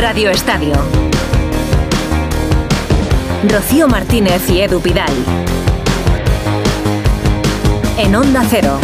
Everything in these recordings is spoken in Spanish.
Radio Estadio. Rocío Martínez y Edu Pidal. En Onda Cero.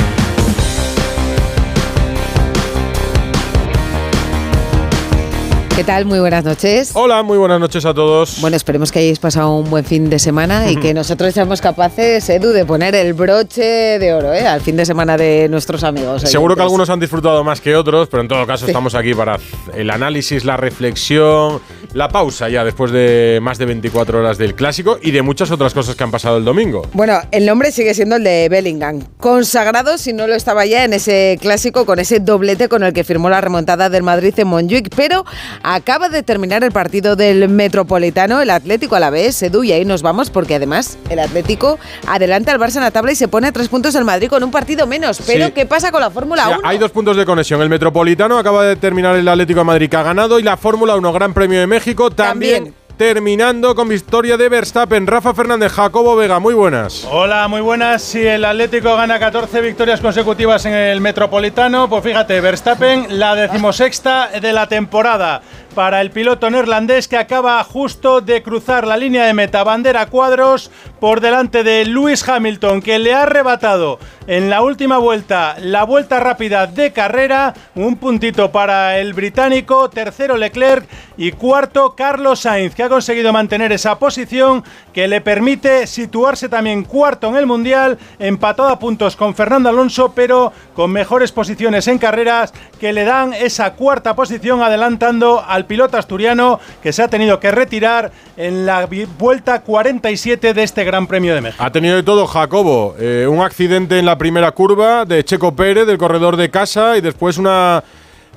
¿Qué tal? Muy buenas noches. Hola, muy buenas noches a todos. Bueno, esperemos que hayáis pasado un buen fin de semana y que nosotros seamos capaces, Edu, de poner el broche de oro ¿eh? al fin de semana de nuestros amigos. Seguro que algunos han disfrutado más que otros, pero en todo caso estamos aquí para el análisis, la reflexión, la pausa ya después de más de 24 horas del clásico y de muchas otras cosas que han pasado el domingo. Bueno, el nombre sigue siendo el de Bellingham, consagrado si no lo estaba ya en ese clásico con ese doblete con el que firmó la remontada del Madrid en Montjuic, pero Acaba de terminar el partido del Metropolitano, el Atlético a la vez, Edu, y ahí nos vamos porque además el Atlético adelanta al Barça en la tabla y se pone a tres puntos el Madrid con un partido menos. Pero ¿qué pasa con la Fórmula 1? Hay dos puntos de conexión. El Metropolitano acaba de terminar el Atlético de Madrid que ha ganado y la Fórmula 1 Gran Premio de México también terminando con victoria de Verstappen. Rafa Fernández, Jacobo Vega, muy buenas. Hola, muy buenas. Si el Atlético gana 14 victorias consecutivas en el Metropolitano, pues fíjate, Verstappen la decimosexta de la temporada para el piloto neerlandés que acaba justo de cruzar la línea de meta bandera cuadros por delante de Lewis Hamilton que le ha arrebatado en la última vuelta la vuelta rápida de carrera, un puntito para el británico, tercero Leclerc y cuarto Carlos Sainz que ha conseguido mantener esa posición que le permite situarse también cuarto en el Mundial, empatado a puntos con Fernando Alonso pero con mejores posiciones en carreras que le dan esa cuarta posición adelantando al piloto asturiano que se ha tenido que retirar en la vuelta 47 de este Gran Premio de México. Ha tenido de todo Jacobo, eh, un accidente en la primera curva de Checo Pérez, del corredor de casa, y después una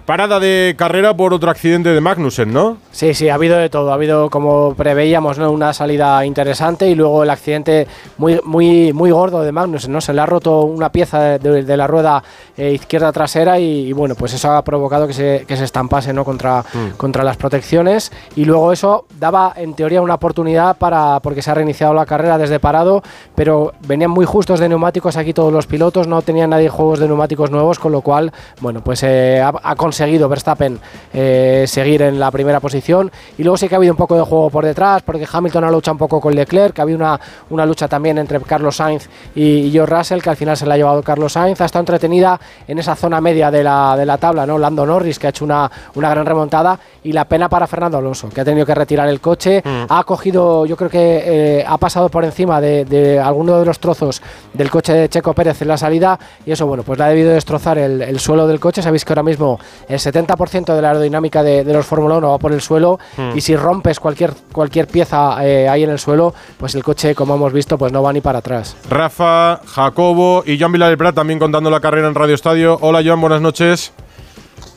parada de carrera por otro accidente de Magnussen, ¿no? Sí, sí, ha habido de todo. Ha habido, como preveíamos, ¿no? una salida interesante y luego el accidente muy, muy, muy gordo de Magnussen. ¿no? Se le ha roto una pieza de, la rueda eh, izquierda trasera y, bueno, pues eso ha provocado que se, que se estampase ¿no? contra, mm. contra las protecciones y luego eso daba en teoría una oportunidad para porque se ha reiniciado la carrera desde parado, pero venían muy justos de neumáticos aquí todos los pilotos, no tenían nadie juegos de neumáticos nuevos, con lo cual, bueno, pues eh, ha, ha conseguido conseguido Verstappen eh, seguir en la primera posición. Y luego sí que ha habido un poco de juego por detrás, porque Hamilton ha luchado un poco con Leclerc, que ha habido una, una lucha también entre Carlos Sainz y, George Russell, que al final se la ha llevado Carlos Sainz. Ha estado entretenida en esa zona media de la, de la tabla, ¿no? Lando Norris, que ha hecho una, una gran remontada. Y la pena para Fernando Alonso, que ha tenido que retirar el coche. Mm. Ha cogido, yo creo que eh, ha pasado por encima de, de alguno de los trozos del coche de Checo Pérez en la salida. Y eso, bueno, pues le ha debido destrozar el, el suelo del coche. Sabéis que ahora mismo el 70% de la aerodinámica de, los Fórmula 1 va por el suelo hmm. y si rompes cualquier, cualquier pieza eh, ahí en el suelo, pues el coche, como hemos visto, pues no va ni para atrás. Rafa, Jacobo y Joan Prat también contando la carrera en Radio Estadio. Hola Joan, buenas noches.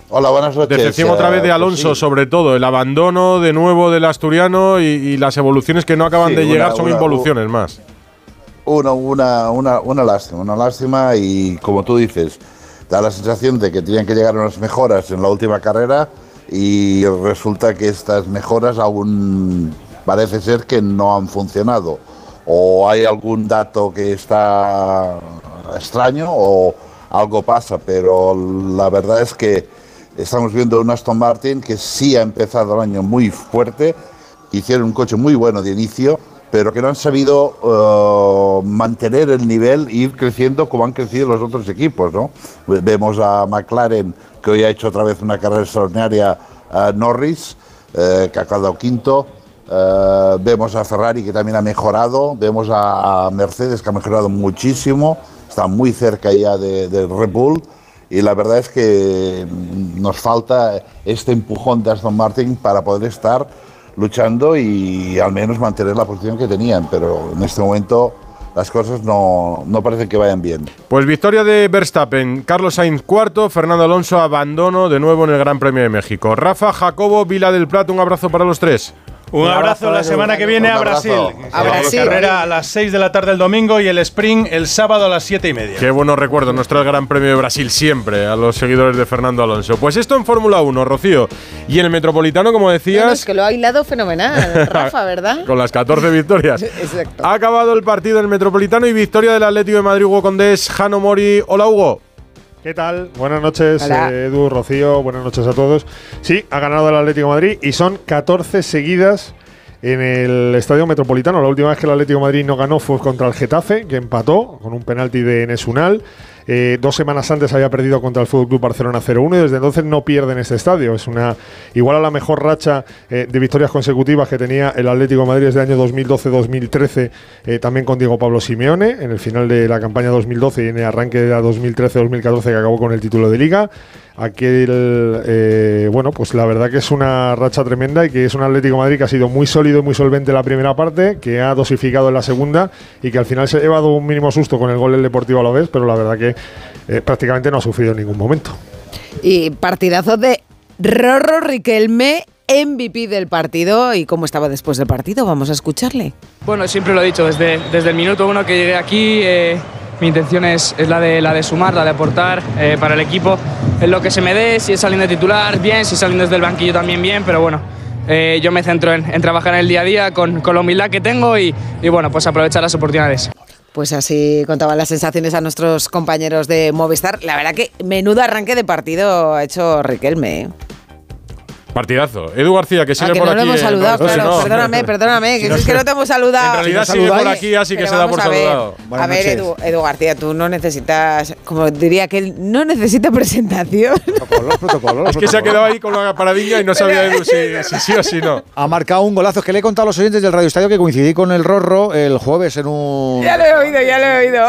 Hola, buenas noches. Decepción otra vez de eh, Alonso, pues sobre todo. El abandono de nuevo del asturiano y, las evoluciones que no acaban de llegar son involuciones más. Una, una, una, una lástima, una lástima y como tú dices, da la sensación de que tenían que llegar unas mejoras en la última carrera y resulta que estas mejoras aún parece ser que no han funcionado. O hay algún dato que está extraño o algo pasa, pero la verdad es que estamos viendo un Aston Martin que sí ha empezado el año muy fuerte, hicieron un coche muy bueno de inicio, pero que no han sabido uh, mantener el nivel e ir creciendo como han crecido los otros equipos. ¿no? Vemos a McLaren, que hoy ha hecho otra vez una carrera extraordinaria, a Norris, eh, que ha quedado quinto. Uh, vemos a Ferrari, que también ha mejorado. Vemos a, Mercedes, que ha mejorado muchísimo. Está muy cerca ya de, de Red Bull y la verdad es que nos falta este empujón de Aston Martin para poder estar luchando y al menos mantener la posición que tenían, pero en este momento las cosas no, no parecen que vayan bien. Pues victoria de Verstappen, Carlos Sainz cuarto, Fernando Alonso abandono de nuevo en el Gran Premio de México. Rafa, Jacobo, Vila del Plato, un abrazo para los tres. Un, abrazo, la semana que viene a Brasil. A Brasil. Carrera a las 6 de la tarde el domingo y el sprint el sábado a las 7 y media. Qué buenos recuerdos, nuestro Gran Premio de Brasil siempre a los seguidores de Fernando Alonso. Pues esto en Fórmula 1, Rocío. Y en el Metropolitano, como decías. es que lo ha hilado fenomenal, Rafa, ¿verdad? Con las 14 victorias. Exacto. Ha acabado el partido en el Metropolitano y victoria del Atlético de Madrid, Hugo Condés, Jano Mori. Hola, Hugo. ¿Qué tal? Buenas noches, eh, Edu, Rocío, buenas noches a todos. Sí, ha ganado el Atlético de Madrid y son 14 seguidas en el Estadio Metropolitano. La última vez que el Atlético de Madrid no ganó fue contra el Getafe, que empató con un penalti de Nesunal. Eh, dos semanas antes había perdido contra el Fútbol Club Barcelona 0-1 y desde entonces no pierde en este estadio. Es una igual a la mejor racha eh, de victorias consecutivas que tenía el Atlético Madrid desde el año 2012-2013, eh, también con Diego Pablo Simeone, en el final de la campaña 2012 y en el arranque de la 2013-2014 que acabó con el título de Liga. Aquel, eh, bueno, pues la verdad que es una racha tremenda y que es un Atlético de Madrid que ha sido muy sólido y muy solvente en la primera parte, que ha dosificado en la segunda y que al final se ha llevado un mínimo susto con el gol del Deportivo a la vez, pero la verdad que eh, prácticamente no ha sufrido en ningún momento. Y partidazo de Rorro Riquelme, MVP del partido. ¿Y cómo estaba después del partido? Vamos a escucharle. Bueno, siempre lo he dicho, desde, desde el minuto uno que llegué aquí, eh, mi intención es, es la, de, la de sumar, la de aportar eh, para el equipo. En lo que se me dé, si es saliendo de titular, bien, si saliendo desde el banquillo también bien, pero bueno, eh, yo me centro en, en trabajar en el día a día con, con la humildad que tengo y, y bueno, pues aprovechar las oportunidades. Pues así contaban las sensaciones a nuestros compañeros de Movistar. La verdad que menudo arranque de partido ha hecho Riquelme. ¿eh? Partidazo. Edu García, que sigue Ah, que por no aquí. lo hemos saludado, no, claro. no. Perdóname, perdóname, que es que no te hemos saludado. En realidad Si sigue no por aquí, así que se da por a saludado. A ver. Edu, Edu García, tú no necesitas, como diría que él, no necesita presentación. Protocolo, protocolo, Es que se ha quedado ahí con la paradilla y no sabía Edu si, si sí o si no. Ha marcado un golazo. Es que le he contado a los oyentes del Radio Estadio que coincidí con el Rorro el jueves en un. ya lo he oído, ya lo he oído.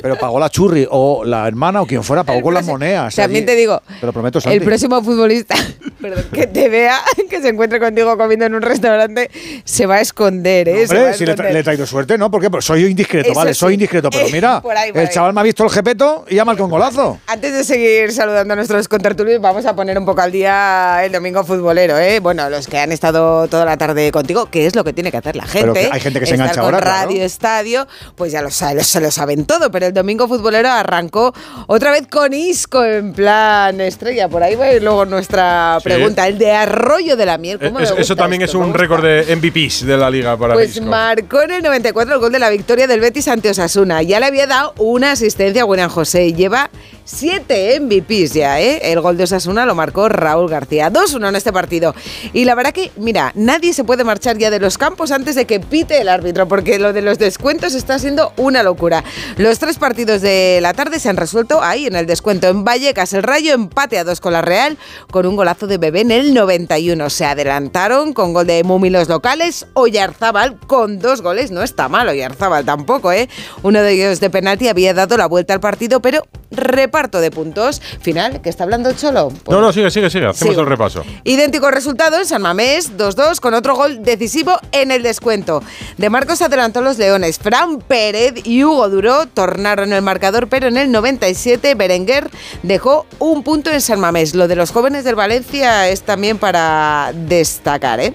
pero pagó la churri o la hermana o quien fuera, pagó con las monedas. También allí. te digo, Te lo prometo, Santi. el próximo futbolista perdón, que te vea, que se encuentre contigo comiendo en un restaurante, se va a esconder, ¿eh? A Hombre, si le, esconder. le he traído suerte, ¿no? Porque pues soy indiscreto, Eso vale, soy indiscreto. Pero mira, por ahí, por el ahí. chaval me ha visto el jepeto y ha marcado un golazo. Antes de seguir saludando a nuestros contertulios, vamos a poner un poco al día el domingo futbolero, ¿eh? Bueno, los que han estado toda la tarde contigo, que es lo que tiene que hacer la gente. Pero hay gente que se engancha con ahora. Radio Estadio, pues ya lo, se lo saben todo, pero el domingo futbolero arrancó otra vez con Isco en plan estrella. Por ahí va y luego nuestra Sí. El de Arroyo de la Miel. ¿cómo me Eh, Eso, también esto? es un récord de MVPs de la liga para Pues marcó en el 94 el gol de la victoria del Betis ante Osasuna. Ya le había dado una asistencia a William José y lleva siete MVPs ya, ¿eh? El gol de Osasuna lo marcó Raúl García. 2-1 en este partido. Y la verdad que, mira, nadie se puede marchar ya de los campos antes de que pite el árbitro, porque lo de los descuentos está siendo una locura. Los tres partidos de la tarde se han resuelto ahí en el descuento. En Vallecas, el Rayo empate a dos con la Real con un golazo de Bebé en el 91. Se adelantaron con gol de Mumi los locales. Oyarzábal con dos goles. No está mal Oyarzábal tampoco, ¿eh? Uno de ellos de penalti había dado la vuelta al partido, pero reparto de puntos. Final, que está hablando Cholo. Pues No, no, sigue, sigue, sigue. Hacemos Sigo. el repaso. Idéntico resultado en San Mamés, 2-2, con otro gol decisivo en el descuento. De Marcos adelantó los Leones. Fran Pérez y Hugo Duró tornaron el marcador, pero en el 97 Berenguer dejó un punto en San Mamés. Lo de los jóvenes del Valencia es también para destacar, ¿eh?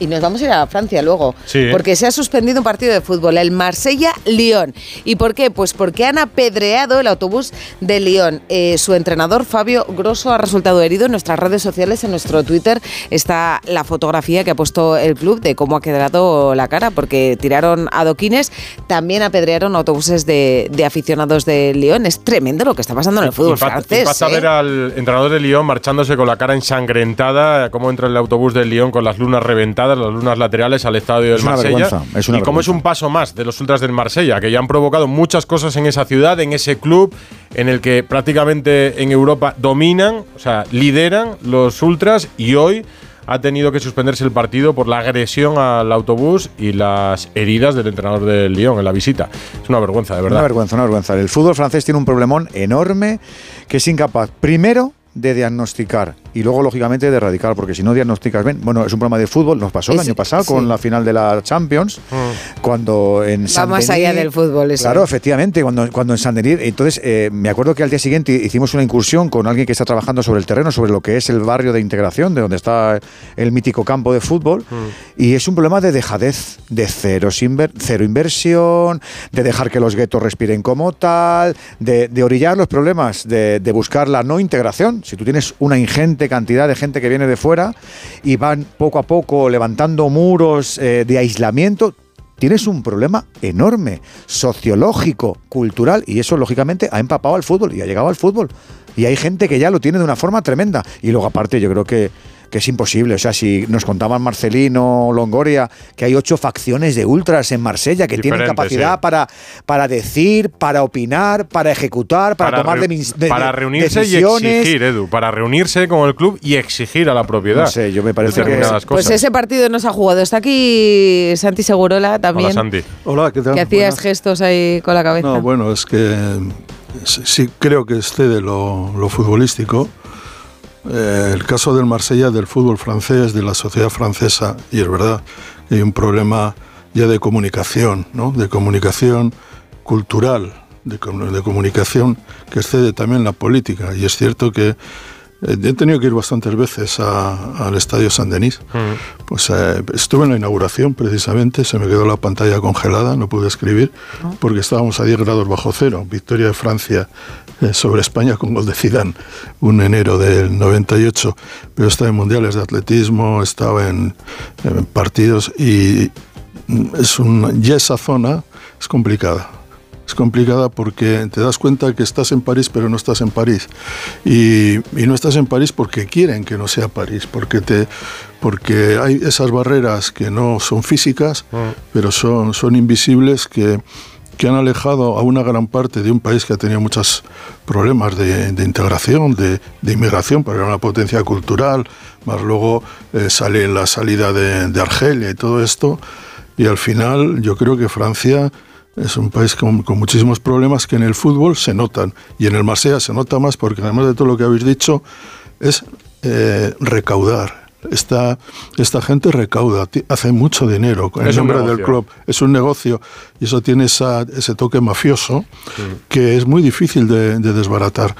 Y nos vamos a ir a Francia luego, Sí. porque se ha suspendido un partido de fútbol, el Marsella-Lyon. ¿Y por qué? Pues porque han apedreado el autobús de Lyon. Eh, su entrenador, Fabio Grosso, ha resultado herido. En nuestras redes sociales, en nuestro Twitter, está la fotografía que ha puesto el club de cómo ha quedado la cara, porque tiraron adoquines, también apedrearon autobuses de, de aficionados de Lyon. Es tremendo lo que está pasando en el fútbol Impacta- francés. impacta ¿eh? ver al entrenador de Lyon marchándose con la cara ensangrentada, cómo entra el autobús del Lyon con las lunas reventadas, las lunas laterales al estadio del Es una Marsella. es una y cómo es un paso más de los ultras del Marsella, que ya han provocado muchas cosas en esa ciudad, en ese club, en el que prácticamente en Europa dominan, o sea, lideran los ultras y hoy ha tenido que suspenderse el partido por la agresión al autobús y las heridas del entrenador del Lyon en la visita. Es una vergüenza, de verdad. Una vergüenza, una vergüenza. El fútbol francés tiene un problemón enorme que es incapaz, primero, de diagnosticar y luego, lógicamente, de erradicar, porque si no diagnosticas bien, bueno, es un problema de fútbol, nos pasó el Es- año pasado sí. con la final de la Champions, cuando en Va más allá del fútbol, eso. Claro, efectivamente, cuando, cuando en San Denis, entonces eh, me acuerdo que al día siguiente hicimos una incursión con alguien que está trabajando sobre el terreno, sobre lo que es el barrio de integración, de donde está el mítico campo de fútbol, y es un problema de dejadez, de cero, inver- cero inversión, de dejar que los guetos respiren como tal, de, de orillar los problemas, de, de buscar la no integración. Si tú tienes una ingente cantidad de gente que viene de fuera y van poco a poco levantando muros eh, de aislamiento, tienes un problema enorme, sociológico, cultural, y eso lógicamente ha empapado al fútbol y ha llegado al fútbol. Y hay gente que ya lo tiene de una forma tremenda. Y luego aparte yo creo que que es imposible. O sea, si nos contaban Marcelino Longoria que hay ocho facciones de ultras en Marsella que tienen capacidad sí. para, para decir, para opinar, para ejecutar, para, tomar de, de- para reunirse decisiones. y exigir, Edu. Para reunirse con el club y exigir a la propiedad. No sé, yo me parece que- Pues cosas. ese partido no se ha jugado. Está aquí Santi Segurola también. Hola, Santi. Hola, ¿qué tal? Que hacías Buenas. gestos ahí con la cabeza. No, bueno, es que sí, sí creo que excede lo, lo futbolístico. Eh, el caso del Marsella, del fútbol francés, de la sociedad francesa, y es verdad hay un problema ya de comunicación, ¿no? de comunicación cultural, de, de comunicación que excede también la política. Y es cierto que he tenido que ir bastantes veces a- al estadio San Denis. Pues eh, estuve en la inauguración precisamente, se me quedó la pantalla congelada, no pude escribir, porque estábamos a 10 grados bajo cero. Victoria de Francia eh, sobre España con gol de Zidane, un enero del 98. Pero estaba en mundiales de atletismo, estaba en, en partidos y mm, es un, ya esa zona es complicada. Es complicada porque te das cuenta que estás en París pero no estás en París. Y, y no estás en París porque quieren que no sea París, porque, te, porque hay esas barreras que no son físicas, pero son, son invisibles que, que han alejado a una gran parte de un país que ha tenido muchos problemas de, de integración, de, de inmigración, porque era una potencia cultural, más luego eh, sale la salida de, de Argelia y todo esto. Y al final yo creo que Francia es un país con, con muchísimos problemas que en el fútbol se notan. Y en el Marsella se nota más porque además de todo lo que habéis dicho, es eh, recaudar. Esta, esta gente recauda, hace mucho dinero con el Es nombre del club. Es un negocio y eso tiene esa- ese toque mafioso que es muy difícil de, de desbaratar.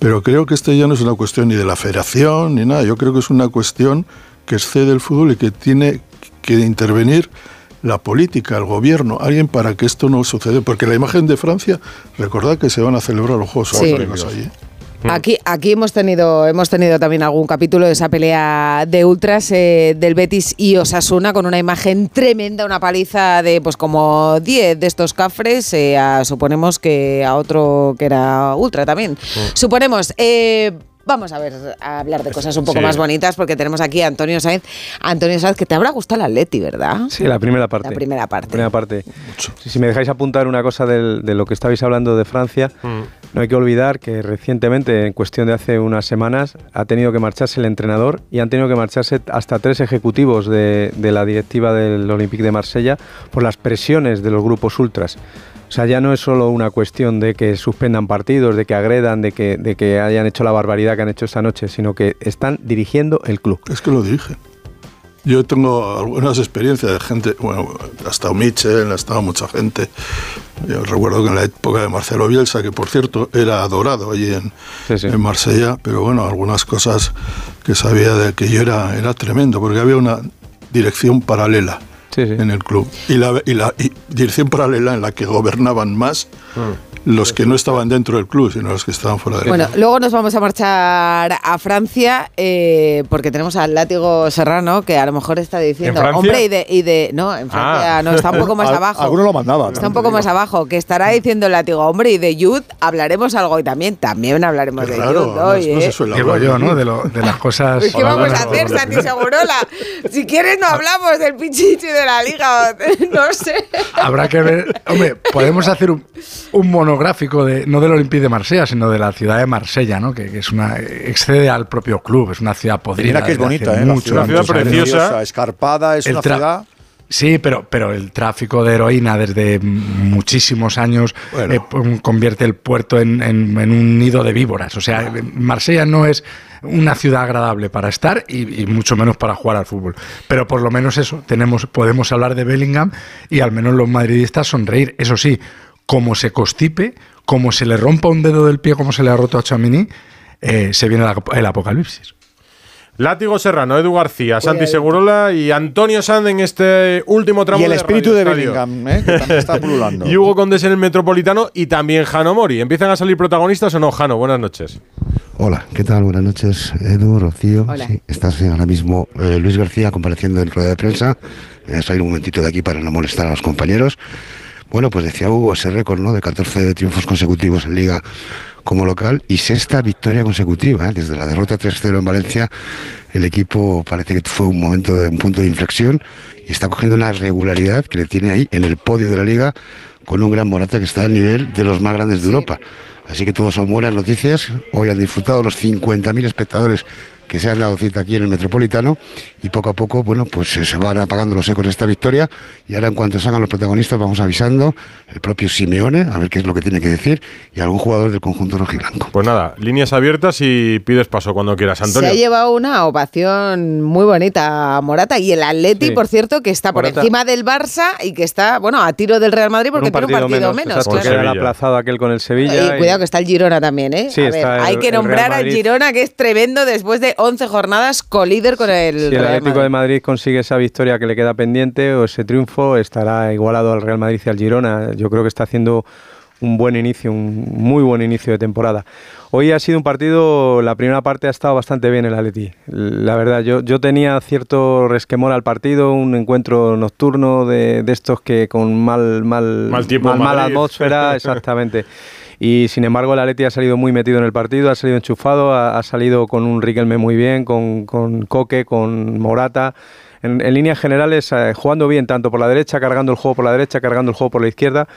Pero creo que este ya no es una cuestión ni de la federación ni nada. Yo creo que es una cuestión que excede el fútbol y que tiene que intervenir la política, el gobierno, alguien para que esto no suceda. Porque la imagen de Francia, recordad que se van a celebrar los Juegos Sí. Olímpicos allí. Aquí, aquí hemos tenido hemos tenido también algún capítulo de esa pelea de ultras eh, del Betis y Osasuna con una imagen tremenda, una paliza de pues como 10 de estos cafres, eh, a- suponemos que a otro que era ultra también. Suponemos. eh, Vamos a ver, a hablar de cosas un poco Sí. más bonitas porque tenemos aquí a Antonio Sainz. Antonio Sainz, que te habrá gustado el Atleti, ¿verdad? Sí, la primera parte. La primera parte. Primera parte. Si, si me dejáis apuntar una cosa del- de lo que estabais hablando de Francia, no hay que olvidar que recientemente, en cuestión de hace unas semanas, ha tenido que marcharse el entrenador y han tenido que marcharse hasta tres ejecutivos de, de la directiva del Olympique de Marsella por las presiones de los grupos ultras. O sea, ya no es solo una cuestión de que suspendan partidos, de que agredan, de que, de que hayan hecho la barbaridad que han hecho esta noche, sino que están dirigiendo el club. Es que lo dirigen. Yo tengo algunas experiencias de gente, bueno, ha estado Michel, ha estado mucha gente. Yo recuerdo que en la época de Marcelo Bielsa, que por cierto era adorado allí en, en Marsella, pero bueno, algunas cosas que sabía de que yo era, era tremendo, porque había una dirección paralela en el club. Y la, y la y dirección paralela en la que gobernaban más los que no estaban dentro del club, sino los que estaban fuera del Bueno, club. luego nos vamos a marchar a Francia eh, porque tenemos al látigo Serrano que a lo mejor está diciendo, hombre, y de, y de- No, en Francia Ah. no, está un poco más abajo. alguno lo mandaba, Está un poco más abajo, que estará diciendo el látigo, hombre, y de Youth hablaremos algo y también, también hablaremos de Youth hoy. ¿eh? Digo yo, ¿no? De, lo- de las cosas. ¿Qué vamos a hacer, Santi Segurola? Si quieres no hablamos del pichichi de la liga, no sé. Habrá que ver. Hombre, podemos hacer un, un monográfico de no del Olympique de Marsella, sino de la ciudad de Marsella, ¿no? Que, que es una excede al propio club, es una ciudad podrida. Mira que es bonita, ¿eh? La mucho, ciudad, preciosa, escarpada, es una ciudad. Sí, pero, pero el tráfico de heroína desde muchísimos años eh, convierte el puerto en, en- en un nido de víboras. O sea, Marsella no es una ciudad agradable para estar y, y mucho menos para jugar al fútbol. Pero por lo menos eso, tenemos, podemos hablar de Bellingham y al menos los madridistas sonreír. Eso sí, como se constipe, como se le rompa un dedo del pie como se le ha roto a Chamini, eh, se viene el ap- el apocalipsis. Látigo Serrano, Edu García, Santi Segurola y Antonio Sand en este último tramo Y el de espíritu Radio de. Bellingham, ¿eh? que también está pululando. Y Hugo Condés en el Metropolitano y también Jano Mori. ¿Empiezan a salir protagonistas o no, Jano? Buenas noches. Hola, ¿qué tal? Buenas noches, Edu, Rocío. Hola. Sí, estás ahora mismo eh, Luis García compareciendo en rueda de prensa. Eh, salir un momentito de aquí para no molestar a los compañeros. Bueno, pues decía Hugo ese récord, ¿no? De 14 triunfos consecutivos en Liga como local y sexta victoria consecutiva. ¿eh? Desde la derrota 3-0 en Valencia, el equipo parece que fue un momento de un punto de inflexión y está cogiendo una regularidad que le tiene ahí en el podio de la Liga con un gran Morata que está al nivel de los más grandes de Europa. Así que todos son buenas noticias. Hoy han disfrutado los 50.000 espectadores que se han dado cita aquí en el Metropolitano y poco a poco, bueno, pues eh, se van apagando los ecos de esta victoria y ahora en cuanto salgan los protagonistas vamos avisando el propio Simeone a ver qué es lo que tiene que decir y algún jugador del conjunto rojiblanco. Pues nada, líneas abiertas y pides paso cuando quieras, Antonio. Se ha llevado una ovación muy bonita a Morata y el Atleti, Sí. por cierto, que está por Morata. encima del Barça y que está, bueno, a tiro del Real Madrid porque tiene un partido menos. exacto, claro. queda el aplazado aquel con el Sevilla. Y cuidado que está el Girona también, ¿eh? Sí, a ver, está el- hay que nombrar al. Girona, que es tremendo después de 11 jornadas, colíder con el Si el Real Atlético de Madrid. Madrid consigue esa victoria que le queda pendiente o ese triunfo, estará igualado al Real Madrid y al Girona. Yo creo que está haciendo un buen inicio, un muy buen inicio de temporada. Hoy ha sido un partido, la primera parte ha estado bastante bien el Atleti. La verdad, yo, yo tenía cierto resquemor al partido, un encuentro nocturno de, de estos que con mal, mal, Mal tiempo en mala Madrid. atmósfera, exactamente. Y sin embargo el Atleti ha salido muy metido en el partido, ha salido enchufado, ha, salido con un Riquelme muy bien, con, con Coque, con Morata. En, líneas generales, eh, jugando bien tanto por la derecha, cargando el juego por la derecha, cargando el juego por la izquierda.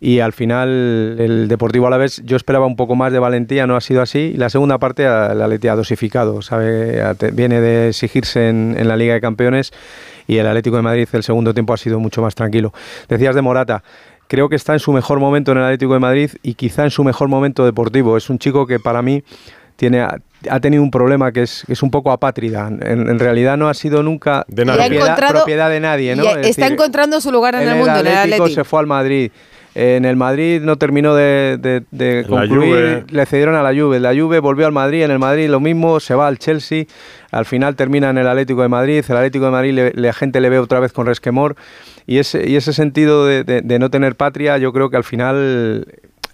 Y al final el Deportivo Alavés, yo esperaba un poco más de valentía, no ha sido así. La segunda parte el Atleti ha dosificado, sabe, viene de exigirse en, en la Liga de Campeones y el Atlético de Madrid el segundo tiempo ha sido mucho más tranquilo. Decías de Morata, creo que está en su mejor momento en el Atlético de Madrid y quizá en su mejor momento deportivo. Es un chico que para mí tiene, ha tenido un problema que es, que es un poco apátrida. En, en realidad no ha sido nunca propiedad, de nadie. ¿no? y Es está decir, encontrando su lugar en el, mundo, en el Atlético se fue al Madrid. En el Madrid no terminó de, de- de La concluir, le cedieron a la Juve. La Juve volvió al Madrid, en el Madrid lo mismo, se va al Chelsea, al final termina en el Atlético de Madrid, el Atlético de Madrid le- la gente le ve otra vez con resquemor y ese, sentido de no tener patria, yo creo que al final,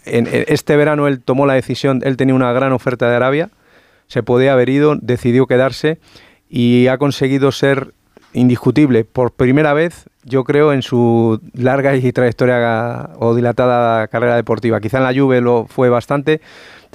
en, en este verano él tomó la decisión, él tenía una gran oferta de Arabia, se podía haber ido, decidió quedarse y ha conseguido ser indiscutible por primera vez, yo creo, en su larga y trayectoria o dilatada carrera deportiva. Quizá en la Juve lo fue bastante,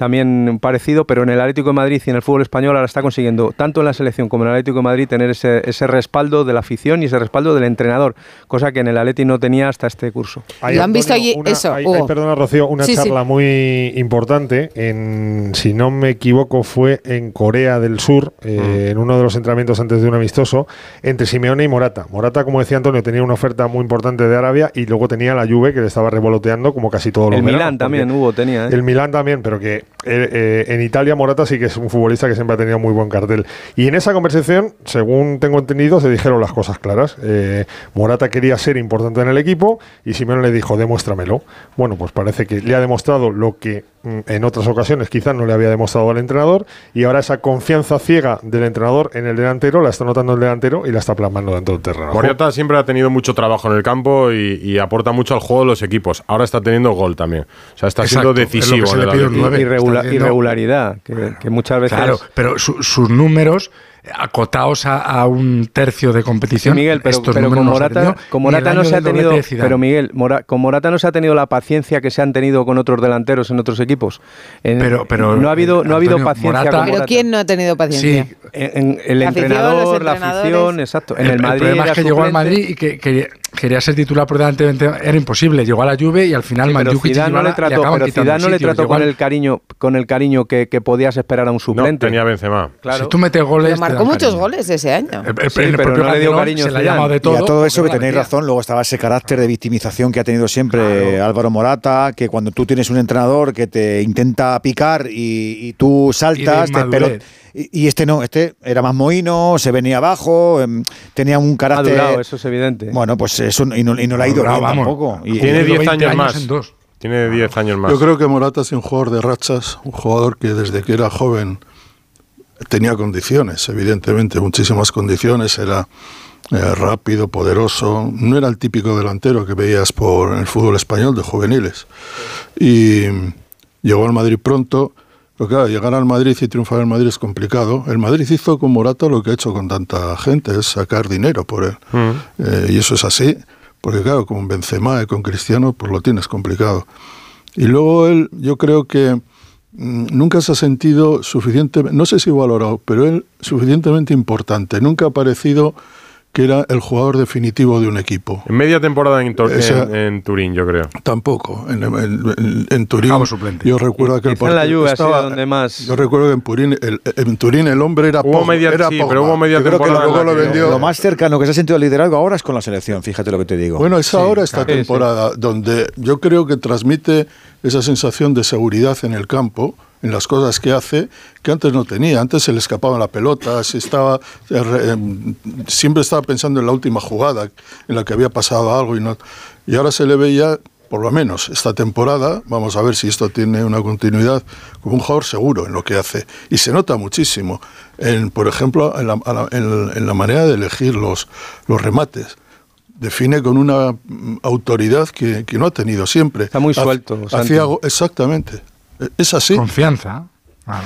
también parecido, pero en el Atlético de Madrid y en el fútbol español ahora está consiguiendo, tanto en la selección como en el Atlético de Madrid, tener ese, ese respaldo de la afición y ese respaldo del entrenador, cosa que en el Atleti no tenía hasta este curso. Hay, Lo han visto allí- una- eso, hay- Hugo. hay, perdona, Rocío, una Sí, sí. charla muy importante. En, si no me equivoco, fue en Corea del Sur, eh, en uno de los entrenamientos antes de un amistoso, entre Simeone y Morata. Morata, como decía Antonio, tenía una oferta muy importante de Arabia y luego tenía la Juve que le estaba revoloteando como casi todos los El veranos, Milán también hubo, tenía. ¿eh? el Milán también, pero que eh, eh, en Italia Morata sí que es un futbolista que siempre ha tenido muy buen cartel. Y en esa conversación, según tengo entendido, se dijeron las cosas claras. Eh, Morata quería ser importante en el equipo y Simeone le dijo, demuéstramelo. Bueno, pues parece que le ha demostrado lo que en otras ocasiones quizás no le había demostrado al entrenador y ahora esa confianza ciega del entrenador en el delantero la está notando el delantero y la está plasmando dentro del terreno. Morata siempre ha tenido mucho trabajo en el campo y, y aporta mucho al juego de los equipos. Ahora está teniendo gol también. O sea, está siendo Exacto, es lo que decisivo. se le pide un. Irregula- irregularidad, que, que muchas veces... Claro, pero su- sus números acotados a, a un tercio de competición. Miguel, pero, estos pero con Morata, con el Morata no se ha tenido, pero Miguel, Mora- con Morata no se ha tenido la paciencia que se han tenido con otros delanteros en otros equipos. En- Pero- pero, no ha habido, no ha habido Antonio, paciencia Morata- con Pero Morata. ¿quién no ha tenido paciencia? Sí, En, en el La afición, entrenador, los la afición, exacto. En el, el, el Madrid problema es que llegó al. Madrid y que quería, quería ser titular por delante era imposible. Llegó a la Juve y al final Sí, pero Mandzukic y Zidane no le trató, pero Zidane no le trató con al- el cariño, con el cariño que, que podías esperar a un No, suplente. tenía Benzema. claro. Si tú metes goles. Pero marcó muchos cariño. goles ese año. El, el- Sí, el pero propio no le dio cariño se le ha llamado de Y todo. a todo eso que tenéis razón, luego estaba ese carácter de victimización que ha tenido siempre Álvaro Morata, que cuando tú tienes un entrenador que te intenta picar y, y tú saltas, Y te pelot- y, y este no, este era más mohino, se venía abajo, em, tenía un carácter... durado, eso es evidente. Bueno, pues eso y no, y no le ha ido bien vamos. tampoco. Y- Tiene Cumplido 10 20 años más. en dos. Tiene 10 años más. Yo creo que Morata es un jugador de rachas, un jugador que desde que era joven tenía condiciones, evidentemente, muchísimas condiciones, era eh, rápido, poderoso, no era el típico delantero que veías por el fútbol español de juveniles. Y llegó al Madrid pronto, Pero claro, llegar al Madrid y triunfar en Madrid es complicado. El Madrid hizo con Morata lo que ha hecho con tanta gente, es sacar dinero por él. Eh, y eso es así, porque claro, con Benzema y con Cristiano, pues lo tienes complicado. Y luego él, yo creo que mm, nunca se ha sentido suficientemente, no sé si valorado, pero él suficientemente importante. Nunca ha parecido que era el jugador definitivo de un equipo. En media temporada en, Tor- Esa- en- en Turín, yo creo. Tampoco. En, en- en Turín. Como suplente. Yo recuerdo que el Quizá en la partido Juve estaba- donde más- Yo recuerdo que en, Turín el, en Turín el hombre era Hubo Pogba, media- era sí, Pogba. pero hubo media Yo creo que temporada luego lo vendió. Lo más cercano que se ha sentido al liderazgo ahora es con la selección, fíjate lo que te digo. Bueno, es ahora esta claro. temporada donde yo creo que transmite esa sensación de seguridad en el campo, en las cosas que hace, que antes no tenía. Antes se le escapaba la pelota, estaba, eh, em, siempre estaba pensando en la última jugada, en la que había pasado algo y ahora se le veía, por lo menos esta temporada, vamos a ver si esto tiene una continuidad, como un jugador seguro en lo que hace. Y se nota muchísimo, en, por ejemplo, en la manera de elegir los, los remates define con una autoridad que, que no ha tenido siempre. Está muy suelto, go- exactamente. E- Es así. Confianza.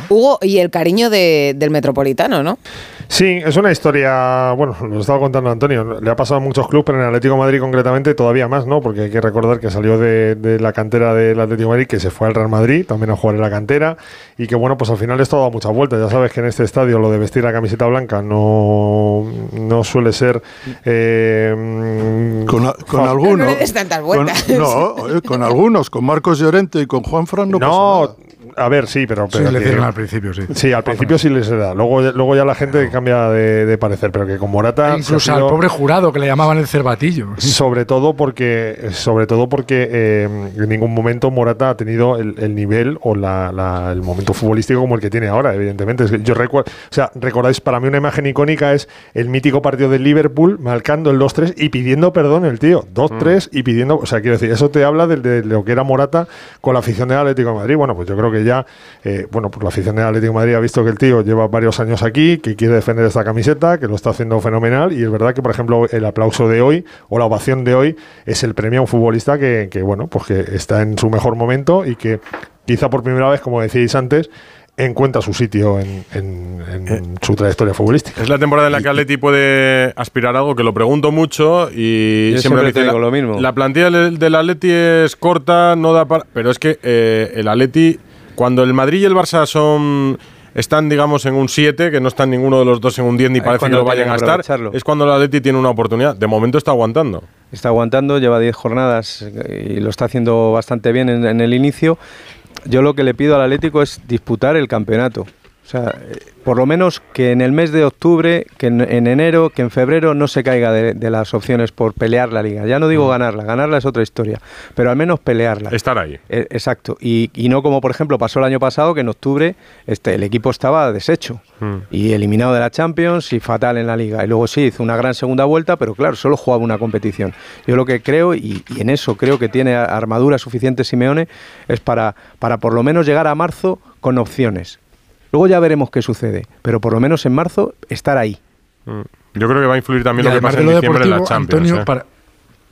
Hugo, y el cariño de- del Metropolitano, ¿no? Sí, es una historia, bueno, lo estaba contando Antonio, le ha pasado a muchos clubes, pero en el Atlético de Madrid concretamente todavía más, ¿no? Porque hay que recordar que salió de, de la cantera del Atlético de Madrid, que se fue al Real Madrid, también a jugar en la cantera, y que bueno, pues al final esto ha dado muchas vueltas. Ya sabes que en este estadio lo de vestir la camiseta blanca no, no suele ser... eh, Con, a- con fa- algunos. No le des tantas con, vueltas. no, con algunos, con Marcos Llorente y con Juan Fran no, No, a ver, sí, pero... Sí, le dieron al principio, sí. Sí, al principio sí les da. Luego, luego ya la gente cambia de, de parecer, pero que con Morata... Incluso se ha al pobre jurado que le llamaban el cervatillo. Sobre todo porque, sobre todo porque eh, en ningún momento Morata ha tenido el, el nivel o la- la- el momento futbolístico como el que tiene ahora, evidentemente. Es que Yo recuerdo, o sea, recordáis, para mí una imagen icónica es el mítico partido del Liverpool marcando el 2-3 y pidiendo perdón el tío. 2-3 y pidiendo, o sea, quiero decir, eso te habla de, de lo que era Morata con la afición del Atlético de Madrid. Bueno, pues yo creo que ya, eh, bueno, pues la afición del Atlético de Madrid ha visto que el tío lleva varios años aquí, que quiere defender esta camiseta, que lo está haciendo fenomenal y es verdad que, por ejemplo, el aplauso de hoy o la ovación de hoy es el premio a un futbolista que, que, bueno, pues que está en su mejor momento y que quizá por primera vez, como decíais antes, encuentra su sitio en, en- en su trayectoria futbolística. Es la temporada en la que Atleti puede aspirar a algo, que lo pregunto mucho y Yo siempre, siempre te digo la, lo mismo. La plantilla del, del Atleti es corta, no da para... Pero es que eh, el Atleti, cuando el Madrid y el Barça son... Están, digamos, en un 7, que no están ninguno de los dos en un 10 ni Ahí parece que lo vayan a estar. Es cuando el Atleti tiene una oportunidad. De momento está aguantando. Está aguantando, lleva 10 jornadas y lo está haciendo bastante bien en, en el inicio. Yo lo que le pido al Atlético es disputar el campeonato. O sea, por lo menos que en el mes de octubre, que en, en enero, que en febrero no se caiga de, de las opciones por pelear la liga. Ya no digo ganarla, ganarla es otra historia, pero al menos pelearla. Estar ahí. Eh, exacto. Y, y no como por ejemplo pasó el año pasado, que en octubre este, el equipo estaba deshecho y eliminado de la Champions y fatal en la liga. Y luego sí, hizo una gran segunda vuelta, pero claro, solo jugaba una competición. Yo lo que creo, y, y en eso creo que tiene armadura suficiente Simeone, es para, para por lo menos llegar a marzo con opciones. Luego ya veremos qué sucede, pero por lo menos en marzo estar ahí. Mm. Yo creo que va a influir también Y lo que pasa de en lo diciembre en la Champions. Antonio, ¿eh? para,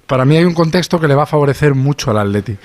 para mí hay un contexto que le va a favorecer mucho al Atleti,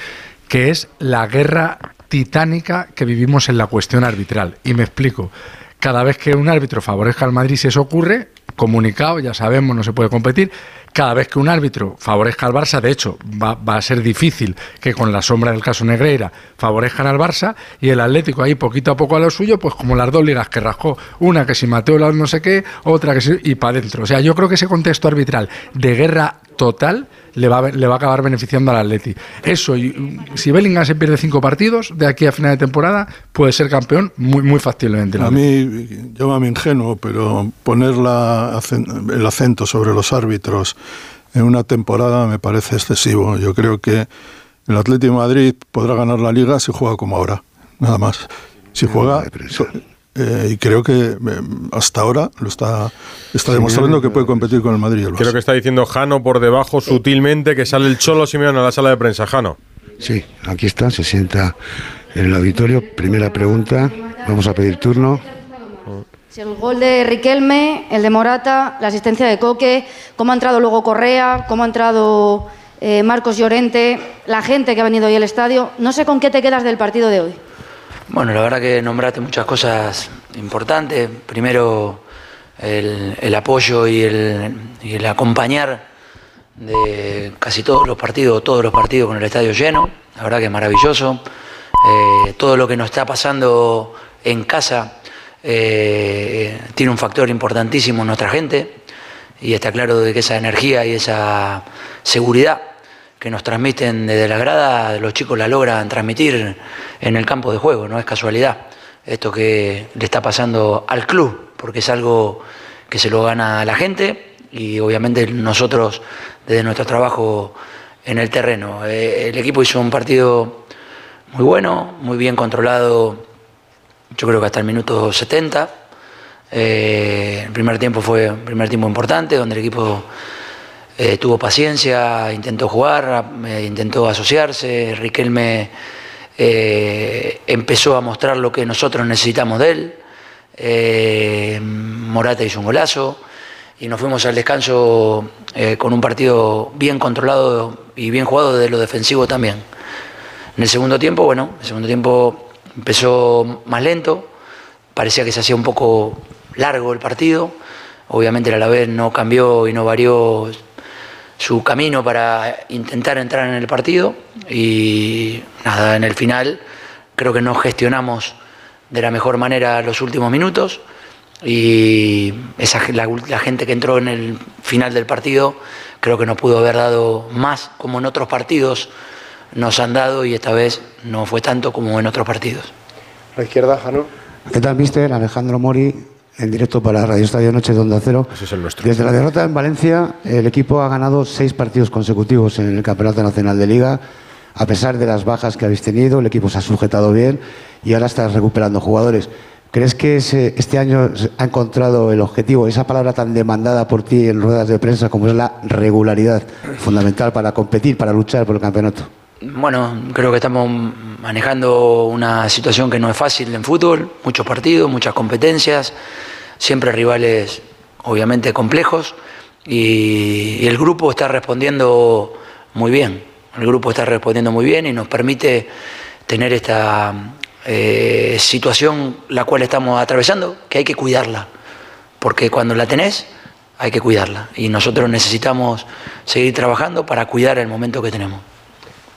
que es la guerra titánica que vivimos en la cuestión arbitral. Y me explico. Cada vez que un árbitro favorezca al Madrid, si eso ocurre, comunicado, ya sabemos, no se puede competir. Cada vez que un árbitro favorezca al Barça, de hecho, va, a ser difícil que con la sombra del caso Negreira favorezcan al Barça y el Atlético ahí poquito a poco a lo suyo, pues como las dos ligas que rascó, una que si Mateo no sé qué, otra que si y para adentro. O sea, yo creo que ese contexto arbitral de guerra total le va, a, le va a acabar beneficiando al Atleti. Eso, y si Bellingham se pierde cinco partidos de aquí a final de temporada, puede ser campeón muy, muy factiblemente. A mí, llámame ingenuo, pero poner la el acento sobre los árbitros en una temporada me parece excesivo. Yo creo que el Atlético de Madrid podrá ganar la liga si juega como ahora, nada más. Si juega, eh, y creo que eh, hasta ahora lo está, está demostrando que puede competir con el Madrid. y el Barça. Creo que está diciendo Jano por debajo sutilmente que sale el Cholo Simeone a la sala de prensa. Jano. Sí, aquí está, se sienta en el auditorio. Primera pregunta, vamos a pedir turno. Si el gol de Riquelme, el de Morata, la asistencia de Coque, cómo ha entrado luego Correa, cómo ha entrado eh, Marcos Llorente, la gente que ha venido hoy al estadio. No sé con qué te quedas del partido de hoy. Bueno, la verdad que nombraste muchas cosas importantes. Primero, el, apoyo y el, y el acompañar de casi todos los partidos, todos los partidos con el estadio lleno. La verdad que es maravilloso. Eh, todo lo que nos está pasando en casa eh, tiene un factor importantísimo en nuestra gente y está claro de que esa energía y esa seguridad que nos transmiten desde la grada, los chicos la logran transmitir en el campo de juego, no es casualidad esto que le está pasando al club, porque es algo que se lo gana la gente y obviamente nosotros desde nuestro trabajo en el terreno. Eh, el equipo hizo un partido muy bueno, muy bien controlado, yo creo que hasta el minuto 70. Eh, el primer tiempo fue un primer tiempo importante, donde el equipo eh, tuvo paciencia, intentó jugar, eh, intentó asociarse. Riquelme empezó a mostrar lo que nosotros necesitamos de él. Morata hizo un golazo y nos fuimos al descanso con un partido bien controlado y bien jugado de lo defensivo también. En el segundo tiempo, bueno, el segundo tiempo empezó más lento, parecía que se hacía un poco largo el partido. Obviamente el Alavés no cambió y no varió su camino para intentar entrar en el partido y nada, en el final creo que no gestionamos de la mejor manera los últimos minutos y esa, la, la gente que entró en el final del partido creo que no pudo haber dado más como en otros partidos nos han dado y esta vez no fue tanto como en otros partidos. A la izquierda, Jano. ¿Qué tal, mister? Alejandro Mori, en directo para Radio Estadio Noche de Onda Cero. Ese es el nuestro. Desde la derrota en Valencia, el equipo ha ganado seis partidos consecutivos en el Campeonato Nacional de Liga. A pesar de las bajas que habéis tenido, el equipo se ha sujetado bien y ahora está recuperando jugadores. ¿Crees que ese- este año ha encontrado el objetivo, esa palabra tan demandada por ti en ruedas de prensa como es la regularidad, fundamental para competir, para luchar por el campeonato? Bueno, creo que estamos manejando una situación que no es fácil en fútbol, muchos partidos, muchas competencias, siempre rivales obviamente complejos. Y, el grupo está respondiendo muy bien, el grupo está respondiendo muy bien y nos permite tener esta eh, situación la cual estamos atravesando, que hay que cuidarla, porque cuando la tenés hay que cuidarla. Y nosotros necesitamos seguir trabajando para cuidar el momento que tenemos.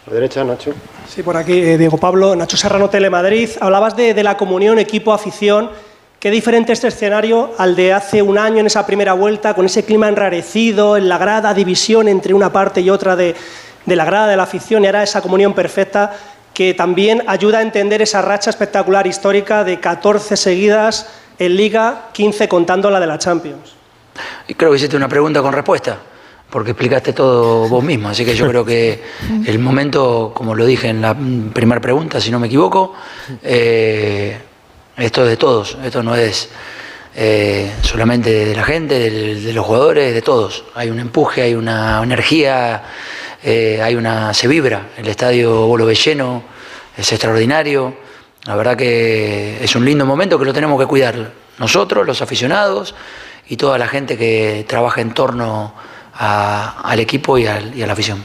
A la derecha, Nacho. Sí, por aquí, eh, Diego Pablo, Nacho Serrano, Telemadrid. Hablabas de, de la comunión equipo-afición. Qué diferente este escenario al de hace un año en esa primera vuelta, con ese clima enrarecido, en la grada, división entre una parte y otra de, de la grada de la afición, y ahora esa comunión perfecta que también ayuda a entender esa racha espectacular histórica de 14 seguidas en Liga, 15 contando la de la Champions. Y creo que hiciste una pregunta con respuesta, porque explicaste todo vos mismo. Así que yo creo que el momento, como lo dije en la primera pregunta, si no me equivoco, eh, esto es de todos. Esto no es eh, solamente de la gente, de, de los jugadores, de todos. Hay un empuje, hay una energía, eh, hay una se vibra. El estadio vos lo ves lleno, es extraordinario. La verdad que es un lindo momento que lo tenemos que cuidar nosotros, los aficionados y toda la gente que trabaja en torno a- al equipo y, y a la afición.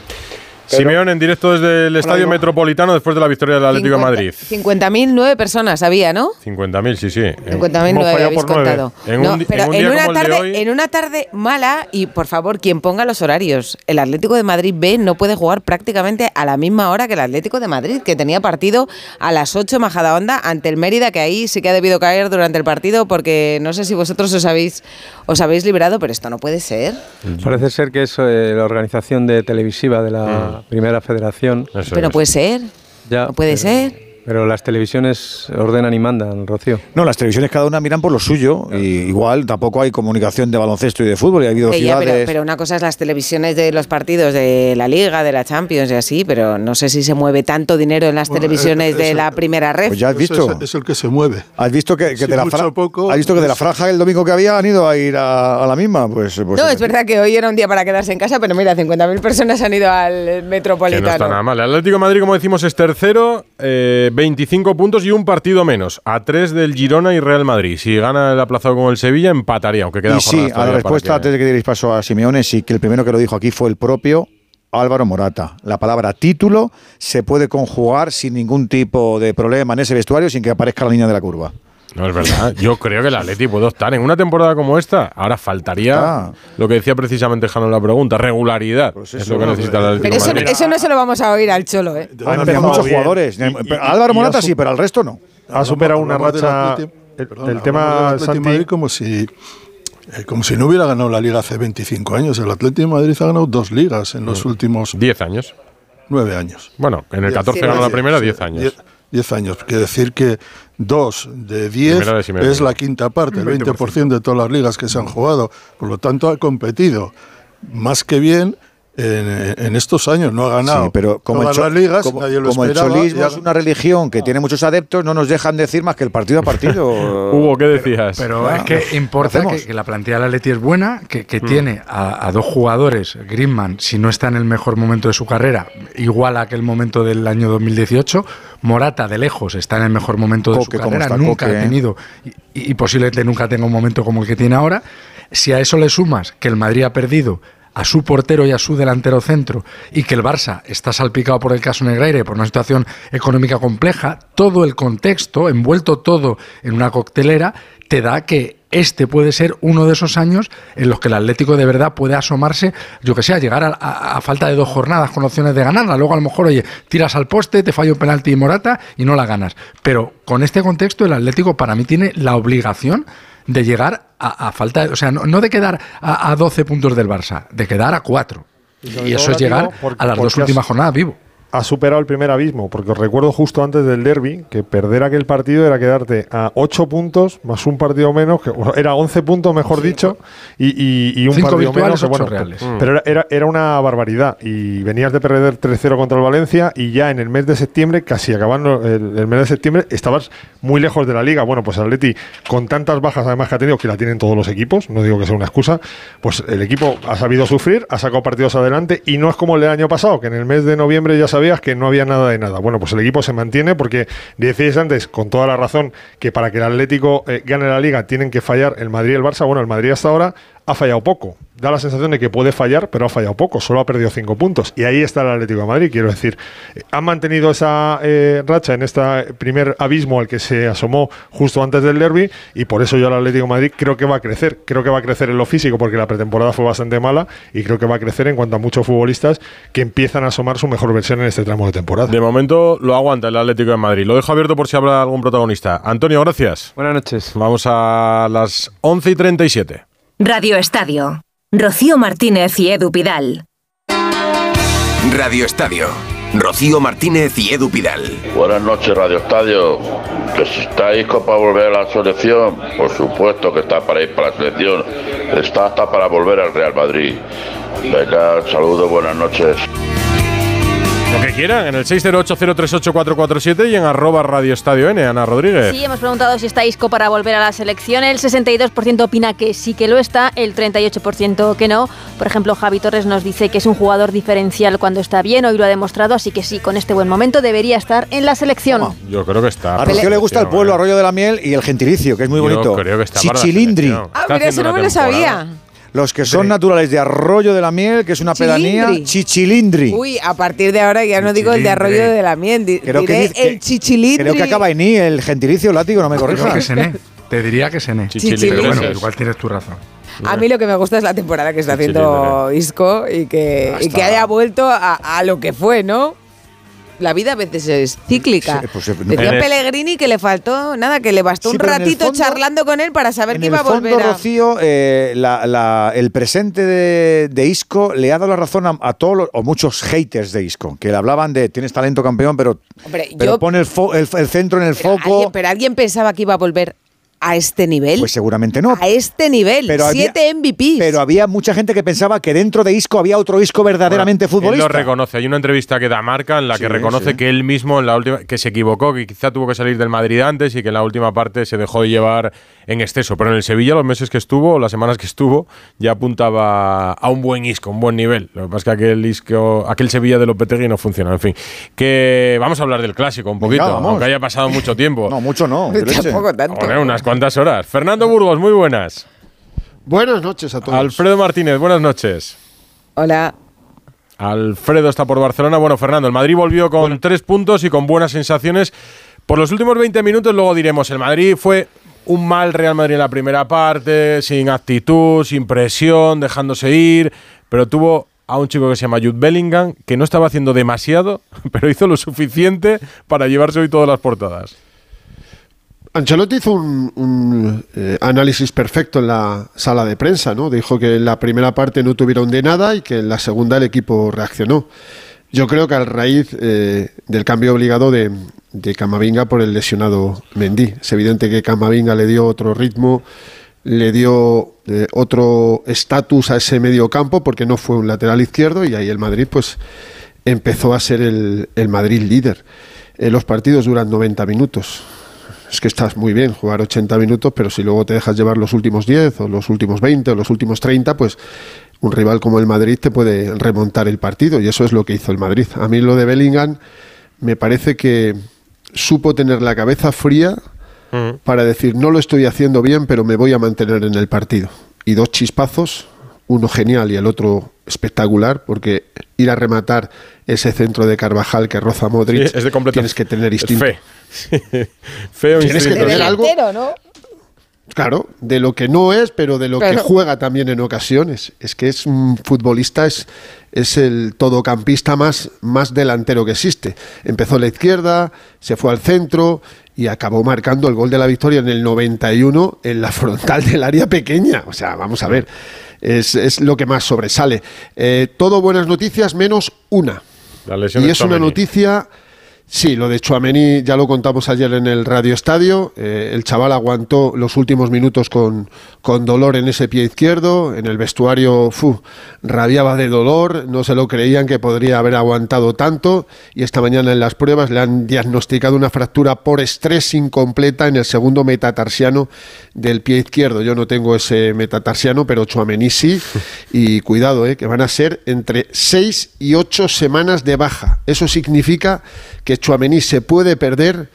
Simeón en directo desde el Estadio Metropolitano después de la victoria del Atlético de Madrid. 50.009 personas había, ¿no? 50.000, sí, sí. 50.009 Hemos fallado habéis por nueve. contado. En No, un, di- pero en un en, día una tarde, hoy, en una tarde mala, y por favor, quien ponga los horarios, el Atlético de Madrid B no puede jugar prácticamente a la misma hora que el Atlético de Madrid, que tenía partido a las 8 Majadahonda ante el Mérida, que ahí sí que ha debido caer durante el partido, porque no sé si vosotros os habéis, os habéis librado, pero esto no puede ser. Parece ser que es eh, la organización de televisiva de Mm. La Primera Federación. pero no puede ser. Ya, no puede pero- ser. Pero las televisiones ordenan y mandan, Rocío. No, las televisiones cada una miran por lo suyo. Y igual tampoco hay comunicación de baloncesto y de fútbol. Y ha habido Eh, ya, ciudades. pero, pero una cosa es las televisiones de los partidos de la Liga, de la Champions y así, pero no sé si se mueve tanto dinero en las televisiones eh, de la primera red. Pues ya has visto. Es, es el que se mueve. ¿Has visto que, que Si de, la fra- poco, ¿has visto que de la pues- franja el domingo que había han ido a ir a, a la misma? Pues, pues no, es verdad que hoy era un día para quedarse en casa, pero mira, 50.000 personas han ido al que Metropolitano. no está nada mal. El Atlético de Madrid, como decimos, es tercero, eh, 25 puntos y un partido menos. A tres del Girona y Real Madrid. Si gana el aplazado con el Sevilla, empataría, aunque queda y sí, a la respuesta, antes de que dierais paso a Simeone, sí que el primero que lo dijo aquí fue el propio Álvaro Morata. La palabra título se puede conjugar sin ningún tipo de problema en ese vestuario sin que aparezca la línea de la curva. No es verdad. Yo creo que el Atleti puede estar en una temporada como esta. Ahora faltaría Ah. lo que decía precisamente Jano en la pregunta, regularidad. es lo que necesita el Atlético Pero eso, eso no se lo vamos a oír al Cholo, ¿eh? Muchos jugadores. Álvaro Morata sí, pero al resto no. Ha superado una racha. Atleti- El, perdón, el hablamos tema, del Atleti de Santi, Madrid como si eh, como si no hubiera ganado la liga hace 25 años. El Atlético de Madrid ha ganado dos ligas en los últimos 10 años. 9 años. Bueno, en el Diez. 14 Sí, ganó la primera, sí, 10 años. diez- 10 años. Quiere decir que dos de 10 Primera décima de es la quinta parte, el 20% de todas las ligas que se han jugado. Por lo tanto, ha competido más que bien en, en estos años. No ha ganado Sí, pero como, el, cho- las ligas, como- nadie lo como el cholismo y ha- es una religión que tiene muchos adeptos, no nos dejan decir más que el partido a partido. Hugo, ¿qué decías? Pero Ah, es que importa que, que la plantilla del Atleti es buena, que, que Mm. tiene a, a dos jugadores, Griezmann, si no está en el mejor momento de su carrera, igual a aquel momento del año 2018, Morata de lejos está en el mejor momento de Coque, su ¿cómo carrera, está nunca Coque, ha eh? tenido y, y posiblemente nunca tenga un momento como el que tiene ahora. Si a eso le sumas que el Madrid ha perdido a su portero y a su delantero centro y que el Barça está salpicado por el caso Negreira y por una situación económica compleja, todo el contexto, envuelto todo en una coctelera, te da que este puede ser uno de esos años en los que el Atlético de verdad puede asomarse, yo que sé, a llegar a, a- falta de dos jornadas con opciones de ganarla. Luego a lo mejor, oye, tiras al poste, te falla un penalti y Morata y no la ganas. Pero con este contexto el Atlético para mí tiene la obligación de llegar a, a falta, o sea, no, no de quedar a, a 12 puntos del Barça, de quedar a 4. Y eso es llegar a las dos últimas jornadas vivo. Ha superado el primer abismo, porque os recuerdo justo antes del derby que perder aquel partido era quedarte a 8 puntos más un partido menos, que era 11 puntos mejor dicho, y, y- y un Cinco partido menos. que, bueno, reales. pero- Pero era, era, era una barbaridad, y venías de perder 3-0 contra el Valencia, y ya en el mes de septiembre, casi acabando el, el mes de septiembre, estabas muy lejos de la liga. Bueno, pues el Atleti, con tantas bajas además que ha tenido, que la tienen todos los equipos, no digo que sea una excusa, pues el equipo ha sabido sufrir, ha sacado partidos adelante, y no es como el del año pasado, que en el mes de noviembre ya que no había nada de nada. Bueno, pues el equipo se mantiene porque decíais antes, con toda la razón, que para que el Atlético eh, gane la liga tienen que fallar el Madrid y el Barça. Bueno, el Madrid hasta ahora ha fallado poco. Da la sensación de que puede fallar, pero ha fallado poco. Solo ha perdido cinco puntos. Y ahí está el Atlético de Madrid. Quiero decir, eh, han mantenido esa eh, racha en este primer abismo al que se asomó justo antes del derby. Y por eso yo el Atlético de Madrid creo que va a crecer. Creo que va a crecer en lo físico porque la pretemporada fue bastante mala. Y creo que va a crecer en cuanto a muchos futbolistas que empiezan a asomar su mejor versión en este tramo de temporada. De momento lo aguanta el Atlético de Madrid. Lo dejo abierto por si habrá algún protagonista. Antonio, gracias. Buenas noches. Vamos a las 11 y 37. Radio Estadio. Rocío Martínez y Edu Pidal. Radio Estadio. Rocío Martínez y Edu Pidal. Buenas noches, Radio Estadio. Que si está Isco para volver a la selección, por supuesto que está para ir para la selección. Está hasta para volver al Real Madrid. Venga, saludos, buenas noches. Lo que quieran, en el 608-038-447 y en arroba Radio Estadio N, Ana Rodríguez. Sí, hemos preguntado si está Isco para volver a la selección. El 62% opina que sí que lo está, el 38% que no. Por ejemplo, Javi Torres nos dice que es un jugador diferencial cuando está bien, hoy lo ha demostrado, así que sí, con este buen momento debería estar en la selección. Yo creo que está. A Rocío le gusta el pueblo, Arroyo de la Miel y el gentilicio, que es muy Yo bonito. creo que está para la Chichilindri. Ah, mira, eso no me lo sabía. Los que son naturales de Arroyo de la Miel, que es una pedanía, Chilindri. Chichilindri. Uy, a partir de ahora ya no digo el de Arroyo de la Miel, di- Creo que diré dice- el chichilindri. Creo que acaba en I, el gentilicio látigo, no me Creo corrijas. que Sené. Te diría que Sené. Chichilindri. Pero bueno, igual tienes tu razón. A mí lo que me gusta es la temporada que está haciendo Isco y que, y que haya vuelto a, a lo que fue, ¿no? La vida a veces es cíclica. Sí, pues, eh, Decía en el- Pellegrini que le faltó nada, que le bastó Sí, un en el ratito fondo- charlando con él para saber En que el iba a fondo, volver a. Rocío, eh, la- la- el presente de, de Isco le ha dado la razón a, a todos los, o muchos haters de Isco, que le hablaban de tienes talento campeón, pero, Hombre, pero yo- pone el, fo- el- el centro en el foco. ¿Alguien- pero alguien pensaba que iba a volver a este nivel. Pues seguramente no. A este nivel. Pero había- Siete MVPs. Pero había mucha gente que pensaba que dentro de Isco había otro Isco verdaderamente Él futbolista. lo reconoce. Hay una entrevista que da Marca en la que reconoce sí. que él mismo en la última que se equivocó, que quizá tuvo que salir del Madrid antes y que en la última parte se dejó de llevar en exceso. Pero en el Sevilla, los meses que estuvo, las semanas que estuvo, ya apuntaba a un buen Isco, un buen nivel. Lo que pasa es que aquel Isco, aquel Sevilla de Lopetegui no funciona. En fin, que vamos a hablar del clásico un poquito, aunque haya pasado mucho tiempo. No, mucho no. Tampoco tanto. Joder, unas cuantas horas. Fernando Burgos, muy buenas. Buenas noches a todos. Alfredo Martínez, buenas noches. Hola. Alfredo está por Barcelona. Bueno, Fernando, el Madrid volvió con tres puntos y con buenas sensaciones. Por los últimos 20 minutos luego diremos, el Madrid fue un mal Real Madrid en la primera parte, sin actitud, sin presión, dejándose ir, pero tuvo a un chico que se llama Jude Bellingham, que no estaba haciendo demasiado, pero hizo lo suficiente para llevarse hoy todas las portadas. Ancelotti hizo un, un, eh, análisis perfecto en la sala de prensa, ¿no? Dijo que en la primera parte no tuvieron de nada y que en la segunda el equipo reaccionó. Yo creo que a raíz eh, del cambio obligado de, de, Camavinga por el lesionado Mendy. Es evidente que Camavinga le dio otro ritmo, le dio eh, otro estatus a ese medio campo porque no fue un lateral izquierdo y ahí el Madrid pues empezó a ser el, Madrid líder. Los partidos duran 90 minutos es que estás muy bien jugar 80 minutos, pero si luego te dejas llevar los últimos 10 o los últimos 20 o los últimos 30, pues un rival como el Madrid te puede remontar el partido y eso es lo que hizo el Madrid. A mí lo de Bellingham me parece que supo tener la cabeza fría para decir no lo estoy haciendo bien, pero me voy a mantener en el partido. Y dos chispazos, uno genial y el otro espectacular, porque ir a rematar ese centro de Carvajal que roza Modric, sí, es de tienes que tener instinto. Fe. Feo Tienes que tener algo. ¿no? Claro, de lo que no es, pero de lo que juega también en ocasiones. Es que es un futbolista, es, es el todocampista más, más delantero que existe. Empezó en la izquierda, se fue al centro y acabó marcando el gol de la victoria en el 91 en la frontal del área pequeña. O sea, vamos a ver, es, es lo que más sobresale. Eh, todo buenas noticias menos una. La lesión Y es una noticia. Sí, lo de Chuamení ya lo contamos ayer en el Radio Estadio. Eh, el chaval aguantó los últimos minutos con, con dolor en ese pie izquierdo. En el vestuario fu, rabiaba de dolor. No se lo creían que podría haber aguantado tanto. Y esta mañana en las pruebas le han diagnosticado una fractura por estrés incompleta en el segundo metatarsiano del pie izquierdo. Yo no tengo ese metatarsiano, pero Chuamení sí. Y cuidado, eh, que van a ser entre 6 y 8 semanas de baja. Eso significa que Chuamení se puede perder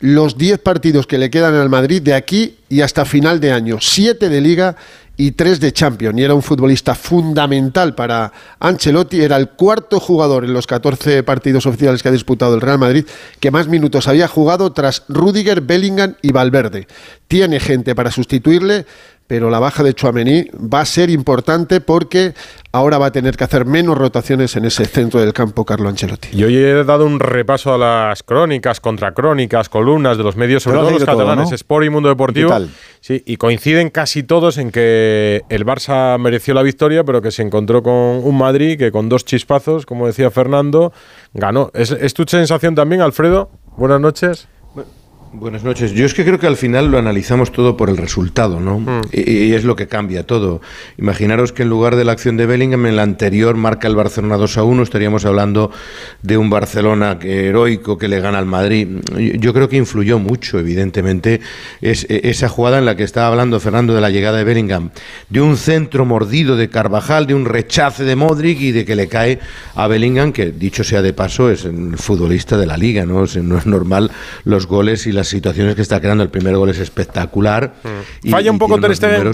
los 10 partidos que le quedan al Madrid de aquí y hasta final de año. 7 de liga y 3 de Champions. Y era un futbolista fundamental para Ancelotti. Era el cuarto jugador en los 14 partidos oficiales que ha disputado el Real Madrid que más minutos había jugado tras Rudiger, Bellingham y Valverde. Tiene gente para sustituirle, pero la baja de Chuamení va a ser importante porque ahora va a tener que hacer menos rotaciones en ese centro del campo Carlo Ancelotti. Y hoy he dado un repaso a las crónicas, contracrónicas, columnas de los medios, sobre todo los todo, catalanes, ¿no? Sport y Mundo Deportivo. ¿Qué tal? Sí, y coinciden casi todos en que el Barça mereció la victoria, pero que se encontró con un Madrid que con dos chispazos, como decía Fernando, ganó. ¿Es, es tu sensación también, Alfredo? Buenas noches. Buenas noches. Yo es que creo que al final lo analizamos todo por el resultado, ¿no? Y, y es lo que cambia todo. Imaginaros que en lugar de la acción de Bellingham, en la anterior marca el Barcelona 2 a 1, estaríamos hablando de un Barcelona heroico que le gana al Madrid. Yo, yo creo que influyó mucho, evidentemente, es, e- esa jugada en la que estaba hablando Fernando de la llegada de Bellingham, de un centro mordido de Carvajal, de un rechace de Modric y de que le cae a Bellingham, que dicho sea de paso, es el futbolista de la liga, ¿no? O sea, no es normal los goles y las situaciones que está creando. El primer gol es espectacular. y- Falla un poco Ter Stegen.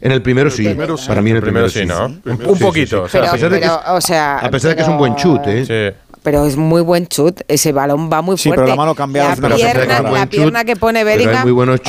En el primero sí, primero sí. para mí en el El primero primero, sí, sí. ¿no? Un- un poquito, o sea, a pesar de que, pero, o sea, a pesar de que es un buen chut, ¿eh? Pero es muy buen chut. Ese balón va muy Sí, fuerte. pero la mano cambiada La pierna, la pierna que pone Pero hay muy buenos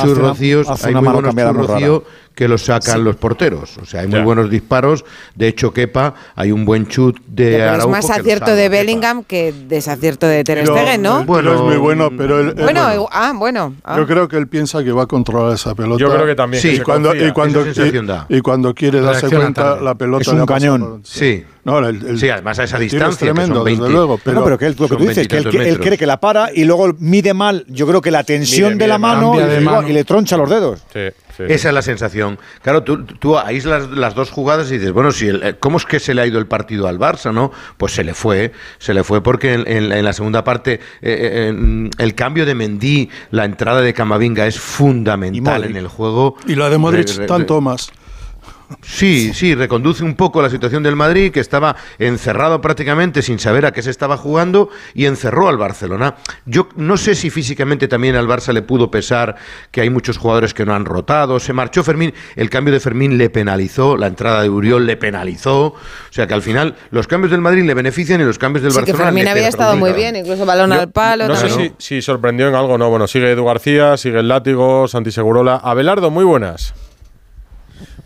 hace hay una muy mano buenos churrocíos que los sacan los porteros. O sea, hay muy Ya. buenos disparos. De hecho, Kepa, hay un buen chut de Pero es Araujo más que lo acierto de Kepa. Bellingham que desacierto de Ter Stegen, ¿no? Bueno, es muy bueno, pero él, él- Bueno, ah, bueno. ah. yo creo que él piensa que va a controlar esa pelota. Yo creo que también, Sí, que y cuando, y, cuando, y, y cuando quiere darse cuenta, tarde. la pelota Es un cañón. Sí. No, el, el- Sí, además a esa tiro es distancia, que tremendo, son 20. desde luego. Pero, no, pero que él, lo que tú dices, que él, él cree que la para y luego mide mal, yo creo que la tensión Mide, de la mano, de y, mano. y le troncha los dedos. Sí, sí. Esa es la sensación. Claro, tú, tú aíslas las dos jugadas y dices, bueno, si el- eh, ¿cómo es que se le ha ido el partido al Barça, no? Pues se le fue, se le fue porque en, en la- en la segunda parte eh, eh, en- el cambio de Mendy, la entrada de Camavinga es fundamental en el juego. y la de Modric, Re- re- tanto más. Sí, sí, reconduce un poco la situación del Madrid, que estaba encerrado prácticamente sin saber a qué se estaba jugando y encerró al Barcelona. Yo no sé si físicamente también al Barça le pudo pesar que hay muchos jugadores que no han rotado. Se marchó Fermín, el cambio de Fermín le penalizó, la entrada de Uriol le penalizó. O sea que al final los cambios del Madrid le benefician y los cambios del Sí, que Barcelona Fermín le había estado muy bien, incluso balón al palo. No sé si sorprendió en algo, no. Bueno, sigue Edu García, sigue el látigo, Santi Segurola. Abelardo, muy buenas.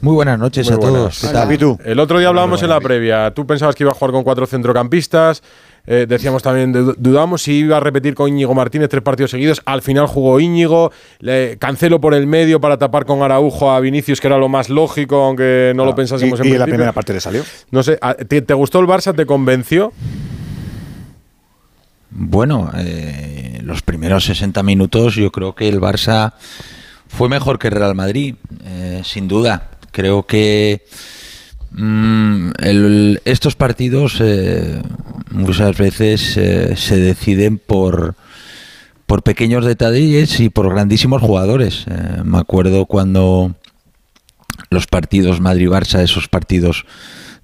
Muy buenas noches Muy a buenas. todos. ¿Qué tal? El otro día hablábamos en la previa. Tú pensabas que iba a jugar con cuatro centrocampistas. eh, decíamos también, du- dudamos si iba a repetir con Íñigo Martínez tres partidos seguidos. Al final jugó Íñigo. Le cancelo por el medio para tapar con Araujo a Vinicius, que era lo más lógico, aunque no lo pensásemos y- en y en la principio. primera parte le salió. No sé, ¿a- ¿te, te gustó el Barça? ¿Te convenció? Bueno, eh, los primeros 60 minutos yo creo que el Barça fue mejor que el Real Madrid, eh, sin duda. Creo que mm, el- estos partidos eh, muchas veces eh, se deciden por, por pequeños detalles y por grandísimos jugadores. Eh, me acuerdo cuando los partidos Madrid-Barça, esos partidos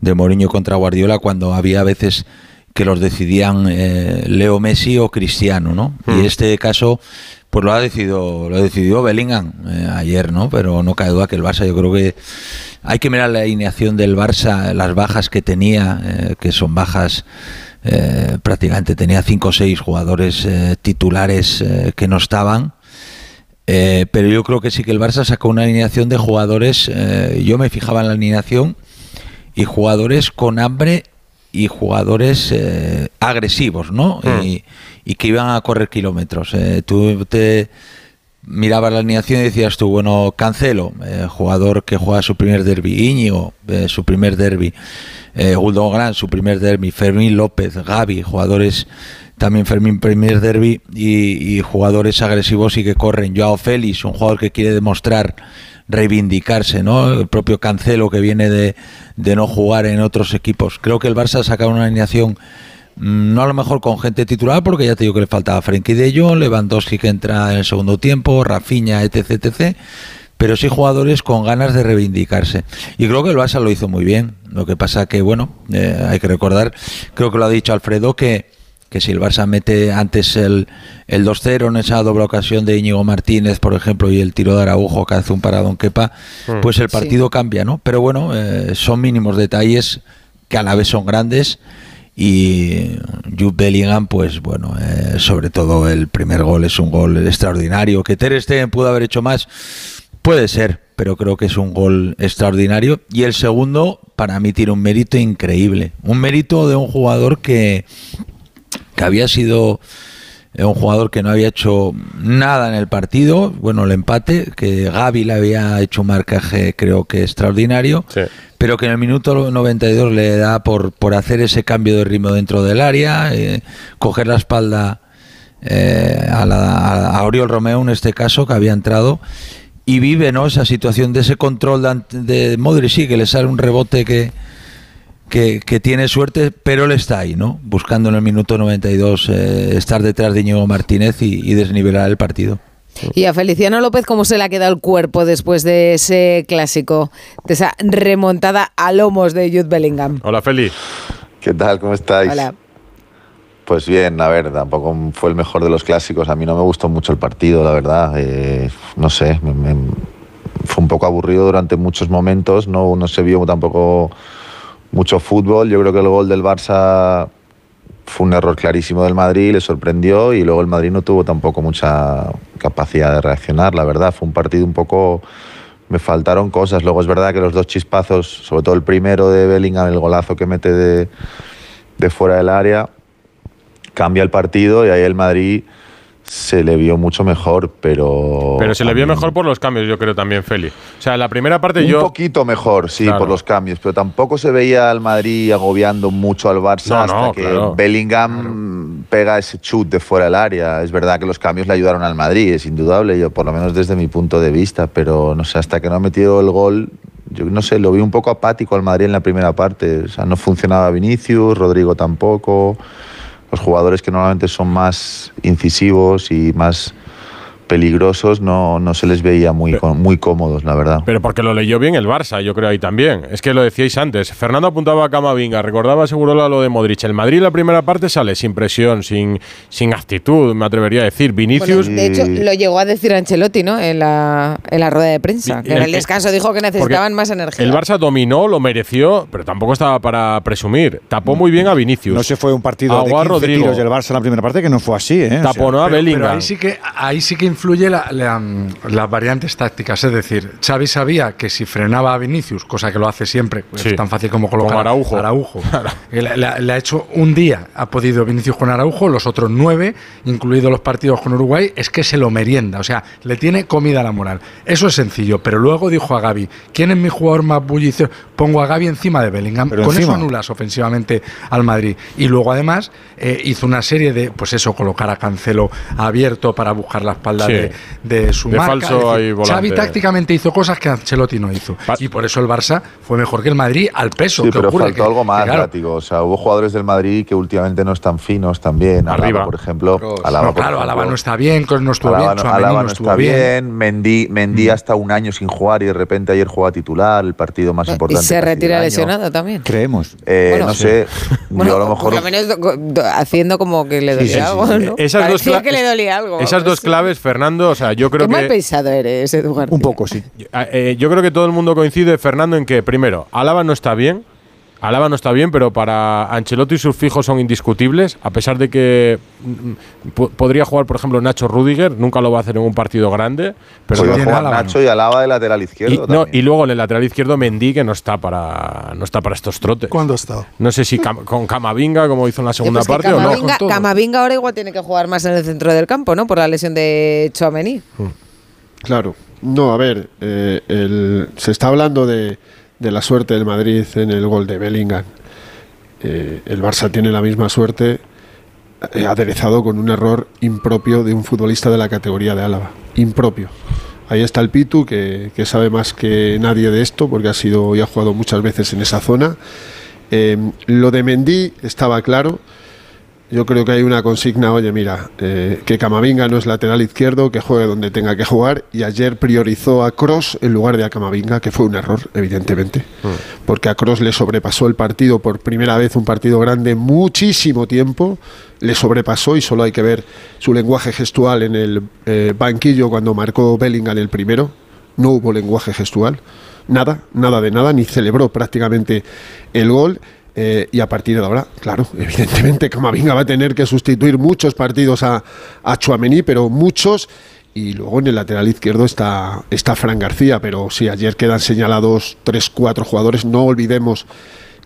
de Mourinho contra Guardiola, cuando había veces que los decidían eh, Leo Messi o Cristiano, ¿no? Y este caso, pues lo ha decidido, lo ha decidido Bellingham eh, ayer, ¿no? Pero no cabe duda que el Barça, yo creo que hay que mirar la alineación del Barça, las bajas que tenía, eh, que son bajas eh, prácticamente tenía cinco o seis jugadores eh, titulares eh, que no estaban. Eh, pero yo creo que sí que el Barça sacó una alineación de jugadores. yo me fijaba en la alineación y jugadores con hambre y jugadores eh, agresivos, ¿no? Y, y que iban a correr kilómetros. Eh, tú te mirabas la alineación y decías tú, bueno, Cancelo, eh, jugador que juega su primer derby, Íñigo, eh, su primer derby, eh, Gran, su primer derby, Fermín López, Gaby, jugadores también Fermín primer derby y, y jugadores agresivos y que corren. Joao Félix, un jugador que quiere demostrar reivindicarse, ¿no? El propio Cancelo que viene de, de no jugar en otros equipos. Creo que el Barça ha sacado una alineación no a lo mejor con gente titular, porque ya te digo que le faltaba Frenkie de Jong, Lewandowski que entra en el segundo tiempo, Rafinha, etc, etc. Pero sí jugadores con ganas de reivindicarse. Y creo que el Barça lo hizo muy bien. Lo que pasa que, bueno, eh, hay que recordar, creo que lo ha dicho Alfredo, que, que si el Barça mete antes el, el 2-0 en esa doble ocasión de Íñigo Martínez, por ejemplo, y el tiro de Araujo que hace un paradón quepa, Mm. pues el Sí. partido cambia, ¿no? Pero bueno, eh, son mínimos detalles que a la vez son grandes y Jude Bellingham, pues bueno, eh, sobre todo el primer gol es un gol extraordinario. Que Ter Stegen pudo haber hecho más, puede ser, pero creo que es un gol extraordinario. Y el segundo, para mí, tiene un mérito increíble. Un mérito de un jugador que, que había sido un jugador que no había hecho nada en el partido, bueno, el empate, que Gaby le había hecho un marcaje creo que extraordinario, pero que en el minuto 92 le da por, por hacer ese cambio de ritmo dentro del área, eh, coger la espalda eh, a, la, a Oriol Romeo en este caso, que había entrado, y vive ¿no? esa situación de ese control de, de Modric, sí, que le sale un rebote que, que, que tiene suerte, pero él está ahí, ¿no? Buscando en el minuto 92 eh, estar detrás de Íñigo Martínez y, y desnivelar el partido. Y a Feliciano López, ¿cómo se le ha quedado el cuerpo después de ese clásico, de esa remontada a lomos de Jude Bellingham? Hola, Feli. ¿Qué tal? ¿Cómo estáis? Hola. Pues bien, a ver, tampoco fue el mejor de los clásicos. A mí no me gustó mucho el partido, la verdad. Eh, no sé, me- me- fue un poco aburrido durante muchos momentos. No, no se vio tampoco mucho fútbol. Yo creo que el gol del Barça fue un error clarísimo del Madrid, le sorprendió y luego el Madrid no tuvo tampoco mucha capacidad de reaccionar, la verdad. Fue un partido un poco... Me faltaron cosas. Luego es verdad que los dos chispazos, sobre todo el primero de Bellingham, el golazo que mete de, fuera del área, cambia el partido y ahí el Madrid se le vio mucho mejor, pero... Pero se le vio mejor por los cambios, yo creo también, Feli. O sea, la primera parte un yo. poquito mejor, sí, Claro. por los cambios, pero tampoco se veía al Madrid agobiando mucho al Barça No, hasta no, que claro. Bellingham pega ese chut de fuera del área. Es verdad que los cambios le ayudaron al Madrid, es indudable, yo por lo menos desde mi punto de vista, pero no sé, hasta que no ha metido el gol, yo no sé, lo vi un poco apático al Madrid en la primera parte. O sea, no funcionaba Vinicius, Rodrigo tampoco. Los jugadores que normalmente son más incisivos y más peligrosos no, no se les veía muy, muy cómodos, la verdad. Pero porque lo leyó bien el Barça, yo creo ahí también. Es que lo decíais antes. Fernando apuntaba a Camavinga, recordaba seguro lo de Modric. El Madrid la primera parte sale sin presión, sin, sin actitud, me atrevería a decir. Vinicius. de hecho, lo llegó a decir Ancelotti, ¿no? En la, en la rueda de prensa. Que en el descanso dijo que necesitaban más energía. El Barça dominó, lo mereció, pero tampoco estaba para presumir. Tapó muy bien a Vinicius. No se fue un partido de 15 Rodrigo. tiros del Barça en la primera parte que no fue así, ¿eh? Tapó no a Bellingham. ahí sí que ahí sí que influye la, la, las variantes tácticas. Es decir, Xavi sabía que si frenaba a Vinicius, cosa que lo hace siempre, pues Sí. es tan fácil como colocar Araujo. a Araujo. Le, ha hecho un día, ha podido Vinicius con Araujo, los otros nueve, incluidos los partidos con Uruguay, es que se lo merienda. O sea, le tiene comida a la moral. Eso es sencillo. Pero luego dijo a Gaby, ¿quién es mi jugador más bullicioso? Pongo a Gaby encima de Bellingham. Pero con encima. eso anulas ofensivamente al Madrid. Y luego además eh, hizo una serie de, pues eso, colocar a Cancelo abierto para buscar la espalda Sí. de, de su De marca. decir. Xavi tácticamente hizo cosas que Ancelotti no hizo. Y por eso el Barça fue mejor que el Madrid al peso. Sí, ¿Qué pero ocurre? faltó Que- algo más, que claro, látigo. O sea, hubo jugadores del Madrid que últimamente no están finos también. Alaba, Arriba. por ejemplo. Alaba, No, por claro. Alaba no está bien, no estuvo Alaba bien, no- Alaba no no estuvo está bien. bien. Mendy, Mendy hasta un año sin jugar y de repente ayer juega titular, el partido más Y importante. se casi retira lesionado también. Creemos. Eh, Bueno, no sí. sé, Bueno, yo a lo mejor. por lo menos do- do- haciendo como que le dolía Sí, sí, sí. algo, ¿no? Esas dos Parecía cla- que le dolía algo. Esas dos claves, Fernando, o sea, yo creo Qué mal que. pensado eres, Eduardo. Un poco, sí. Eh, yo creo que todo el mundo coincide, Fernando, en que, primero, Alaba no está bien. Alaba no está bien, pero para Ancelotti sus fijos son indiscutibles, a pesar de que mm, po- podría jugar, por ejemplo, Nacho Rudiger, nunca lo va a hacer en un partido grande. Pero no no. Nacho y Alaba de lateral Y, izquierdo. no, también. y luego en el lateral izquierdo Mendy, que no está para, no está para estos trotes. ¿Cuándo ha estado? No sé si cam- con Camavinga, como hizo en la segunda Pues parte, o no. Camavinga, Camavinga ahora igual tiene que jugar más en el centro del campo, ¿no? Por la lesión de Chouameni. Claro. No, a ver, eh, el- se está hablando de, de la suerte del Madrid en el gol de Bellingham. Eh, el Barça tiene la misma suerte eh, aderezado con un error impropio de un futbolista de la categoría de Álava. Impropio. Ahí está el Pitu, que, que sabe más que nadie de esto, porque ha sido y ha jugado muchas veces en esa zona. Eh, lo de Mendy estaba claro. Yo creo que hay una consigna, oye, mira, eh, que Camavinga no es lateral izquierdo, que juegue donde tenga que jugar, y ayer priorizó a Cross en lugar de a Camavinga, que fue un error, evidentemente, porque a Cross le sobrepasó el partido por primera vez, un partido grande, muchísimo tiempo, le sobrepasó y solo hay que ver su lenguaje gestual en el eh, banquillo cuando marcó Bellingham el primero, no hubo lenguaje gestual, nada, nada de nada, ni celebró prácticamente el gol. Eh, y a partir de ahora, claro, evidentemente Camavinga va a tener que sustituir muchos partidos a, a Chouameni, pero muchos. Y luego en el lateral izquierdo está, está Fran García, pero si ayer quedan señalados tres, cuatro jugadores, no olvidemos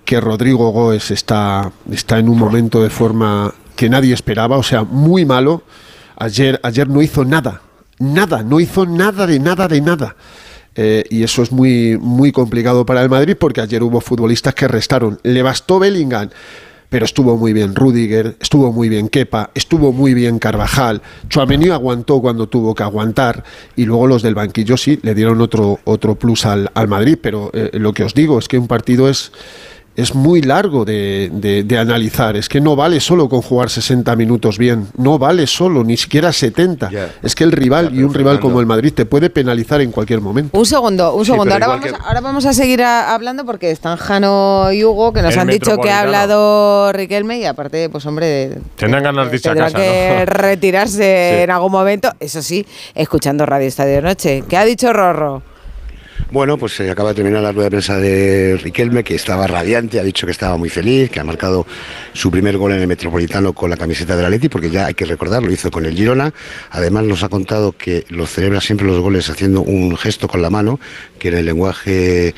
que Rodrigo Goes está, está en un momento de forma que nadie esperaba, o sea, muy malo. Ayer, ayer no hizo nada, nada, no hizo nada de nada de nada. Eh, y eso es muy, muy complicado para el Madrid porque ayer hubo futbolistas que restaron. Le bastó Bellingham, pero estuvo muy bien Rudiger, estuvo muy bien Kepa, estuvo muy bien Carvajal. Chouameni aguantó cuando tuvo que aguantar y luego los del banquillo sí le dieron otro, otro plus al, al Madrid. Pero eh, lo que os digo es que un partido es es muy largo de, de- de analizar. Es que no vale solo con jugar 60 minutos bien, no vale solo, ni siquiera 70. Es que el rival y un rival como el Madrid te puede penalizar en cualquier momento. Un segundo, un segundo. Ahora vamos, ahora vamos a seguir a- hablando porque están Jano y Hugo, que nos El han dicho que ha hablado Riquelme y aparte, pues hombre, Tendrán ganas de irse casa, que ¿no? retirarse Sí. en algún momento. Eso sí, escuchando Radio Estadio de Noche. ¿Qué ha dicho Rorro? Bueno, pues se acaba de terminar la rueda de prensa de Riquelme, que estaba radiante, ha dicho que estaba muy feliz, que ha marcado su primer gol en el Metropolitano con la camiseta del Atleti, porque ya hay que recordar, lo hizo con el Girona. Además nos ha contado que los celebra siempre los goles haciendo un gesto con la mano, que en el lenguaje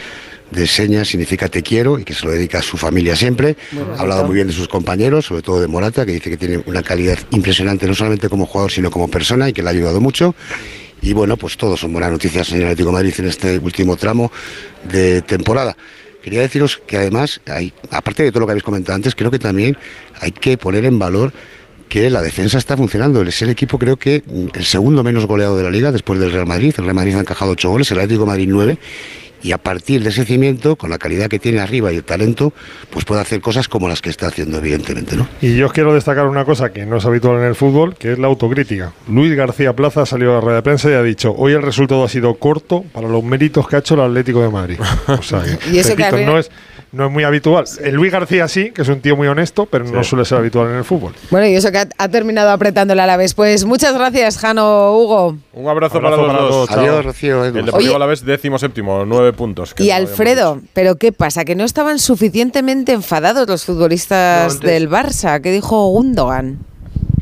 de señas significa te quiero y que se lo dedica a su familia siempre. Ha hablado muy bien de sus compañeros, sobre todo de Morata, que dice que tiene una calidad impresionante, no solamente como jugador, sino como persona y que le ha ayudado mucho. Y bueno, pues todos son buenas noticias el Atlético Madrid en este último tramo de temporada. Quería deciros que además, hay, aparte de todo lo que habéis comentado antes, creo que también hay que poner en valor que la defensa está funcionando. Es el equipo, creo que mm, el segundo menos goleado de la liga después del Real Madrid. El Real Madrid ha encajado ocho goles, el Atlético Madrid nueve. Y a partir de ese cimiento, con la calidad que tiene arriba y el talento, pues puede hacer cosas como las que está haciendo, evidentemente, ¿no? Y yo os quiero destacar una cosa que no es habitual en el fútbol, que es la autocrítica. Luis García Plaza salió a la rueda de prensa y ha dicho, hoy el resultado ha sido corto para los méritos que ha hecho el Atlético de Madrid. O sea, que, Y eso que repito, no es no es muy habitual. El Luis García sí, que es un tío muy honesto, pero no suele ser habitual en el fútbol. Bueno, y eso que ha, ha terminado apretándole a la vez. Pues muchas gracias, Jano Hugo. Un abrazo, Abrazo para los para dos. chao. Adiós, Rocío. El Deportivo Oye. a la vez décimo séptimo, nueve puntos. Y no Alfredo, ¿pero qué pasa? ¿Que no estaban suficientemente enfadados los futbolistas No, del Barça? ¿Qué dijo Gundogan?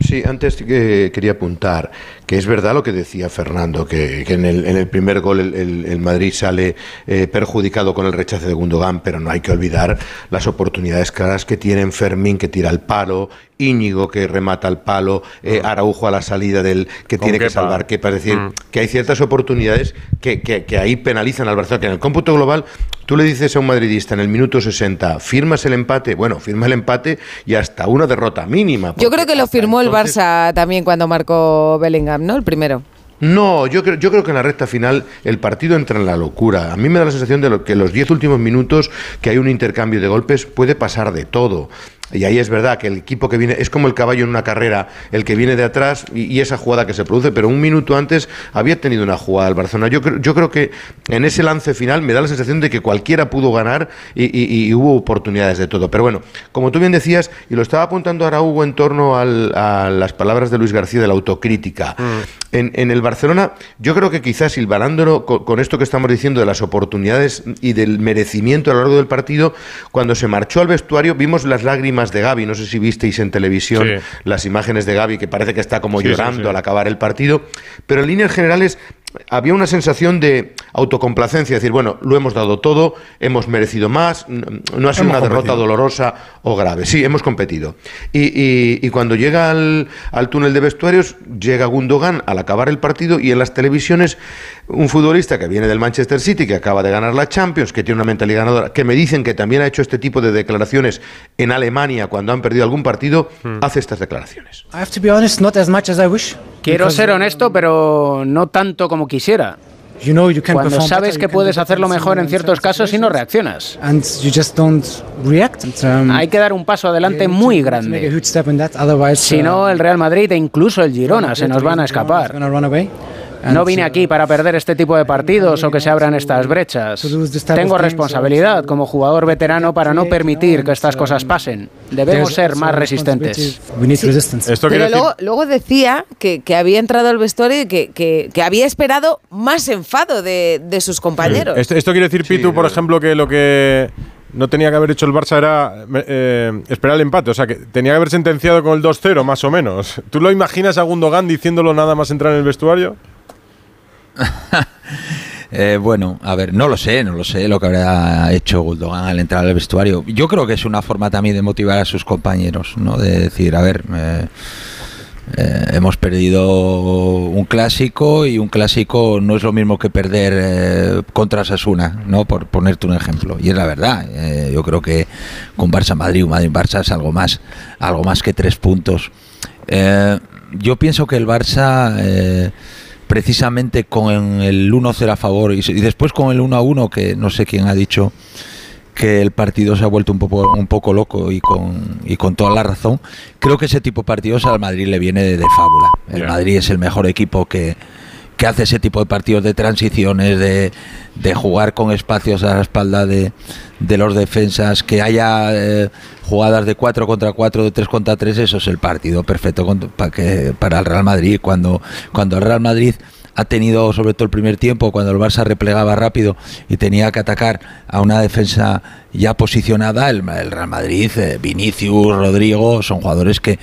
Sí, antes que quería apuntar es verdad lo que decía Fernando, que, en, el, primer gol el, Madrid sale eh, perjudicado con el rechace de Gundogan, pero no hay que olvidar las oportunidades claras que tienen Fermín, que tira el palo, Íñigo, que remata el palo, eh, Araujo a la salida del que tiene que salvar Kepa. Es decir, Mm. que hay ciertas oportunidades que, que- que ahí penalizan al Barcelona. Que en el cómputo global, tú le dices a un madridista en el minuto 60, firmas el empate, bueno, firma el empate y hasta una derrota mínima. Yo creo que lo firmó el Barça también cuando marcó Bellingham, ¿no? El primero. No, yo creo, yo creo que en la recta final el partido entra en la locura. A mí me da la sensación de lo, que los 10 últimos minutos que hay un intercambio de golpes puede pasar de todo. Y ahí es verdad que el equipo que viene es como el caballo en una carrera, el que viene de atrás y, y esa jugada que se produce, pero un minuto antes había tenido una jugada el Barcelona. Yo creo, yo creo que en ese lance final me da la sensación de que cualquiera pudo ganar y, y- y hubo oportunidades de todo. Pero bueno, como tú bien decías, y lo estaba apuntando ahora Hugo en torno al- a las palabras de Luis García de la autocrítica. En, en el Barcelona, yo creo que quizás silbanándolo con, con esto que estamos diciendo de las oportunidades y del merecimiento a lo largo del partido, cuando se marchó al vestuario vimos las lágrimas de Gaby, no sé si visteis en televisión Sí. las imágenes de Gaby que parece que está como Sí, llorando sí. al acabar el partido, pero en líneas generales había una sensación de autocomplacencia, decir, bueno, lo hemos dado todo, hemos merecido más, no ha sido Hemos una derrota dolorosa o grave. Sí, hemos competido. Y, y- y cuando llega al, al túnel de vestuarios, llega Gundogan al acabar el partido y en las televisiones un futbolista que viene del Manchester City, que acaba de ganar la Champions, que tiene una mentalidad ganadora, que me dicen que también ha hecho este tipo de declaraciones en Alemania cuando han perdido algún partido, hace estas declaraciones. I have to be honest, not as much as I wish. Quiero ser honesto, pero no tanto como quisiera. You know you can Cuando perform sabes better, que puedes hacerlo mejor en ciertos casos y no reaccionas. And you just don't react. And, um, Hay que dar un paso adelante muy grande. huge step in that, otherwise, Si no, uh, el Real Madrid e incluso el Girona se nos van a escapar. No vine aquí para perder este tipo de partidos o que se abran estas brechas. Tengo responsabilidad como jugador veterano para no permitir que estas cosas pasen. Debemos ser más resistentes. We need resistance. Pero luego, luego decía que, que había entrado al vestuario y que, que- que había esperado más enfado de, de sus compañeros. Esto, esto quiere decir, Pitu, por ejemplo, que lo que no tenía que haber hecho el Barça era eh, esperar el empate. O sea, que tenía que haber sentenciado con el 2-0, más o menos. ¿Tú lo imaginas a Gundogan diciéndolo nada más entrar en el vestuario? Eh, bueno, a ver, no lo sé, no lo sé lo que habrá hecho Gundogan al entrar al vestuario. Yo creo que es una forma también de motivar a sus compañeros, ¿no? De decir, a ver, eh, eh, hemos perdido un clásico y un clásico no es lo mismo que perder contra Sasuna, ¿no? Por ponerte un ejemplo. Y es la verdad. yo creo que con Barça Madrid, Madrid Barça es algo más, algo más que tres puntos. Yo pienso que el Barça precisamente con el 1-0 a favor y, y después con el 1-1 que no sé quién ha dicho que el partido se ha vuelto un poco, un poco loco y con, y con toda la razón. Creo que ese tipo de partidos al Madrid le viene de, de fábula. El. Madrid es el mejor equipo que, que hace ese tipo de partidos de transiciones, de, jugar con espacios a la espalda de, de los defensas, que haya eh, jugadas de 4 contra 4, de 3 contra 3, eso es el partido perfecto con- para, que, para el Real Madrid. Cuando, el Real Madrid ha tenido, sobre todo el primer tiempo, cuando el Barça replegaba rápido y tenía que atacar a una defensa ya posicionada, el, el Real Madrid, eh, Vinicius, Rodrigo, son jugadores que,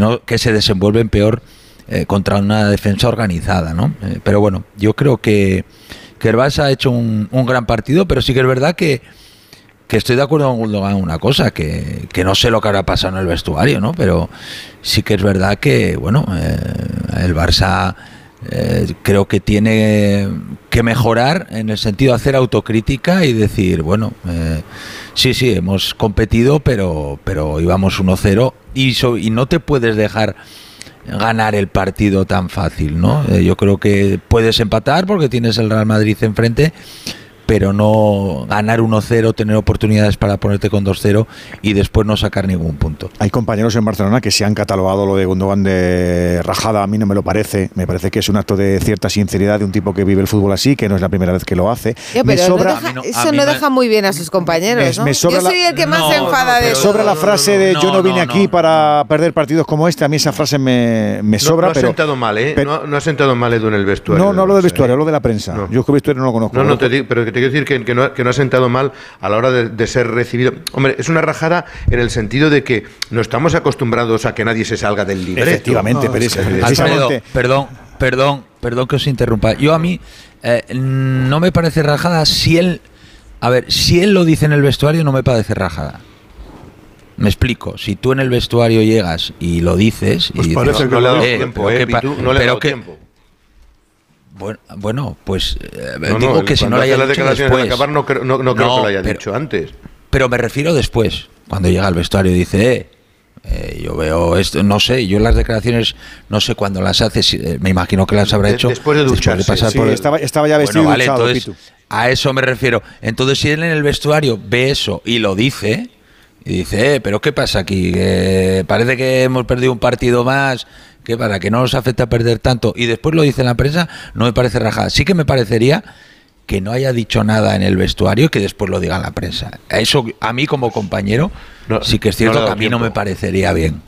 no, que se desenvuelven peor eh, contra una defensa organizada, ¿no? Eh, pero bueno, yo creo que, que el Barça ha hecho un, un gran partido, pero sí que es verdad que, que estoy de acuerdo con Gundogan una cosa, que, que no sé lo que habrá pasado en el vestuario, ¿no? Pero sí que es verdad que, bueno, eh, el Barça creo que tiene que mejorar en el sentido de hacer autocrítica y decir, bueno, sí, sí, hemos competido, pero, pero íbamos 1-0 y, y no te puedes dejar ganar el partido tan fácil, ¿no? Eh, yo creo que puedes empatar porque tienes el Real Madrid enfrente, pero no ganar 1-0, tener oportunidades para ponerte con 2-0 y después no sacar ningún punto. Hay compañeros en Barcelona que se han catalogado lo de Gundogan de rajada, a mí no me lo parece, me parece que es un acto de cierta sinceridad de un tipo que vive el fútbol así, que no es la primera vez que lo hace. Ya, Me no sobra- deja- eso no deja muy bien a sus compañeros, Me- ¿no? me sobra Yo la- soy el que más se enfada de Me todo. sobra la frase de yo no vine aquí para perder partidos como este, a mí esa frase me, sobra, no, ha sentado mal, ¿eh? pero- no, no ha sentado mal Edu en el vestuario. No, no hablo del ¿eh? vestuario, hablo de la prensa. Yo es que el vestuario no lo conozco. No, no, te digo, pero que te quiero decir que, que no, que no ha sentado mal a la hora de, de ser recibido. Hombre, es una rajada en el sentido de que no estamos acostumbrados a que nadie se salga del libreto. Efectivamente, pero es- Alfredo, precisamente- perdón, perdón, perdón que os interrumpa. Yo a mí eh, no me parece rajada si él, a ver, si él lo dice en el vestuario no me parece rajada. Me explico, si tú en el vestuario llegas y lo dices y Pues dices, parece que no le ha dado eh, tiempo, pero eh, no pero dado qué- tiempo. Bueno, bueno, pues eh, No, no, digo que si no lo hace haya las dicho declaraciones después. acabar no, creo- no- no creo que lo haya pero- dicho antes. Pero me refiero después, cuando llega al vestuario y dice, eh, eh, yo veo esto, no sé, yo las declaraciones no sé cuándo las hace, si- eh, me imagino que las habrá hecho después de ducharse. pasar Sí, por el- estaba- estaba ya vestido y vale, duchado, entonces, Pitu. a eso me refiero. Entonces, si él en el vestuario ve eso y lo dice, y dice, eh, pero ¿qué pasa aquí? Parece que hemos perdido un partido más, que para que no nos afecta perder tanto, y después lo dice en la prensa, no me parece rajada. Sí que me parecería que no haya dicho nada en el vestuario y que después lo diga en la prensa. Eso a mí como compañero sí que es no cierto que a mí no me parecería bien.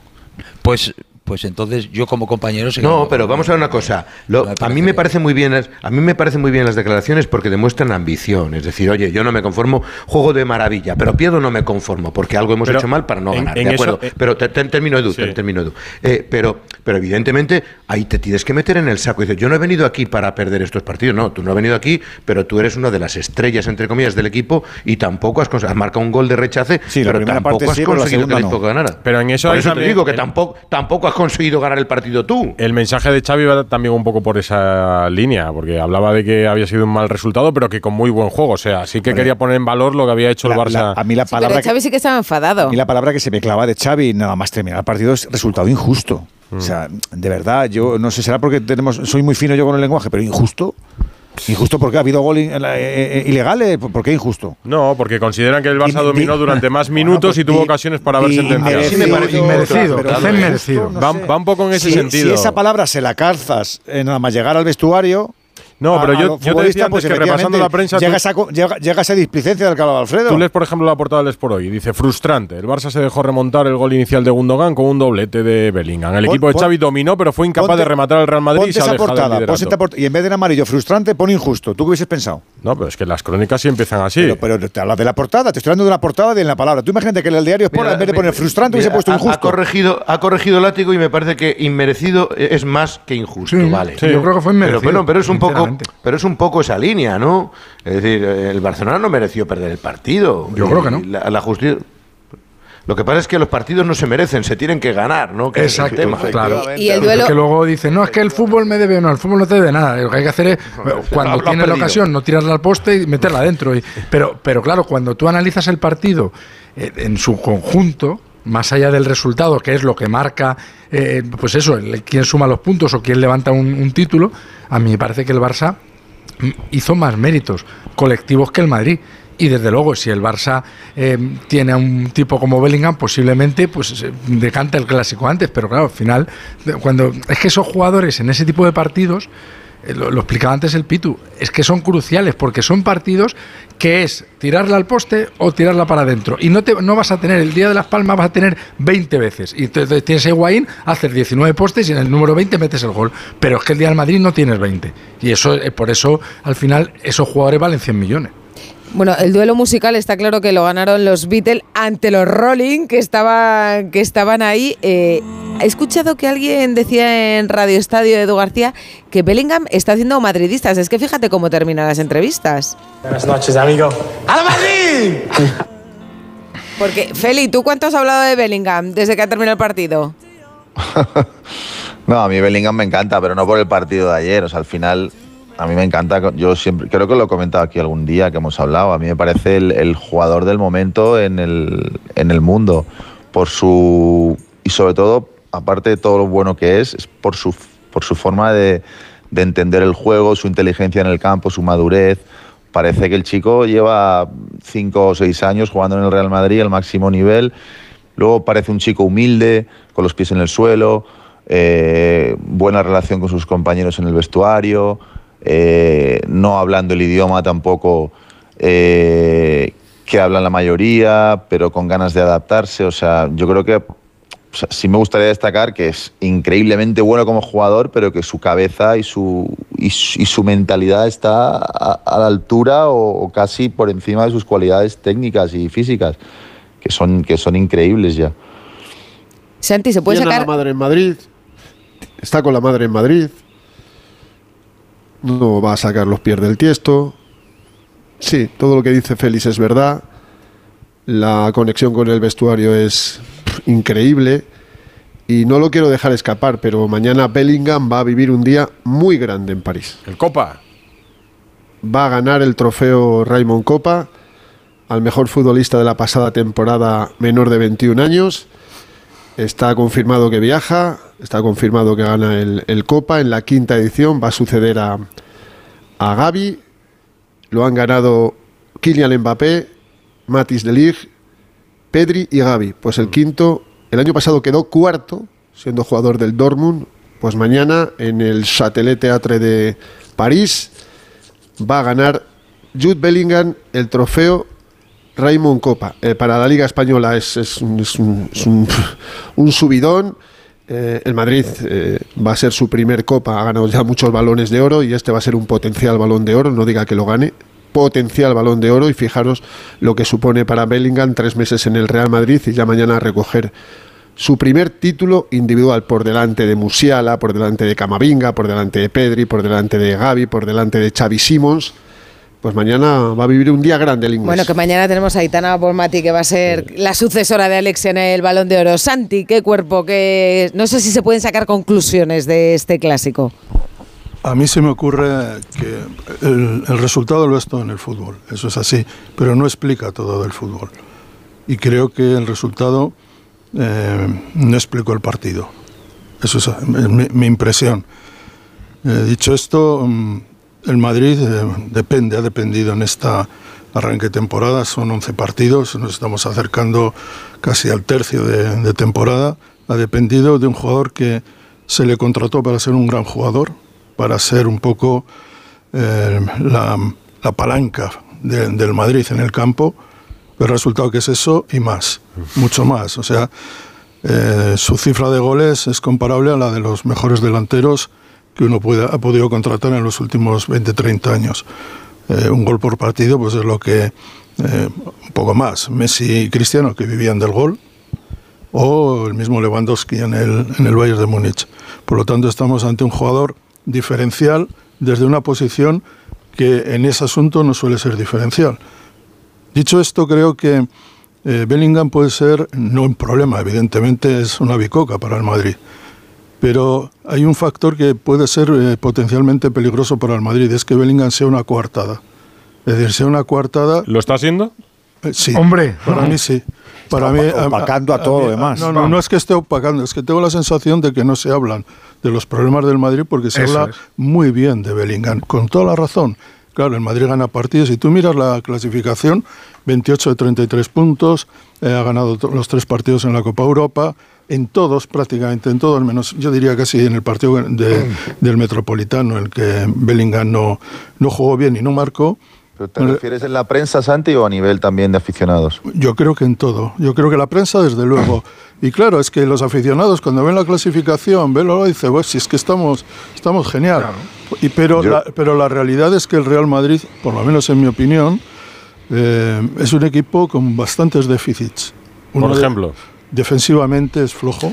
Pues pues entonces yo como compañero No, pero vamos a ver una cosa. Lo- a mí me parece muy bien, las- a mí me parecen muy bien las declaraciones porque demuestran ambición. Es decir, oye, yo no me conformo, juego de maravilla, pero pierdo no me conformo porque algo hemos Pero hecho mal para no en- ganar. en de eso, acuerdo. eh, pero te- te- termino Edu, te- termino Edu. Eh, pero, pero evidentemente ahí te tienes que meter en el saco y dices, yo no he venido aquí para perder estos partidos. No, tú no has venido aquí, pero tú eres una de las estrellas entre comillas del equipo y tampoco has, has marcado un gol de rechace, Sí, la pero primera tampoco parte has sí, conseguido que el equipo no. ganara. Pero en eso Por eso te digo que tampoco, tampoco has conseguido ganar el partido tú. El mensaje de Xavi va también un poco por esa línea, porque hablaba de que había sido un mal resultado, pero que con muy buen juego. O sea, sí que quería poner en valor lo que había hecho el Barça. la- a mí la Pero palabra que, Xavi sí que estaba enfadado. a mí la palabra que se me clava de Xavi nada más terminar el partido es resultado injusto. O sea, de verdad, yo no sé, será porque tenemos, soy muy fino yo con el lenguaje, pero injusto. Injusto porque ha habido gol in- eh, eh, ilegal, eh, ¿por qué injusto? No, porque consideran que el Barça dominó durante más minutos pues y tuvo ocasiones para haber sentenciado. Sí me parece inmerecido, va un poco en ese si, sentido. Si esa palabra se la calzas eh, nada más llegar al vestuario. No, a- pero a yo- yo te decía antes pues que repasando la prensa, Llega, tú- esa, co- llega, llega esa displicencia del hablaba Alfredo. Tú lees, por ejemplo, la portada del Sport hoy y dice frustrante. El Barça se dejó remontar el gol inicial de Gundogan con un doblete de Bellingham. El Pon- equipo de pon- Xavi dominó, pero fue incapaz ponte- de rematar al Real Madrid y se esa portada, portada, y en vez de en amarillo frustrante, pon injusto. ¿Tú qué hubieses pensado? No, pero es que las crónicas sí empiezan así. Pero, pero te hablas de la portada, te estoy hablando de una portada de en la palabra. Tú imagínate que en el diario Sport, Mira, en vez de poner mira, frustrante, mira, hubiese puesto ha- injusto. Ha corregido, ha corregido látigo y me parece que inmerecido es más que injusto, Sí, vale. sí, yo creo que fue inmerecido, Pero, bueno, pero es un poco, pero es un poco esa línea, ¿no? Es decir, el Barcelona no mereció perder el partido. Yo Y creo que no. La, la justicia. Lo que pasa es que los partidos no se merecen, se tienen que ganar, ¿no? Que es el Exacto, tema. claro. Y el duelo- Que luego dicen, no, es que el fútbol me debe, no, el fútbol no te debe nada. Lo que hay que hacer es, cuando tienes la ocasión, no tirarla al poste y meterla dentro. Y- pero, pero claro, cuando tú analizas el partido eh, en su conjunto, más allá del resultado, que es lo que marca, eh, pues eso, quién suma los puntos o quién levanta un, título, a mí me parece que el Barça hizo más méritos colectivos que el Madrid. Y desde luego, si el Barça eh, tiene a un tipo como Bellingham, posiblemente pues se decanta el clásico antes. Pero claro, al final, cuando es que esos jugadores en ese tipo de partidos, eh, lo, lo explicaba antes el Pitu, es que son cruciales porque son partidos que es tirarla al poste o tirarla para adentro. Y no, te, no vas a tener, el día de las palmas vas a tener 20 veces. Y entonces tienes a Higuaín, haces 19 postes y en el número 20 metes el gol. Pero es que el día del Madrid no tienes 20. Y eso, eh, por eso, al final, esos jugadores valen 100 millones. Bueno, el duelo musical está claro que lo ganaron los Beatles ante los Rolling, que, estaba, que estaban ahí. Eh, he escuchado que alguien decía en Radio Estadio, Edu García, que Bellingham está haciendo madridistas. Es que fíjate cómo terminan las entrevistas. Buenas noches, amigo. ¡A Madrid! Porque, Feli, ¿tú cuánto has hablado de Bellingham desde que ha terminado el partido? No, a mí Bellingham me encanta, pero no por el partido de ayer. O sea, al final, a mí me encanta. Yo siempre, creo que lo he comentado aquí algún día que hemos hablado. A mí me parece el, el jugador del momento en el, en el mundo. Por su. Y sobre todo, aparte de todo lo bueno que es, es por su, por su forma de, de entender el juego, su inteligencia en el campo, su madurez, parece que el chico lleva cinco o seis años jugando en el Real Madrid al máximo nivel. Luego parece un chico humilde, con los pies en el suelo, eh, buena relación con sus compañeros en el vestuario, eh, no hablando el idioma tampoco eh, que hablan la mayoría, pero con ganas de adaptarse. O sea, yo creo que o sea, sí me gustaría destacar que es increíblemente bueno como jugador, pero que su cabeza y su, y su, y su mentalidad está a, a la altura o, o, casi por encima de sus cualidades técnicas y físicas, que son, que son increíbles ya. Santi, ¿se puede Tiene sacar? la madre en Madrid. Está con la madre en Madrid. No va a sacar los pies del tiesto. Sí, todo lo que dice Félix es verdad. La conexión con el vestuario es pff, increíble. Y no lo quiero dejar escapar, pero mañana Bellingham va a vivir un día muy grande en París. El Copa. Va a ganar el trofeo Raymond Copa al mejor futbolista de la pasada temporada menor de 21 años. Está confirmado que viaja, está confirmado que gana el, el Copa en la quinta edición. Va a suceder a, a Gaby. Lo han ganado Kylian Mbappé, Matis de Ligt, Pedri y Gaby. Pues el quinto, el año pasado quedó cuarto, siendo jugador del Dortmund. Pues mañana en el Châtelet Theatre de París va a ganar Jude Bellingham el trofeo Raymond Copa. Eh, para la Liga Española es, es un, es un- es un- un subidón. Eh, el Madrid eh, va a ser su primer Copa, ha ganado ya muchos balones de oro y este va a ser un potencial balón de oro, no diga que lo gane, potencial balón de oro y fijaros lo que supone para Bellingham tres meses en el Real Madrid y ya mañana recoger su primer título individual por delante de Musiala, por delante de Camavinga, por delante de Pedri, por delante de Gaby, por delante de Xavi Simons. Pues mañana va a vivir un día grande el inglés. Bueno, que mañana tenemos a Aitana Bormati, que va a ser la sucesora de Alex en el Balón de Oro. Santi, qué cuerpo, que no sé si se pueden sacar conclusiones de este clásico. A mí se me ocurre que el, el resultado lo es todo en el fútbol, eso es así, pero no explica todo del fútbol. Y creo que el resultado eh, no explicó el partido. Eso es, mi, mi impresión. Eh, dicho esto, mm, el Madrid eh, depende, ha dependido en esta arranque temporada, son 11 partidos, nos estamos acercando casi al tercio de, de temporada, ha dependido de un jugador que se le contrató para ser un gran jugador, para ser un poco eh, la, la palanca de- del Madrid en el campo, pero el resultado que es eso y más, mucho más. O sea, eh, su cifra de goles es comparable a la de los mejores delanteros que uno puede- ha podido contratar en los últimos 20-30 años. Eh, un gol por partido pues es lo que, eh, un poco más, Messi y Cristiano que vivían del gol, o el mismo Lewandowski en el, en el Bayern de Múnich. Por lo tanto, estamos ante un jugador diferencial desde una posición que en ese asunto no suele ser diferencial. Dicho esto, creo que eh, Bellingham puede ser, no un problema, evidentemente es una bicoca para el Madrid, pero hay un factor que puede ser eh, potencialmente peligroso para el Madrid, es que Bellingham sea una coartada. Es decir, sea una coartada... ¿Lo está haciendo? sí. Hombre. Para mí sí. Para mí, opacando a todo lo demás. No, no, no es que esté opacando, es que tengo la sensación de que no se hablan de los problemas del Madrid porque se Eso habla es. muy bien de Bellingham, con toda la razón. Claro, el Madrid gana partidos. Si tú miras la clasificación, 28 de 33 puntos, eh, ha ganado los tres partidos en la Copa Europa, en todos, prácticamente en todos, menos yo diría que sí, en el partido de- del Metropolitano, en el que Bellingham no, no jugó bien y no marcó. ¿Pero ¿Te refieres en la prensa, Santi, o a nivel también de aficionados? Yo creo que en todo. Yo creo que la prensa, desde luego. Y claro, es que los aficionados, cuando ven la clasificación, ven lo dicen, pues si es que estamos, estamos genial. Y, pero, Yo- la, pero la realidad es que el Real Madrid, por lo menos en mi opinión, eh, es un equipo con bastantes déficits. Uno Por de- ejemplo. Defensivamente es flojo,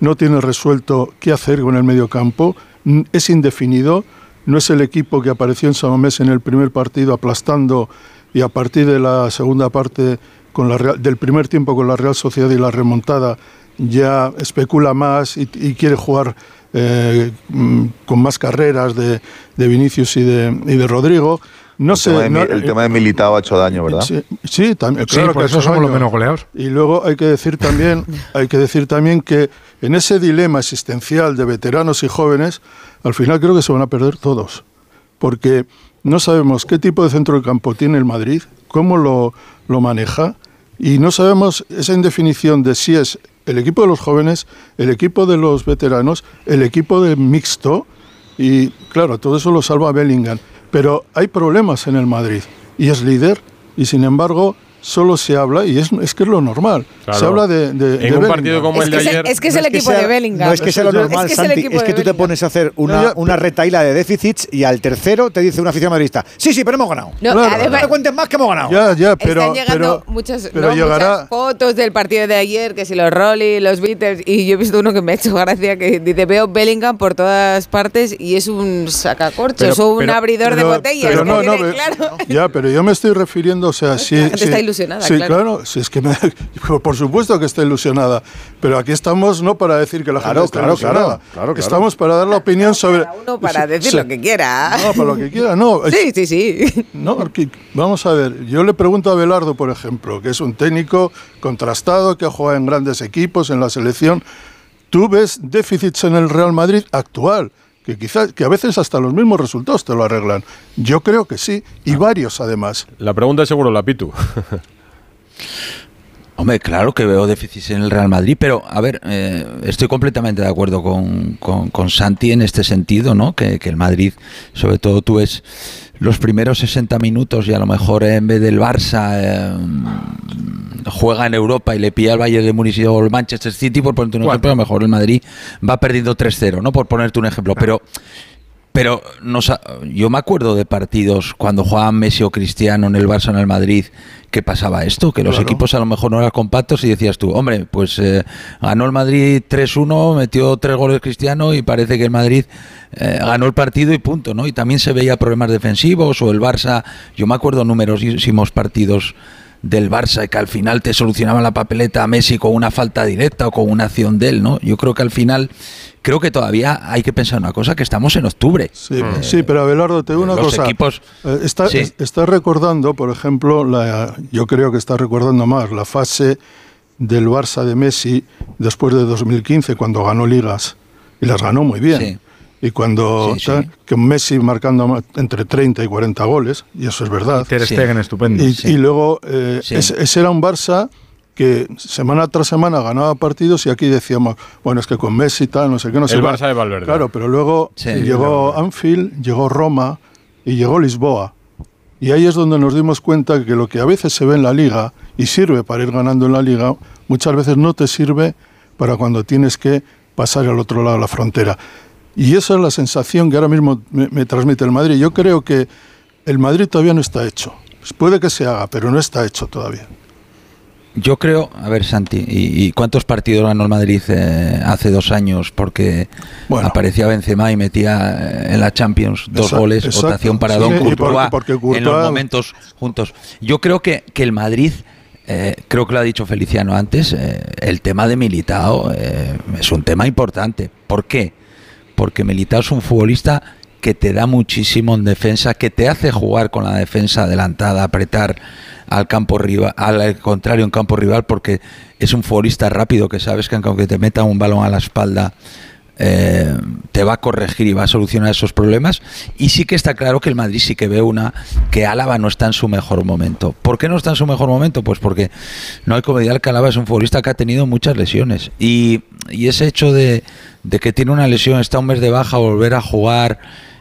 no tiene resuelto qué hacer con el medio campo, n- es indefinido, no es el equipo que apareció en Samamés en el primer partido aplastando y a partir de la segunda parte con del primer tiempo con la Real Sociedad y la remontada ya especula más y, y quiere jugar eh, mm, con más carreras de, de Vinicius y de, y de Rodrigo. No el, sé, tema de, no- el tema de Militao ha hecho daño, ¿verdad? Sí, sí, también. Sí, Claro por que eso somos los menos goleados. Y luego hay que decir también, hay que decir también que en ese dilema existencial de veteranos y jóvenes, al final creo que se van a perder todos, porque no sabemos qué tipo de centro de campo tiene el Madrid, cómo lo, lo maneja, y no sabemos esa indefinición de si es el equipo de los jóvenes, el equipo de los veteranos, el equipo de mixto, y claro, todo eso lo salva Bellingham. Pero hay problemas en el Madrid, y es líder, y sin embargo solo se habla, y es, es que es lo normal, se habla de, de En de un partido Bellingham. como el de ayer. Es que es el No equipo sea- de Bellingham. No es que sea lo normal, Es que es Santi, es que tú te pones a hacer una, una retaila de déficits y al tercero te dice una afición madridista, sí, sí, pero hemos ganado. No, Claro, además- no me cuentes más que hemos ganado. Ya, ya, pero, Están llegando pero, muchas, pero ¿no? llegará, muchas fotos del partido de ayer, que si los Rolly, los Beatles, y yo he visto uno que me ha hecho gracia, que dice, veo Bellingham por todas partes y es un sacacorchos Pero- o un pero- abridor de botellas. pero no, no, claro. Ya, pero yo me estoy refiriendo, o sea, sí. gente sí, está ilusionada, Sí, claro. claro, sí, es que me- por supuesto que está ilusionada. Pero aquí estamos no para decir que la Claro, gente está claro, ilusionada. claro, claro, claro. Estamos para dar la opinión sobre. Uno para decir Sí. lo que quiera. No, para lo que quiera, no. Sí, sí, sí. No, aquí- vamos a ver, yo le pregunto a Belardo, por ejemplo, que es un técnico contrastado, que ha jugado en grandes equipos, en la selección. ¿Tú ves déficits en el Real Madrid actual? Que quizás, que a veces hasta los mismos resultados te lo arreglan. Yo creo que sí, y varios además. La pregunta es seguro la Pitu. Hombre, claro que veo déficits en el Real Madrid, pero a ver, eh, estoy completamente de acuerdo con, con- con Santi en este sentido, ¿no? Que, que el Madrid, sobre todo tú ves los primeros 60 minutos y a lo mejor en vez del Barça eh, juega en Europa y le pilla al Bayern de Múnich o el Manchester City, por ponerte un ejemplo, a lo mejor el Madrid va perdiendo 3-0, ¿no? Por ponerte un ejemplo, pero... Pero nos ha- yo me acuerdo de partidos cuando jugaban Messi o Cristiano en el Barça en el Madrid que pasaba esto, que los Claro. equipos a lo mejor no eran compactos y decías tú, hombre, pues eh, ganó el Madrid 3-1, metió tres goles Cristiano y parece que el Madrid eh, ganó el partido y punto, ¿no? Y también se veía problemas defensivos o el Barça, yo me acuerdo numerosísimos partidos del Barça y que al final te solucionaba la papeleta a Messi con una falta directa o con una acción de él, ¿no? Yo creo que al final, creo que todavía hay que pensar una cosa, que estamos en octubre. Sí, sí, pero Abelardo, te digo una los cosa. equipos- Eh, está, Sí. está recordando, por ejemplo, la, yo creo que está recordando más la fase del Barça de Messi después de 2015, cuando ganó ligas. Y las ganó muy bien. Sí. Y cuando Sí, que Messi marcando ma- entre 30 y 40 goles, y eso es verdad. Ter Stegen estupendo. Y, Sí. y luego, eh, Sí. ese, ese era un Barça que semana tras semana ganaba partidos y aquí decíamos, bueno, es que con Messi tal, no sé qué, no sé El. Barça de Valverde. Claro, pero luego Sí. llegó Anfield, llegó Roma y llegó Lisboa. Y ahí es donde nos dimos cuenta que lo que a veces se ve en la liga y sirve para ir ganando en la liga, muchas veces no te sirve para cuando tienes que pasar al otro lado de la frontera. Y esa es la sensación que ahora mismo me, me transmite el Madrid. Yo creo que el Madrid todavía no está hecho. Pues puede que se haga, pero no está hecho todavía. Yo creo, a ver Santi, ¿y, y cuántos partidos ganó el Madrid eh, hace dos años? Porque aparecía Benzema y metía eh, en la Champions dos Exacto, goles, exacto. votación para Sí, Don porque- Courtois en los momentos juntos. Yo creo que, que el Madrid, eh, creo que lo ha dicho Feliciano antes, eh, el tema de Militao eh, es un tema importante. ¿Por qué? Porque Militao es un futbolista que te da muchísimo en defensa, que te hace jugar con la defensa adelantada, apretar al campo rival, al contrario en campo rival, porque es un futbolista rápido que sabes que aunque te meta un balón a la espalda, eh, te va a corregir y va a solucionar esos problemas. Y sí que está claro que el Madrid sí que ve una que Álava no está en su mejor momento. ¿Por qué no está en su mejor momento? Pues porque no hay que olvidar que Álava es un futbolista que ha tenido muchas lesiones. Y, y ese hecho de, de que tiene una lesión, está un mes de baja, volver a jugar.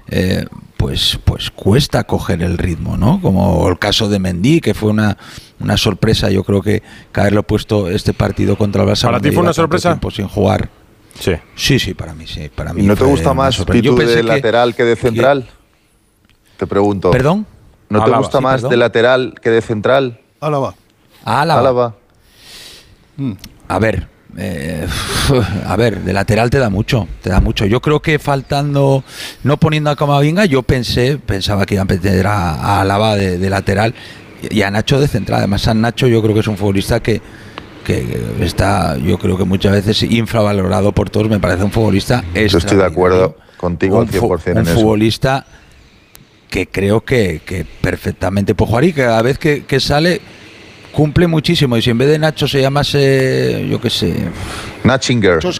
Eh, pues, pues cuesta coger el ritmo, ¿no? Como el caso de Mendy, que fue una, una sorpresa, yo creo que, haberlo puesto este partido contra el Barça. ¿Para ti fue una sorpresa? sin jugar. Sí. Sí, sí, para mí sí. Para mí ¿Y no te gusta más pensé de que- lateral que de central? Te pregunto. ¿Perdón? ¿No te gusta Sí, más perdón. de lateral que de central? Álava. Álava. Álava. A ver, eh, a ver, de lateral te da mucho, te da mucho. Yo creo que faltando, no poniendo a Camavinga, yo pensé, pensaba que iban a meter a, a Álava de, de lateral y a Nacho de central. Además, a Nacho yo creo que es un futbolista que, que está, yo creo que muchas veces infravalorado por todos. Me parece un futbolista Yo estoy de acuerdo contigo al un, fu- 100% en un eso. futbolista que creo que, que perfectamente puede jugar y que cada vez que, que sale cumple muchísimo. Y si en vez de Nacho se llamase, yo qué sé. Nachinger. pues,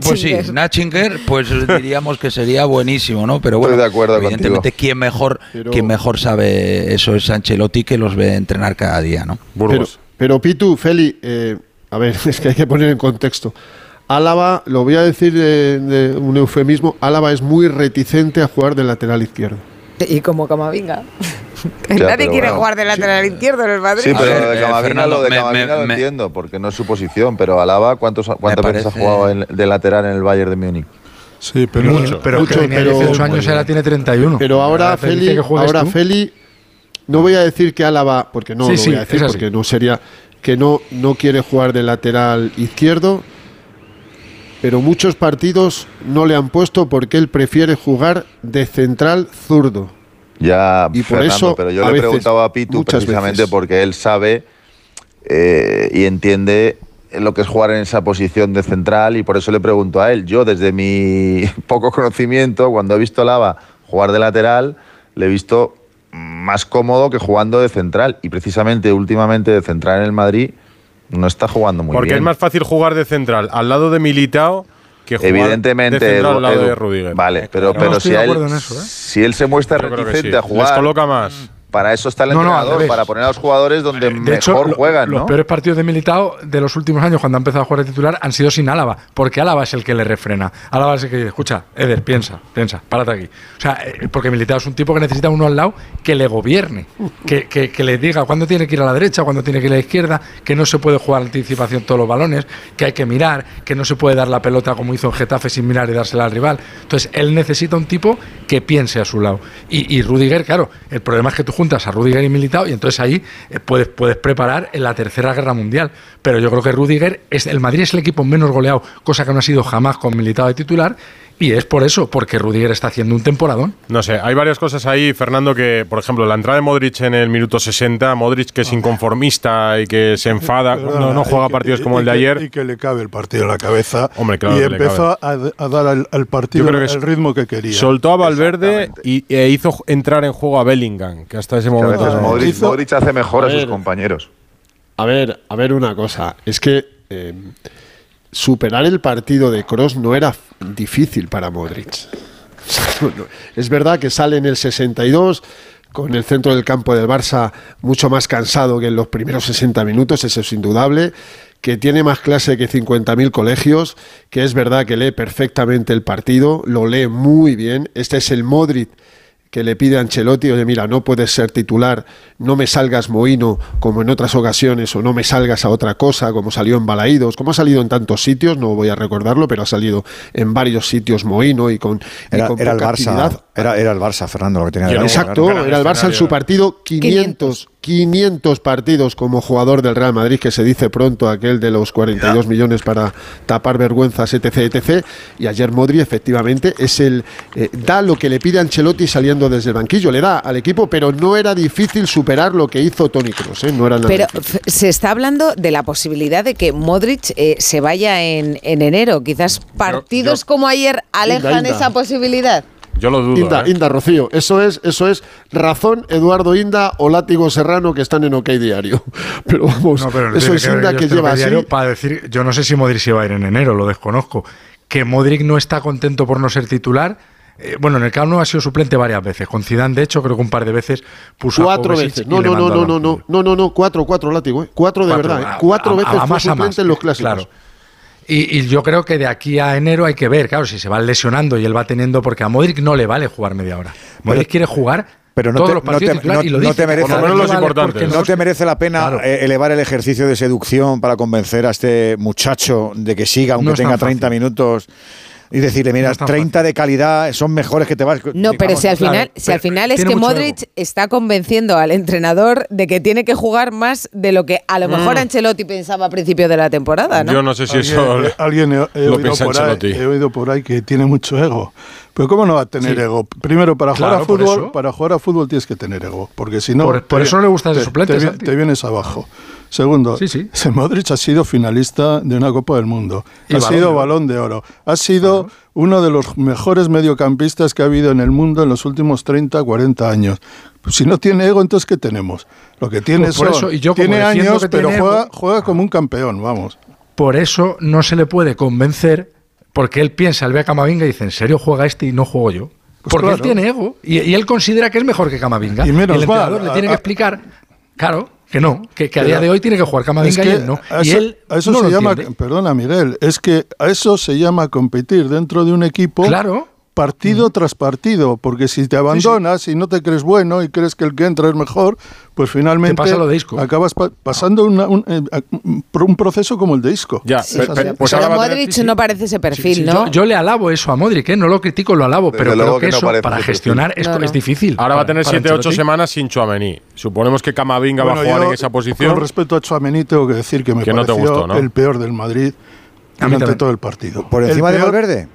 pues, sí, Nachinger, pues diríamos que sería buenísimo, ¿no? Pero bueno, Estoy de acuerdo evidentemente, ¿quién mejor, quién mejor sabe eso es Ancelotti que los ve entrenar cada día, ¿no? Pero, pero Pitu, Feli, eh, a ver, es que hay que poner en contexto. Álava, lo voy a decir de, de un eufemismo, Álava es muy reticente a jugar de lateral izquierdo. Y como Camavinga. Ya, Nadie quiere bueno. jugar de lateral izquierdo en el Madrid. Sí, pero ver, de eh, Camavinga, lo de me- Camavinga me- lo me- entiendo, porque no es su posición, pero Alaba, ¿cuántos, ¿cuántas veces ha jugado en- de lateral en el Bayern de Múnich? Sí, pero, Mucho, pero mucho, que tenía pero- 18 años ahora tiene 31. Pero ahora, Feli, ahora. Feli, no voy a decir que Álava, porque no Sí, lo sí, voy a decir, porque no sería, que no, no quiere jugar de lateral izquierdo, pero muchos partidos no le han puesto porque él prefiere jugar de central zurdo. Ya, Y por Fernando, eso, pero yo le veces, preguntado a Pitu precisamente veces. porque él sabe eh, y entiende lo que es jugar en esa posición de central y por eso le pregunto a él. Yo, desde mi poco conocimiento, cuando he visto a Lava jugar de lateral, le he visto más cómodo que jugando de central y precisamente últimamente de central en el Madrid no está jugando muy Porque bien. es más fácil jugar de central al lado de Militao que jugar Evidentemente, de central al lado Edu- de Rudiger. Vale, pero, pero si, él, eso, ¿eh? si él se muestra reticente sí. a jugar, Les coloca más. Para eso está el No, entrenador, para poner a los jugadores donde De mejor hecho, juegan, los ¿no? peores partidos de Militao de los últimos años, cuando ha empezado a jugar de titular, han sido sin Álava, porque Álava es el que le refrena. Álava es el que dice, escucha, Eder, piensa, piensa, párate aquí. O sea, eh, porque Militao es un tipo que necesita uno al lado que le gobierne, que, que- que le diga cuándo tiene que ir a la derecha, cuándo tiene que ir a la izquierda, que no se puede jugar a anticipación todos los balones, que hay que mirar, que no se puede dar la pelota como hizo en Getafe sin mirar y dársela al rival. Entonces, él necesita un tipo que piense a su lado. Y, y Rudiger, claro, el problema es que tú juntas a Rudiger y Militao y entonces ahí eh, puedes, puedes preparar en la tercera guerra mundial. Pero yo creo que Rudiger, es, el Madrid es el equipo menos goleado, cosa que no ha sido jamás con Militao de titular. Y es por eso, porque Rudiger está haciendo un temporadón. No sé, hay varias cosas ahí, Fernando, que, por ejemplo, la entrada de Modric en el minuto 60, Modric que es inconformista y que se enfada, Perdona, no, no juega que- partidos como el de que- ayer. Y que le cabe el partido a la cabeza. Hombre, claro y que le empezó a, a dar al, al partido Yo creo que el es- ritmo que quería. Soltó a Valverde y, e hizo entrar en juego a Bellingham, que hasta ese momento. veces no- Modric, hizo- Modric hace mejor a, A sus compañeros. A ver, a ver una cosa, es que eh, superar el partido de Cross no era difícil para Modric. Es verdad que sale en el 62 con el centro del campo del Barça mucho más cansado que en los primeros 60 minutos, eso es indudable, que tiene más clase que 50.000 colegios, que es verdad que lee perfectamente el partido, lo lee muy bien, este es el Modric que le pide a Ancelotti, oye, mira, no puedes ser titular, no me salgas mohino como en otras ocasiones, o no me salgas a otra cosa, como salió en Balaídos, como ha salido en tantos sitios, no voy a recordarlo, pero ha salido en varios sitios mohino y con, y Era, con era el Barça, actividad. era, era el Barça, Fernando, lo que tenía de Exacto, era el Barça en su partido 500, 500 partidos como jugador del Real Madrid, que se dice pronto aquel de los 42 millones para tapar vergüenzas, etc, etc. Y ayer Modri efectivamente es el eh, da lo que le pide Ancelotti saliendo desde el banquillo, le da al equipo, pero no era difícil superar lo que hizo Toni Kroos, ¿eh? no era nada Pero difícil. se está hablando de la posibilidad de que Modric eh, se vaya en, en enero. Quizás partidos yo- como ayer alejan Inda. esa posibilidad. Yo lo dudo. Inda, ¿eh? Inda Rocío, eso es, eso es razón Eduardo Inda o Látigo Serrano que están en OK Diario. Pero vamos, No, pero eso es Inda que lleva así. diario para decir, yo no sé si Modric se va a ir en enero, lo desconozco. Que Modric no está contento por no ser titular. eh, bueno, en el Camp Nou ha sido suplente varias veces. Con Zidane, de hecho, creo que un par de veces puso Cuatro veces. No, no, no, no, no, no, no, no, no, cuatro, cuatro látigo, ¿eh? Cuatro de Cuatro, verdad, ¿eh? Cuatro a- veces a fue más a suplente más, en los clásicos. claro. Y, y yo creo que de aquí a enero hay que ver, claro, si se va lesionando y él va teniendo, porque a Modric no le vale jugar media hora. Modric quiere jugar Pero no te, merece, la pena Claro. eh, elevar el ejercicio de seducción para convencer a este muchacho de que siga, aunque No tenga 30 fácil. minutos. Y decirle, mira, No es tan 30 de calidad son mejores que te vas. No, pero Vamos, si al claro, final, si al final es que Modric está convenciendo al entrenador de que tiene que jugar más de lo que a lo mejor Mm. Ancelotti pensaba a principio de la temporada, ¿no? Yo no sé si Alguien, eso alguien he, he lo oído piensa por ahí, Ancelotti. he oído por ahí que tiene mucho ego. Pero ¿cómo no va a tener Sí. ego? Primero, para jugar a fútbol, para jugar a fútbol tienes que tener ego, porque si no Por- eso no le gusta ese te- suplente, te, vienes abajo. Segundo, Sí, sí. Modric ha sido finalista de una Copa del Mundo, Y ha Balón sido balón de oro, ha sido uno de los mejores mediocampistas que ha habido en el mundo en los últimos 30, 40 años. Si no tiene ego, entonces ¿qué tenemos? Lo que tiene Pues son- eso, y yo tiene años, pero tiene juega, como un campeón, vamos. Por eso no se le puede convencer, porque él piensa, él ve a Camavinga y dice, ¿en serio juega este y no juego yo? Pues porque él tiene ego y, y él considera que es mejor que Camavinga. Y menos el mal, entrenador le a- tiene que explicar, claro, que no, que, que a día de hoy tiene que jugar Camavinga Es que y él no. a y eso, él a eso no se lo llama, entiende. perdona Miguel, es que a eso se llama competir dentro de un equipo. Claro. Partido tras partido, porque si te abandonas y no te crees bueno y crees que el que entra es mejor, pues finalmente pasa lo de Isco. acabas pa- pasando una- un, eh, un- un proceso como el de Isco. Ya, así. Pero Modric no parece ese perfil, Sí, ¿no? yo, yo le alabo eso a Modric, ¿eh? no lo critico, lo alabo, pero creo que, que no eso para gestionar es, No, no. es difícil. Ahora va a tener para 7-8 Ancelotti. semanas sin Chuamení. Suponemos que Camavinga va a jugar yo, en esa posición. Con respecto a Chouameni, tengo que decir que me Que no te pareció gustó, ¿no? el peor del Madrid durante todo el partido. ¿Por encima de Valverde?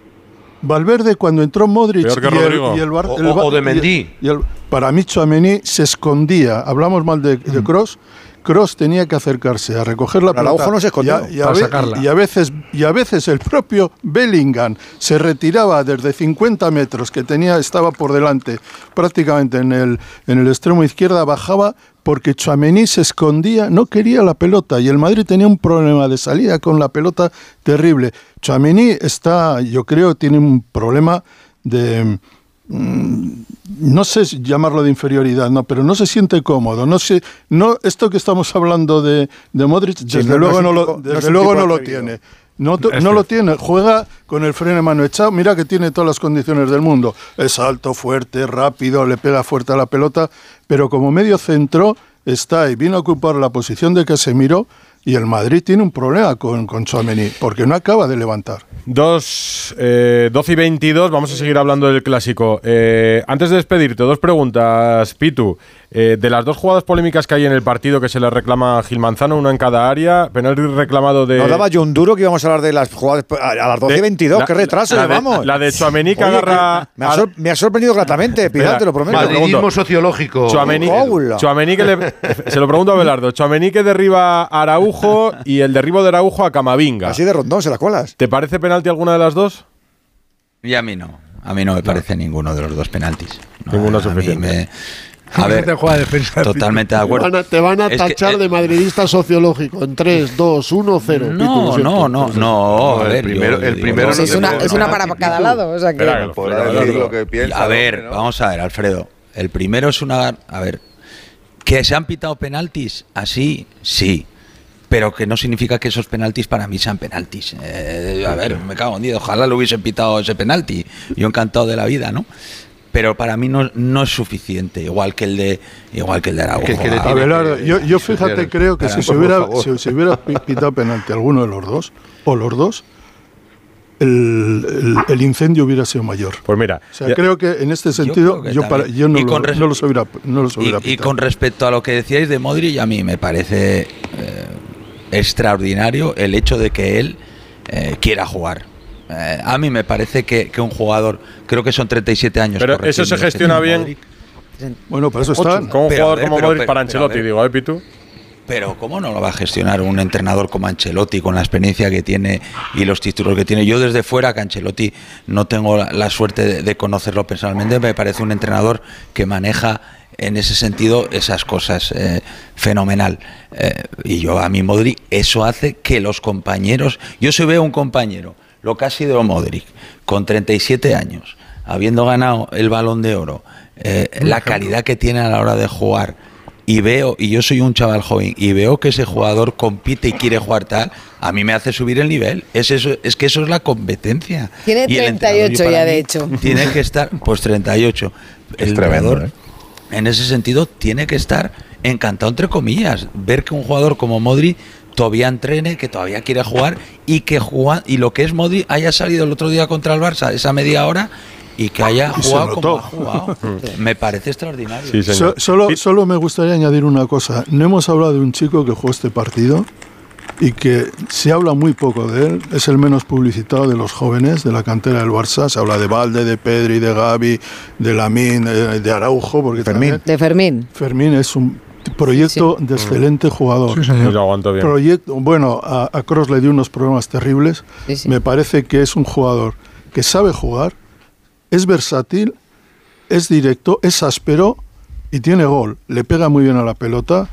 Valverde cuando entró Modric Peor que y el- y el Bar- O- el o- Ba- o de y- Mendy. y el- para mí Chouameni se escondía. Hablamos mal de, de Cross. Cross tenía que acercarse a recoger la Pero pelota. Araujo no se escondió y a, y a para ve- sacarla. y a veces y a veces el propio Bellingham se retiraba desde 50 metros que tenía estaba por delante, prácticamente en el en el extremo izquierda bajaba porque Chouameni se escondía, no quería la pelota y el Madrid tenía un problema de salida con la pelota terrible. Chouameni está, yo creo, tiene un problema de no sé si llamarlo de inferioridad, no, pero no se siente cómodo. No sé, no, esto que estamos hablando de, de Modric, desde luego no, lo, desde luego no lo tiene. No, no lo tiene, juega con el freno de mano echado, mira que tiene todas las condiciones del mundo. Es alto, fuerte, rápido, le pega fuerte a la pelota, pero como medio centro está y viene a ocupar la posición de Casemiro y el Madrid tiene un problema con, con Tchouaméni, porque no acaba de levantar. Dos, eh, 12 y 22, vamos a seguir hablando del clásico. Eh, antes de despedirte, dos preguntas, Pitu. Eh, de las dos jugadas polémicas que hay en el partido que se le reclama a Gil Manzano, una en cada área, penalti reclamado de... Nos daba John Duro que íbamos a hablar de las jugadas a, a las 12 y de- 22. la- ¡Qué retraso la de- llevamos! la de Tchouaméni que agarra Me ha, a- sor- me ha sorprendido gratamente, Pilar, te lo prometo. Madridismo sociológico. Chuamení. Chuamení que le- se lo pregunto a Belardo. Chuamení que derriba a Araujo y el derribo de Araujo a Camavinga. Así de rondón, se las colas. ¿Te parece penalti alguna de las dos? Y a mí no. A mí no me parece ninguno de los dos penaltis. No, Ninguno a mí suficiente. me- A ver, Te juega defensa. totalmente de Te acuerdo. van a, te van a Es que, tachar eh, de madridista sociológico en 3, 2, 1, 0. No, no, no, no. A el ver, primero- el primero Pues no es, una, es una para cada lado. O sea que, decir lo que piensa. a ver, ¿no? vamos a ver, Alfredo. El primero es una. A ver. ¿Que se han pitado penaltis? Así, sí. Pero que no significa que esos penaltis para mí sean penaltis. Eh, a ver, me cago en Dios. Ojalá lo hubiesen pitado ese penalti. Yo encantado de la vida, ¿no? Pero para mí no, no es suficiente. Igual que el de, igual que el de Araujo. Que- que le Ah, A tiene ver, que- yo, yo fíjate, creo que si se hubiera, si se hubiera pi- pitado penalti alguno de los dos, o los dos, el, el- el incendio hubiera sido mayor. Pues mira, O sea, ya- creo que en este sentido, yo, para- yo no, lo, no los hubiera, no los Y, hubiera y pitado. con respecto a lo que decíais de Modric, a mí me parece eh, extraordinario el hecho de que él eh, quiera jugar. Eh, a mí me parece que, que un jugador, creo que son 37 años. pero eso se corregidme, gestiona este bien Modric. Bueno, para eso están. Como un jugador ver, como pero- Modric pero- para Ancelotti, digo, ¿eh, Pitu? Pero ¿cómo no lo va a gestionar un entrenador como Ancelotti con la experiencia que tiene y los títulos que tiene? Yo desde fuera, que Ancelotti no tengo la, la suerte de, de conocerlo personalmente, me parece un entrenador que maneja en ese sentido esas cosas eh, fenomenal. Eh, y yo a mí Modric, eso hace que los compañeros, yo si veo un compañero, lo que ha sido Modric, con 37 años, habiendo ganado el balón de oro, eh, la calidad que tiene a la hora de jugar, y veo, y yo soy un chaval joven, y veo que ese jugador compite y quiere jugar tal, a mí me hace subir el nivel. Es, eso, es que eso es la competencia. Tiene Y el 38 entrenador, y para ya, de mí, hecho. Tiene que estar, pues 38. El Es tremendo, entrenador, ¿eh? en ese sentido, tiene que estar encantado, entre comillas, ver que un jugador como Modri todavía entrene, que todavía quiere jugar y que juega, y lo que es Modri haya salido el otro día contra el Barça, esa media hora, y que haya jugado como ha jugado. Me parece extraordinario. Sí, señor. So- solo, solo me gustaría añadir una cosa. No hemos hablado de un chico que jugó este partido y que se habla muy poco de él. Es el menos publicitado de los jóvenes de la cantera del Barça. Se habla de Valde, de Pedri, de Gavi, de Lamín, de, de Araujo. Porque Fermín. De Fermín. Fermín es un proyecto de excelente jugador. Sí, lo aguanto bien. Proyecto, bueno, a, a Kroos le dio unos problemas terribles. Sí, sí. Me parece que es un jugador que sabe jugar, es versátil, es directo, es áspero y tiene gol. Le pega muy bien a la pelota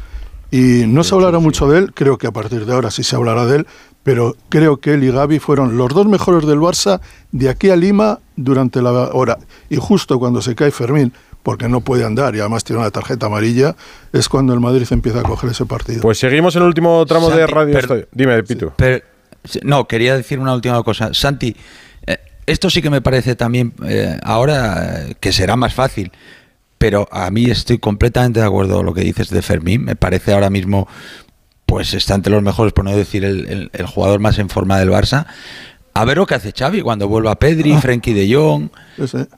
y no se hablará mucho de él, creo que a partir de ahora sí se hablará de él, pero creo que él y Gaby fueron los dos mejores del Barça de aquí a Lima durante la hora. Y justo cuando se cae Fermín, porque no puede andar y además tiene una tarjeta amarilla, es cuando el Madrid empieza a coger ese partido. Pues seguimos en el último tramo de Radio Estadio. Dime, Pitu. Pero, no, quería decir una última cosa. Santi, eh, esto sí que me parece también eh, ahora eh, que será más fácil pero a mí estoy completamente de acuerdo con lo que dices de Fermín. Me parece ahora mismo, pues está entre los mejores, por no decir el, jugador más en forma del Barça. A ver lo que hace Xavi cuando vuelva Pedri, ah. Frenkie de Jong.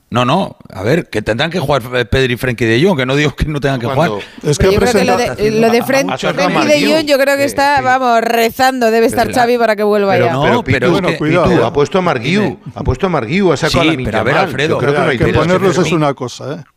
No, no, a ver, que tendrán que jugar Pedri y Frenkie de Jong, que no digo que no tengan que jugar. Es que yo creo que lo de, lo de Frenkie de Jong, yo creo que está, vamos, rezando, debe estar Xavi para que vuelva pero, ya. No, pero, bueno, cuidado. ha puesto a Marguiu, ha puesto a Marguiu, ha sacado sí, pero a ver, Alfredo, creo que, no hay que ponerlos es una cosa, ¿eh?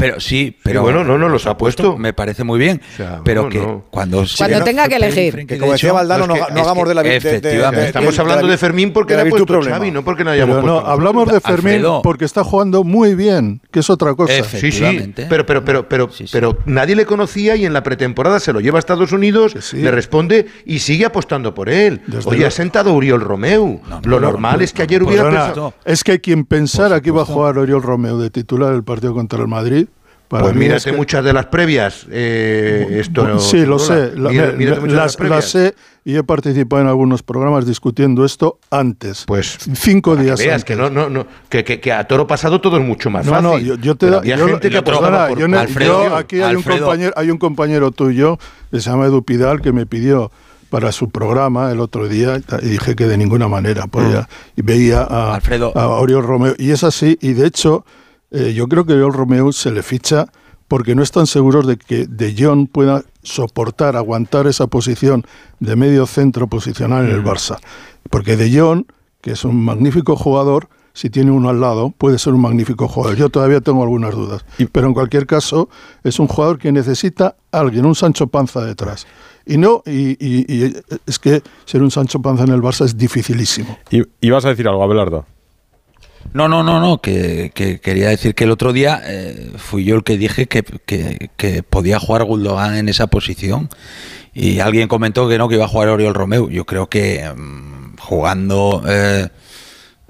Pero sí, pero. bueno, no, no los ha puesto. Me parece muy bien. pero que cuando. Cuando tenga que elegir. Que como decía Valdano, no, hagamos de la Efectivamente. Estamos hablando de Fermín porque la ha puesto Xavi, no porque no hayamos no, hablamos de Fermín porque está jugando muy bien, que es otra cosa. Sí, sí. Pero, pero, pero, pero, pero nadie le conocía y en la pretemporada se lo lleva a Estados Unidos, le responde y sigue apostando por él. Oye, ha sentado Uriol Romeu. lo normal es que ayer hubiera pensado. Es que quien pensara que iba a jugar Uriol Romeu de titular el partido contra el Madrid pues mírate muchas de las previas. Eh, esto, sí, lo sé. las, sé y he participado en algunos programas discutiendo esto antes. Pues cinco días veas que no, no, no, que, que, a toro pasado todo es mucho más fácil. No, no, yo, te da, gente que apostaba por, Alfredo, aquí hay un compañero, hay un compañero tuyo que se llama Edu Pidal que me pidió para su programa el otro día y dije que de ninguna manera podía. Mm. Y veía a, Alfredo. a Oriol Romeo. Y es así, y de hecho eh, yo creo que el Romeo se le ficha porque no están seguros de que De Jong pueda soportar, aguantar esa posición de medio centro posicional en el mm. Barça. Porque De Jong, que es un magnífico jugador, si tiene uno al lado, puede ser un magnífico jugador. Yo todavía tengo algunas dudas. Pero en cualquier caso, es un jugador que necesita alguien, un Sancho Panza detrás. Y no, y, es que ser un Sancho Panza en el Barça es dificilísimo. ¿Y, vas a decir algo, Abelardo? No, no, no, no, que, quería decir que el otro día eh, fui yo el que dije que, que, podía jugar Gundogan en esa posición y alguien comentó que no, que iba a jugar Oriol Romeu. Yo creo que mm, jugando eh,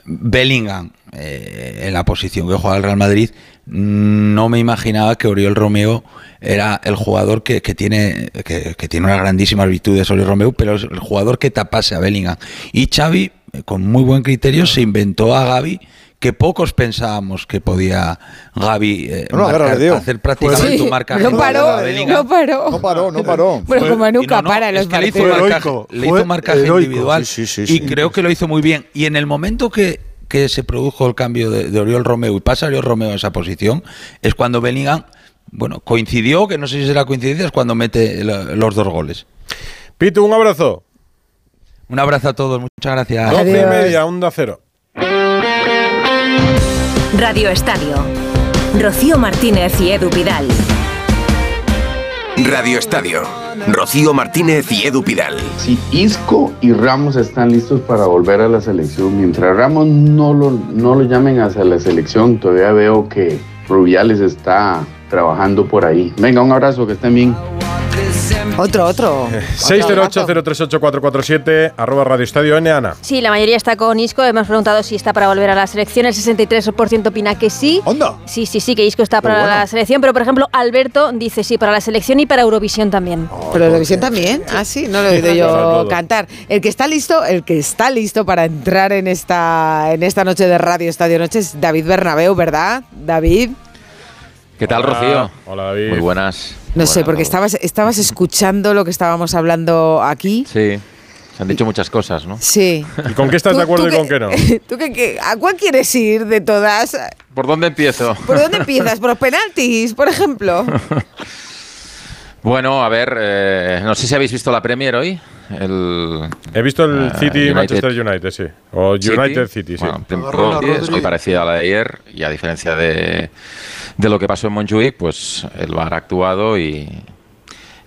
Bellingham eh, en la posición que juega el Real Madrid, no me imaginaba que Oriol Romeo era el jugador que, tiene que, tiene unas grandísimas virtudes Oriol Romeo, pero es el jugador que tapase a Bellingham. Y Xavi, con muy buen criterio, se inventó a Gaby que pocos pensábamos que podía Gaby eh, hacer prácticamente tu marca. No paró, no paró. No paró, no paró. Bueno, como nunca para los le hizo, marcaje, le hizo marcaje individual y creo que lo hizo muy bien. Y en el momento que, que se produjo el cambio de, Oriol Romeo y pasa Oriol Romeo a esa posición, es cuando Bellingham, bueno, coincidió, que no sé si será coincidencia, es cuando mete los dos goles. Pitu, un abrazo. Un abrazo a todos, muchas gracias. 12 y media, onda cero. Radio Estadio. Rocío Martínez y Edu Pidal. Radio Estadio. Rocío Martínez y Edu Pidal. Si Isco y Ramos están listos para volver a la selección, mientras Ramos no lo, no lo llamen hacia la selección, todavía veo que Rubiales está trabajando por ahí. Venga, un abrazo, que estén bien. Otro, otro. 608-038-447, arroba Radio Estadio N, Ana. Sí, la mayoría está con Isco. Hemos preguntado si está para volver a la selección. El 63% opina que sí. ¿Onda? Sí, sí, sí, que Isco está para la selección. Pero, por ejemplo, Alberto dice sí, para la selección y para Eurovisión también. Oh, ¿Pero Eurovisión también? Ah, sí, no lo he oído yo cantar. El que está listo, el que está listo para entrar en esta, en esta noche de Radio Estadio Noche es David Bernabeu, ¿verdad? David. ¿Qué tal, Rocío? Hola, David. Muy buenas. No sé, porque estabas, estabas escuchando lo que estábamos hablando aquí. Sí. Se han dicho muchas cosas, ¿no? Sí. ¿Y con qué estás de acuerdo y con qué no? ¿tú qué, ¿A cuál quieres ir de todas? ¿Por dónde empiezo? ¿Por dónde empiezas? ¿Por los penaltis, por ejemplo? bueno, a ver, eh, no sé si habéis visto la Premier hoy. El, He visto el eh, City Manchester United, sí. O United City, sí. Bueno, es muy parecida a la de ayer y a diferencia de de lo que pasó en Montjuic, pues el VAR ha actuado y,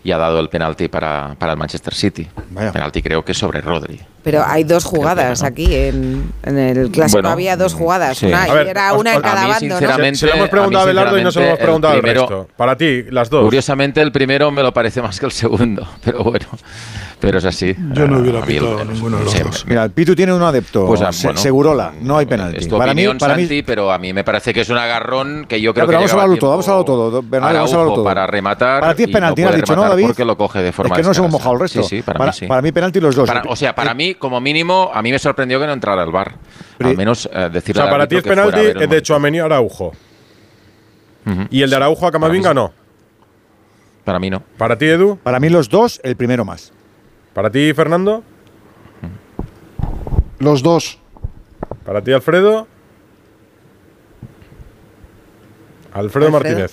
ha dado el penalti para, el Manchester City. Penalti creo que sobre Rodri. Pero hay dos jugadas aquí en, en el clásico. Bueno, había dos jugadas. sí. Una, ver, y era una en os- cada mí, bando, ¿no? sinceramente, Se lo hemos preguntado a mí, Belardo y no se lo hemos preguntado el al primero- resto. Para ti, las dos. Curiosamente, el primero me lo parece más que el segundo, pero bueno, pero es así. Yo no hubiera mí pitado ninguno de los sí, dos. Mira, el Pitu tiene un adepto. Pues, ah, Se- bueno, Segurola, no hay penalti. Es tu Para mí, opinión, para mí, Santi, pero a mí me parece que es un agarrón que yo creo pero que vamos a hablarlo todo, vamos a hablarlo todo. Bernardo, vamos a hablarlo todo. para rematar. Para ti es penalti, no ¿no has dicho, no, David? Porque lo coge de forma es que no nos hemos mojado el resto. Sí, sí, para, para, mí para mí penalti los dos. Para- o sea, para mí, como mínimo, a mí me sorprendió que no entrara el bar. Al menos eh, O decirle sea, al para ti es fuera a penalti ver el el de Chuamení a Araujo. Ujú. Y el de Araujo a Camavinga no. Para mí no. ¿Para ti, Edu? Para mí los dos, el primero más. ¿Para ti, Fernando? Los dos. ¿Para ti, Alfredo? Alfredo, Alfredo. Martínez.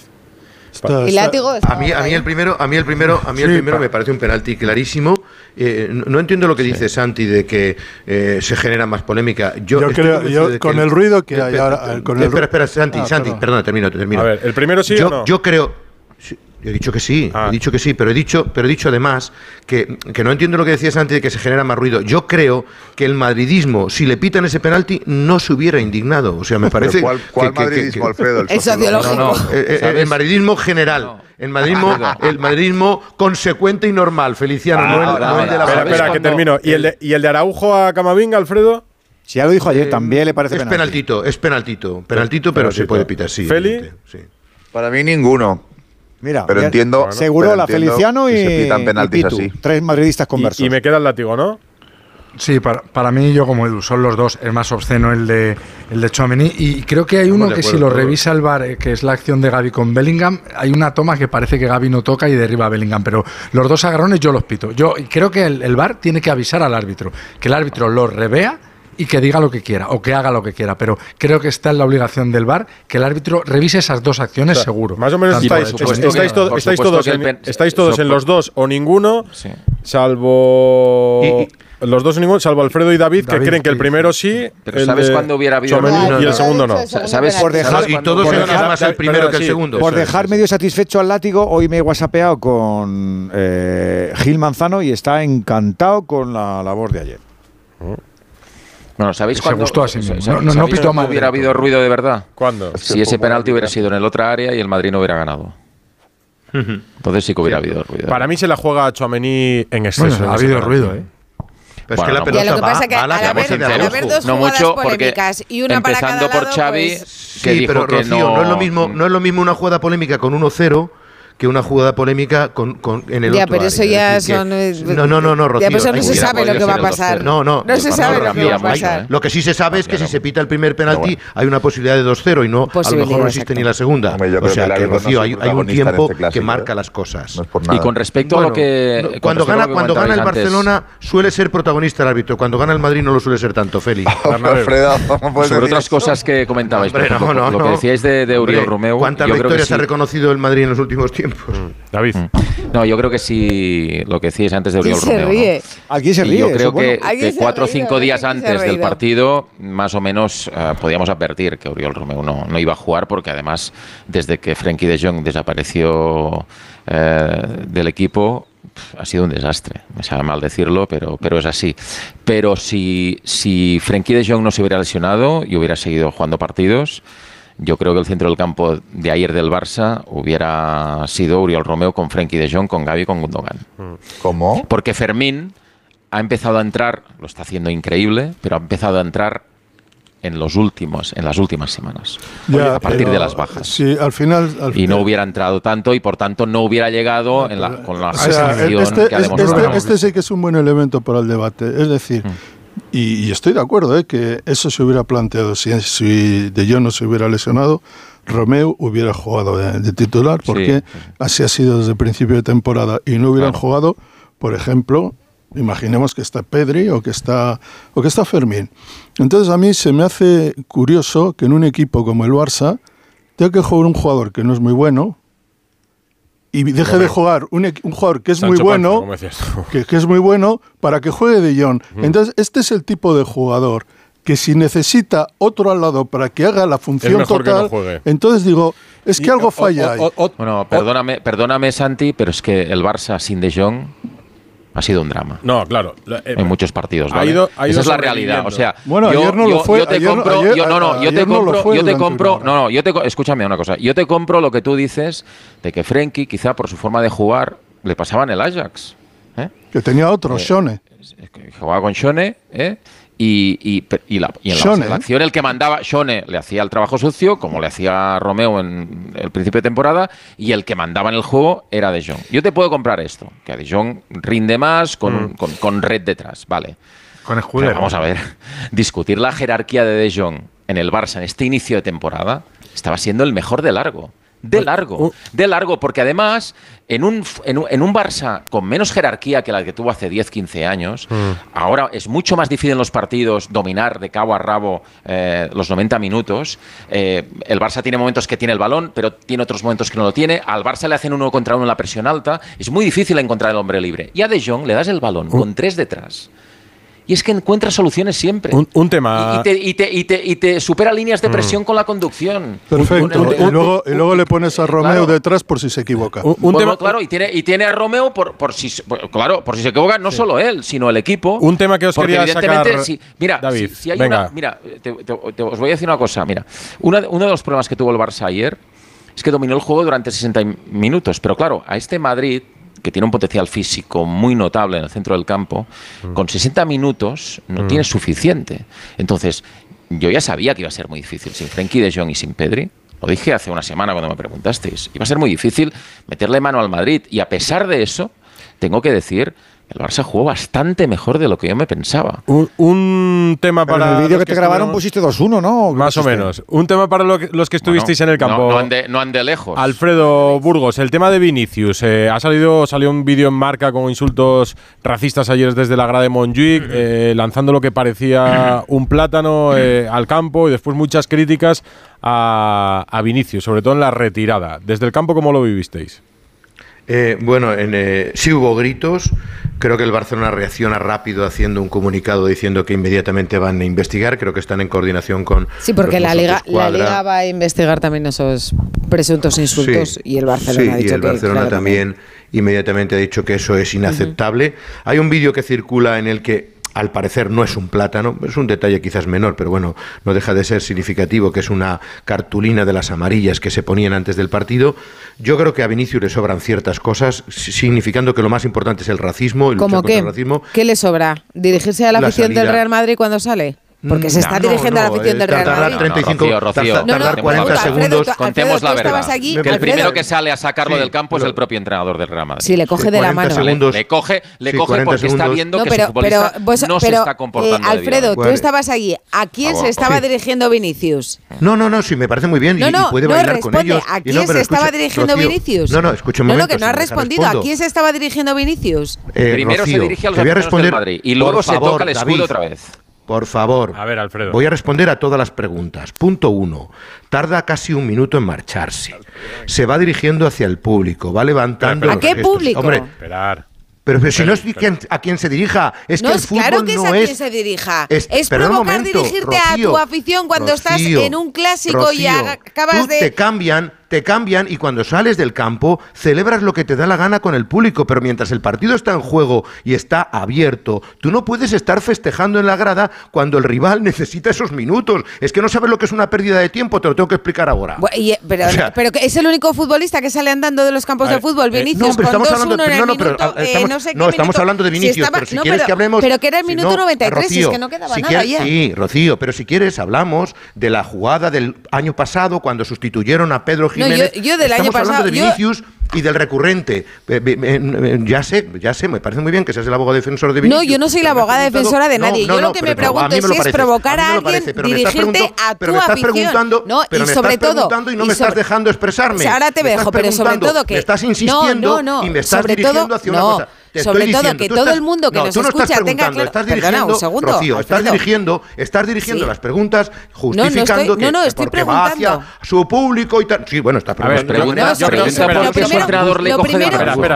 Está- Y látigo a mí, a mí el primero, a mí el primero, a mí el primero me parece un penalti clarísimo. Eh, no, entiendo lo que dice Santi de que eh, se genera más polémica. Yo, Yo creo- yo con el ruido que hay Espera, ahora, con el espera, espera, Santi, Ah, Santi, perdón. perdona, termino, termino. A ver, ¿el primero sí yo, o no? Yo creo. sí, He dicho que sí, Ah. he dicho que sí, pero he dicho, pero he dicho además que, que no entiendo lo que decías antes de que se genera más ruido. Yo creo que el madridismo, si le pitan ese penalti, no se hubiera indignado. O sea, me parece. ¿Cuál, cuál que- madridismo, que- Alfredo? El sociológico. No, no. eh, ¿Sabes? el madridismo general. El madridismo, el madridismo consecuente y normal, Feliciano, no, el, ahora, no el de la Espera, ¿sabes espera, que termino. ¿Y el, de, ¿Y el de Araujo a Camavinga, Alfredo? Si ya lo dijo ayer, también le parece Es penalti. penaltito, es penaltito. Penaltito, pero se puede pitar, sí. ¿Feli? sí. Para mí ninguno. Mira, Pero entiendo. Pero entiendo Feliciano y, se pitan y penaltis Pitu. así. Tres madridistas conversos. Y, y me queda el látigo, ¿no? Sí, para, para mí, yo como Edu, son los dos. Es más obsceno el de, el de Chouameni. Y creo que hay uno que si lo revisa el VAR, eh, que es la acción de Gaby con Bellingham, hay una toma que parece que Gaby no toca y derriba a Bellingham. Pero los dos agarrones yo los pito. Yo creo que el, el VAR tiene que avisar al árbitro. Que el árbitro lo revea y que diga lo que quiera o que haga lo que quiera. Pero creo que está en la obligación del VAR que el árbitro revise esas dos acciones O sea, seguro. Más o menos Tanto estáis, supuesto estáis, todos, en, estáis todos en los dos o ninguno, Sí. salvo. Los dos en ninguno, salvo Alfredo y David, que creen que el sí, primero sí. Pero el ¿sabes cuándo hubiera habido y el segundo no, ¿Sabes? Por dejar- ¿sabes Y todos por eran dejar- más el primero que el sí, segundo. Por dejar medio satisfecho al látigo, hoy me he whatsappeado con eh, Gil Manzano y está encantado con la labor de ayer. Bueno, ¿sabéis Se cuándo? gustó a sí mismo. sa- No- no- no ¿sabéis pitó mal. hubiera habido ruido de verdad? ¿Cuándo? Si ese penalti hubiera sido en el otra área y el Madrid no hubiera ganado. Entonces sí que hubiera habido ruido. Para mí se la juega a Chouameni en exceso. Bueno, en ha habido penalti. ruido, ¿eh? Pero es que la no pelota lo que va, pasa que va a la al cabeza haber- de al Araujo. haber dos no mucho porque polémicas y una para empezando cada por lado, Xavi pues- que Sí, dijo pero que Rocío, no, no, es lo mismo, no es lo mismo una jugada polémica con 1-0 que una jugada polémica con, con- en el Ya, otro pero eso área. ya Es son, que- eh, No, no, no, no, ya, Rocío. pero eso no se sabe lo que va a pasar. No, no. No se sabe lo que va a pasar. Lo que sí se sabe es que si se pita el primer penalti, hay una posibilidad de 2-0 y no, a lo mejor no existe ni la segunda. Hombre, o sea que Rocío, hay, hay un tiempo este que marca ¿eh? las cosas. No es por nada. Y con respecto a lo que cuando gana, cuando gana el Barcelona suele ser protagonista el árbitro. Cuando gana el Madrid no lo suele ser tanto, Félix. Alfredo, ¿cómo puedes sobre decir otras eso? cosas que comentabais, por Hombre, no, ejemplo, no, lo que no. decíais de, de Uriel Romeu, ¿Cuántas yo creo que victorias sí. ha reconocido el Madrid en los últimos tiempos? David. No, yo creo que sí, lo que decíais antes de ¿Quién Uriel se Romeu. ¿no? Aquí se ríe. yo creo bueno. que, que cuatro o cinco días antes del partido, más o menos, eh, podíamos advertir que Uriel Romeu no, no iba a jugar porque además, desde que Frenkie de Jong desapareció eh, del equipo, ha sido un desastre. Me sabe mal decirlo, pero, pero es así. Pero si, si Frenkie de Jong no se hubiera lesionado y hubiera seguido jugando partidos, yo creo que el centro del campo de ayer del Barça hubiera sido Uriel Romeu con Frenkie de Jong, con Gaby y con Gundogan. ¿Cómo? Porque Fermín ha empezado a entrar, lo está haciendo increíble, pero ha empezado a entrar en los últimos, en las últimas semanas, Ya, a partir pero de las bajas. Sí, al final. al Y no hubiera entrado tanto y por tanto no hubiera llegado en la- con la O sea, sensación este, que ha este- demostrado. este- este sí que es un buen elemento para el debate. Es decir, y, y estoy de acuerdo ¿eh? que eso se hubiera planteado si, si De Jong no se hubiera lesionado. Romeu hubiera jugado de, de titular porque así ha sido desde el principio de temporada y no hubieran jugado, por ejemplo, imaginemos que está Pedri o que está o que está Fermín. Entonces a mí se me hace curioso que en un equipo como el Barça tenga que jugar un jugador que no es muy bueno y deje de jugar un, un jugador que es muy Sancho bueno que, que es muy bueno para que juegue De Jong. Entonces, este es el tipo de jugador que si necesita otro al lado para que haga la función mejor que no total, juegue. entonces digo, es que Y, algo o- falla o- ahí. o- o- Bueno, perdóname, perdóname, Santi, pero es que el Barça sin De Jong ha sido un drama. No, claro. En muchos partidos. Esa es la realidad. O sea, bueno, yo, ayer no lo fue. Yo te compro. No, no, yo te compro. Yo te compro. No, no, yo te. Escúchame una cosa. Yo te compro lo que tú dices de que Frenkie, quizá por su forma de jugar, le pasaban el Ajax. ¿eh? Que tenía otro, eh, Shone. Jugaba con Shone, ¿eh? Y, la, en la ¿eh? selección el que mandaba, Shone le hacía el trabajo sucio, como le hacía Romeo en el principio de temporada, y el que mandaba en el juego era De Jong. Yo te puedo comprar esto, que De Jong rinde más con, mm. con, red detrás, vale. Con el Pero vamos a ver, discutir la jerarquía de De Jong en el Barça en este inicio de temporada estaba siendo el mejor de largo. De largo, de largo, porque además en un, en un, en un Barça con menos jerarquía que la que tuvo hace 10, 15 años, mm. ahora es mucho más difícil en los partidos dominar de cabo a rabo eh, los 90 minutos. Eh, el Barça tiene momentos que tiene el balón, pero tiene otros momentos que no lo tiene. Al Barça le hacen uno contra uno en la presión alta. Es muy difícil encontrar el hombre libre. Y a De Jong le das el balón con tres detrás y es que encuentra soluciones siempre. Un, tema. Y, y, te, y, te, y, te, supera líneas de mm. presión con la conducción. Perfecto. Un, luego, y, luego, le pones a Romeo detrás por si se equivoca. Un, tema, claro, y tiene, y tiene a Romeo por, por si claro, por si se equivoca, no solo él, sino el equipo. Un tema que os quería evidentemente, sacar, mira, David, si, si hay. Una, mira, te, os voy a decir una cosa. Mira, una, uno de los problemas que tuvo el Barça ayer es que dominó el juego durante 60 minutos. Pero claro, a este Madrid que tiene un potencial físico muy notable en el centro del campo, mm. con 60 minutos no tiene mm. suficiente. Entonces, yo ya sabía que iba a ser muy difícil sin Frenkie de Jong y sin Pedri. Lo dije hace una semana cuando me preguntasteis. Iba a ser muy difícil meterle mano al Madrid y a pesar de eso, tengo que decir el Barça jugó bastante mejor de lo que yo me pensaba. Un, tema para. En el vídeo que, te grabaron pusiste 2-1, ¿no? Más o menos. Un tema para que, los que estuvisteis en el campo. No, no, ande, lejos. Alfredo Burgos, el tema de Vinicius. Eh, ha salido salió un vídeo en marca con insultos racistas ayer desde la grada de Montjuic, eh, lanzando lo que parecía un plátano eh, al campo y después muchas críticas a, a Vinicius, sobre todo en la retirada. Desde el campo, ¿cómo lo vivisteis? Eh, bueno, en, eh, sí hubo gritos. Creo que el Barcelona reacciona rápido haciendo un comunicado diciendo que inmediatamente van a investigar. Creo que están en coordinación con. Sí, porque la Liga, la Liga va a investigar también esos presuntos insultos y el Barcelona ha dicho y el Barcelona también inmediatamente ha dicho que eso es inaceptable. Hay un vídeo que circula en el que al parecer no es un plátano, es un detalle quizás menor, pero bueno, no deja de ser significativo que es una cartulina de las amarillas que se ponían antes del partido. Yo creo que a Vinicius le sobran ciertas cosas, significando que lo más importante es el racismo y luchar qué? contra el racismo. ¿Qué le sobra? ¿Dirigirse a la, afición del Real Madrid cuando sale? Porque mm, se está no, dirigiendo no, a la afición del eh, Real Madrid. 35, no, Rocío, Rocío. tardar 40 segundos. Alfredo, Contemos la verdad. Aquí, que el primero que sale a sacarlo sí, del campo pero, es el propio entrenador del Real Madrid. Sí, le coge sí, de la mano. Segundos, le coge, le sí, coge porque segundos. está viendo que pero, su pero, vos, no se está comportando. Eh, Alfredo, tú estabas allí. ¿A quién se estaba dirigiendo Vinicius? No, no, no, sí, me parece muy bien. No, no, y puede bailar con ellos. ¿A quién se estaba dirigiendo Vinicius? No, no, escucha un momento. No, no, que no has respondido. ¿A quién se estaba dirigiendo Vinicius? Primero se dirige a los del Madrid y luego se toca el escudo otra vez. Por favor. Voy a responder a todas las preguntas. Punto uno. Tarda casi un minuto en marcharse. Se va dirigiendo hacia el público, va levantando. ¿A qué público? Hombre, esperar. Pero, si no es a quien se dirija, es que el fútbol claro que es no a quien se dirija. Es, provocar dirigirte a tu afición cuando estás en un clásico y acabas tú de. Te cambian te cambian y cuando sales del campo celebras lo que te da la gana con el público, pero mientras el partido está en juego y está abierto, tú no puedes estar festejando en la grada cuando el rival necesita esos minutos. Es que no sabes lo que es una pérdida de tiempo, te lo tengo que explicar ahora. Eh, pero, es el único futbolista que sale andando de los campos de fútbol, Vinicius, no, pero estamos hablando, de, no, no, pero, ah, eh, no, estamos hablando de Vinicius, pero si quieres que hablemos... Pero que era el minuto si 93, Rocío, si es que no quedaba si nada ya. Sí, Rocío, pero si quieres hablamos de la jugada del año pasado cuando sustituyeron a Pedro Gil Jiménez. No, yo, yo del Estamos año pasado, hablando de Vinicius yo... y del recurrente. Eh, ya sé, ya sé, me parece muy bien que seas el abogado defensor de Vinicius. No, yo no soy la abogada defensora de nadie. No, yo lo que me pregunto es si es provocar a, alguien dirigente a tu pero me estás preguntando, no, pero y me sobre estás todo, preguntando y no y me estás dejando expresarme. O sea, ahora te dejo, pero sobre todo que me estás insistiendo y me estás dirigiendo hacia una cosa sobre todo que todo el mundo que no, nos escucha tenga claro. Estás dirigiendo, Rocío, estás dirigiendo, estás dirigiendo las preguntas justificando no, no estoy, que estoy su público y tal. Sí, bueno, está preguntando.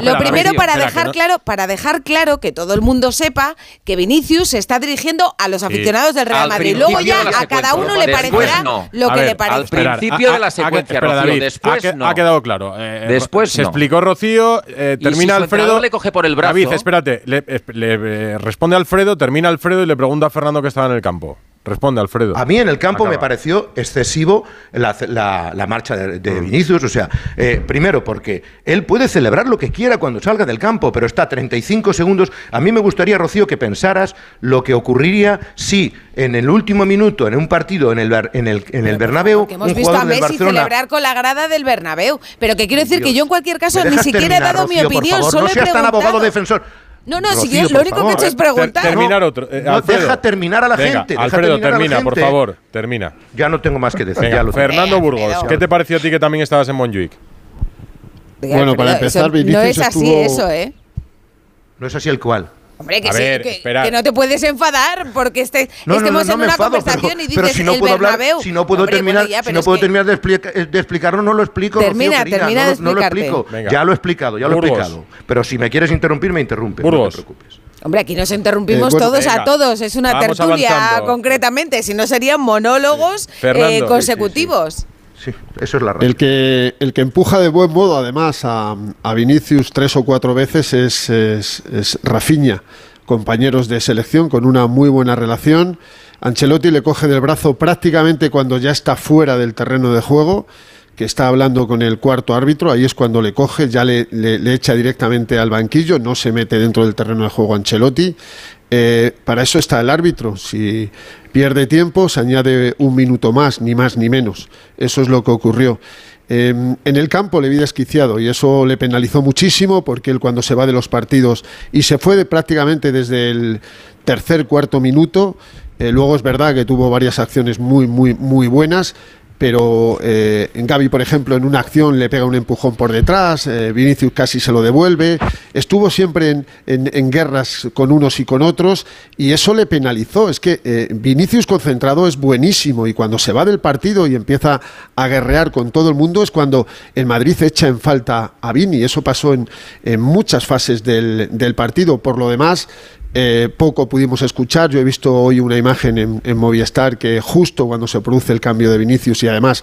Lo primero para dejar claro, para dejar claro que todo el mundo sepa que Vinicius se está dirigiendo a los aficionados del Real Madrid. Luego ya a cada uno le parecerá lo que le parezca. Al principio de la secuencia, Rocío, después no. Ha quedado claro. Eh, después se explicó Rocío, eh, termina Alfredo. le coge por el brazo. David, espérate. Le, le, eh, responde Alfredo, termina Alfredo y le pregunta a Fernando que estaba en el campo. Responde, Alfredo. A mí en el campo me pareció excesivo la, la, la marcha de, de, Mm. Vinicius. O sea, eh, primero porque él puede celebrar lo que quiera cuando salga del campo, pero está 35 segundos. A mí me gustaría, Rocío, que pensaras lo que ocurriría si en el último minuto, en un partido en el, en el, en el Bernabéu, Que hemos un visto a Messi Barcelona celebrar con la grada del Bernabéu. Pero que quiero decir que yo en cualquier caso ¿Me ni siquiera he dado mi Rocío, por opinión, favor? solo no he seas tan preguntado. abogado defensor. No, no, si Rocío, quieres, lo por único que he hecho es preguntar. terminar otro. eh, No, Alfredo. deja terminar a la Venga, gente. Alfredo, termina, por favor. Termina. Ya no tengo más que decir. Venga, ya lo tengo. Fernando Burgos, ¿qué te pareció a ti que también estabas en Montjuic? Bueno, para empezar, eso- Vinicius No es así estuvo- eso, ¿eh? No es así el cual. Hombre, que, A sí, ver, que, no te puedes enfadar porque este, No, no, estemos no, no en me una enfado, conversación pero, y pero dices si no el puedo hablar, si no puedo Hombre, terminar, bueno, ya, si pero no puedo terminar de, explica- de explicarlo, no lo explico. Rocío, Termina, querida, termina no, de lo- no lo explico. Venga. Ya lo he explicado, ya lo he explicado. Pero si me quieres interrumpir, me interrumpes. Burgos. No te preocupes. Hombre, aquí nos interrumpimos Eh, bueno, todos a todos. Es una tertulia avanzando. concretamente. Si no serían monólogos Fernando. eh, Sí, sí, consecutivos. Sí, eso es la razón. El que, el que empuja de buen modo, además, a, a Vinicius tres o cuatro veces es, es, es Rafinha, compañeros de selección con una muy buena relación. Ancelotti le coge del brazo prácticamente cuando ya está fuera del terreno de juego, que está hablando con el cuarto árbitro, ahí es cuando le coge, ya le, le- le echa directamente al banquillo, no se mete dentro del terreno de juego Ancelotti. Eh, para eso está el árbitro. Si pierde tiempo, se añade un minuto más, ni más ni menos. Eso es lo que ocurrió. Eh, en el campo le vi desquiciado y eso le penalizó muchísimo porque él cuando se va de los partidos y se fue de prácticamente desde el tercer, cuarto minuto, eh, luego es verdad que tuvo varias acciones muy, muy, muy buenas, pero eh, Gaby, por ejemplo, en una acción le pega un empujón por detrás, eh, Vinicius casi se lo devuelve, estuvo siempre en, en- en guerras con unos y con otros y eso le penalizó. Es que eh, Vinicius concentrado es buenísimo y cuando se va del partido y empieza a guerrear con todo el mundo es cuando el Madrid echa en falta a Vini. Eso pasó en, en muchas fases del, del partido. Por lo demás, eh, poco pudimos escuchar. Yo he visto hoy una imagen en, en Movistar que justo cuando se produce el cambio de Vinicius y además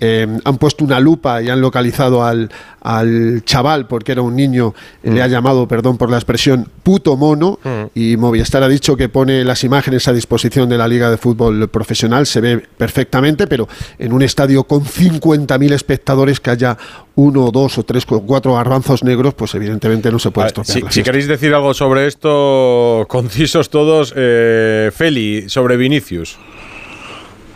eh, han puesto una lupa y han localizado al, al chaval porque era un niño, eh, le ha llamado, perdón por la expresión, puto mono y Movistar ha dicho que pone las imágenes a disposición de la Liga de Fútbol Profesional, se ve perfectamente, pero en un estadio con 50.000 espectadores que haya uno, dos o tres, o cuatro garbanzos negros, pues evidentemente no se puede estropear. Si, si queréis decir algo sobre esto, concisos todos, eh, Feli, sobre Vinicius.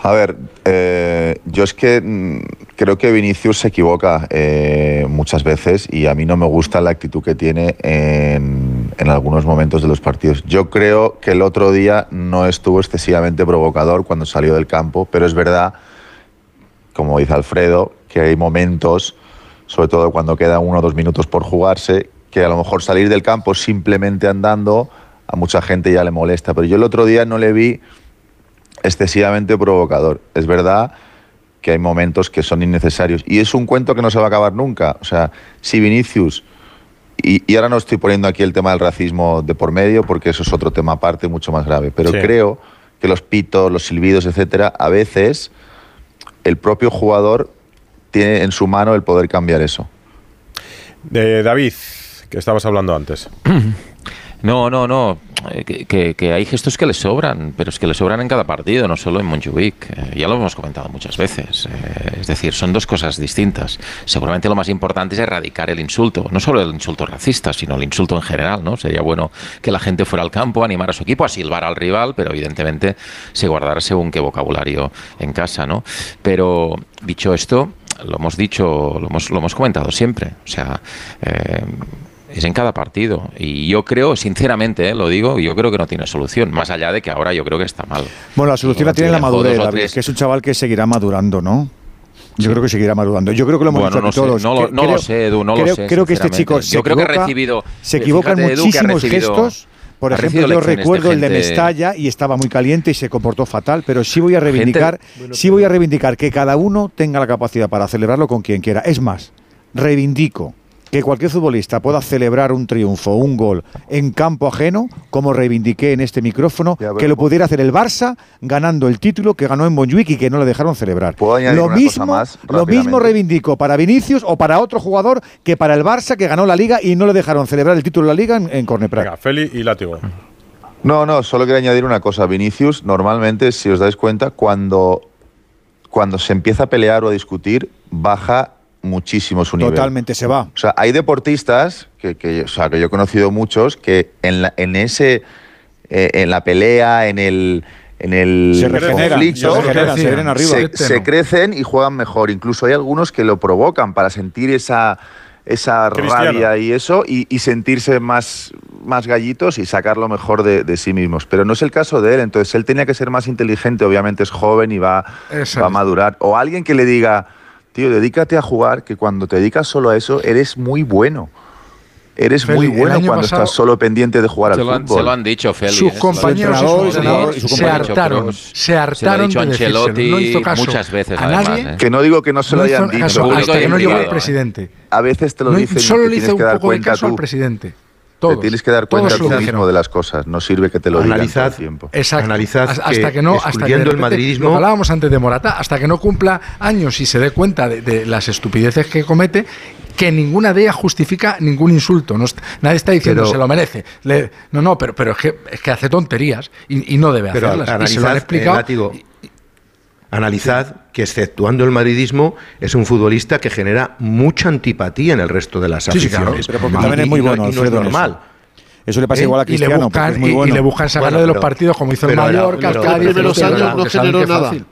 A ver, eh, yo es que mm, creo que Vinicius se equivoca eh, muchas veces y a mí no me gusta la actitud que tiene en, en algunos momentos de los partidos. Yo creo que el otro día no estuvo excesivamente provocador cuando salió del campo, pero es verdad, como dice Alfredo, que hay momentos, sobre todo cuando quedan uno o dos minutos por jugarse, que a lo mejor salir del campo simplemente andando a mucha gente ya le molesta. Pero yo el otro día no le vi excesivamente provocador. Es verdad que hay momentos que son innecesarios. Y es un cuento que no se va a acabar nunca. O sea, si Vinicius, y, y ahora no estoy poniendo aquí el tema del racismo de por medio, porque eso es otro tema aparte mucho más grave, pero Sí. creo que los pitos, los silbidos, etcétera, a veces el propio jugador tiene en su mano el poder cambiar eso. De David, que estabas hablando antes. No, no, no. eh, Que, hay gestos que le sobran, pero es que le sobran en cada partido, no solo en Montjuic. Eh, ya lo hemos comentado muchas veces. Eh, es decir, son dos cosas distintas. Seguramente lo más importante es erradicar el insulto, no solo el insulto racista, sino el insulto en general, ¿no? Sería bueno que la gente fuera al campo, animar a su equipo, a silbar al rival, pero evidentemente se guardará según qué vocabulario en casa, ¿no? Pero dicho esto, lo hemos dicho, lo hemos, lo hemos comentado siempre. O sea, eh, es en cada partido. Y yo creo, sinceramente, eh, lo digo, yo creo que no tiene solución. Más allá de que ahora yo creo que está mal. Bueno, la solución No, la tiene la madurez, David, que es un chaval que seguirá madurando, ¿no? Yo creo que seguirá madurando. Yo creo que lo hemos Bueno, dicho no sé, todos. no lo- lo sé, Edu, no lo creo, sé, Creo que este chico se Yo creo que ha equivoca, recibido- se equivoca en fíjate, muchísimos gestos. Por ejemplo, yo de recuerdo el de Mestalla y estaba muy caliente y se comportó fatal, pero sí voy a reivindicar, sí voy a reivindicar que cada uno tenga la capacidad para celebrarlo con quien quiera. Es más, reivindico que cualquier futbolista pueda celebrar un triunfo, un gol en campo ajeno, como reivindiqué en este micrófono, que lo pudiera hacer el Barça ganando el título que ganó en Montjuic y que no le dejaron celebrar. Lo mismo, lo mismo reivindico para Vinicius o para otro jugador que para el Barça que ganó la Liga y no le dejaron celebrar el título de la Liga en, en Corneprat. Venga, Feli y Látigo. No, no, solo quería añadir una cosa. Vinicius, normalmente, si os dais cuenta, cuando, cuando se empieza a pelear o a discutir, baja muchísimo su nivel. Totalmente se va. O sea, hay deportistas que, que, o sea, que yo he conocido muchos que en, la, en ese eh, en la pelea, en el en el Se conflicto, se regeneran, se vienen arriba. se- se crecen y juegan mejor. Incluso hay algunos que lo provocan para sentir esa esa Cristiano. rabia y eso y, y sentirse más, más gallitos y sacar lo mejor de, de sí mismos. Pero no es el caso de él, entonces él tenía que ser más inteligente, obviamente es joven y va, va a madurar. O alguien que le diga, tío, dedícate a jugar, que cuando te dedicas solo a eso, eres muy bueno. Eres Feli, muy bueno cuando pasado- estás solo pendiente de jugar al han, fútbol. se lo han dicho, Feli. Sus ¿eh? compañeros sus su se hartaron, se Se lo ha hartaron dicho de. Ancelotti No hizo caso muchas veces, a además, nadie. ¿eh? Que no digo que no se lo No hayan dicho. caso hasta que no llegó el ¿eh? presidente. A veces te lo No- dicen y solo te le hizo un que dar poco de caso al tú. Te tienes que dar cuenta tú mismo de las cosas. No sirve que te lo digan todo Analizad, el tiempo. Exacto. Analizad Hasta- que, que no, hasta que el madridismo- lo hablábamos antes de Morata, hasta que no cumpla años y se dé cuenta de, de las estupideces que comete, que ninguna de ellas justifica ningún insulto. No nadie está diciendo Pero- se lo merece. Le- no, no, pero, pero es, que, es que hace tonterías y, y no debe Pero hacerlas. y se analizad, lo han eh, explicado. Analizad que exceptuando el madridismo es un futbolista que genera mucha antipatía en el resto de las Sí, sí, claro, aficiones. pero porque Y- también es y muy no- bueno, y no es Alfredo, en eso. normal. Eso le pasa ¿Eh? igual a y le Cristiano, buscan, es muy y- y bueno. le buscan sacarle Bueno, de los pero- partidos como hizo el Mallorca, el pero- Los primeros años no generó es nada. fácil.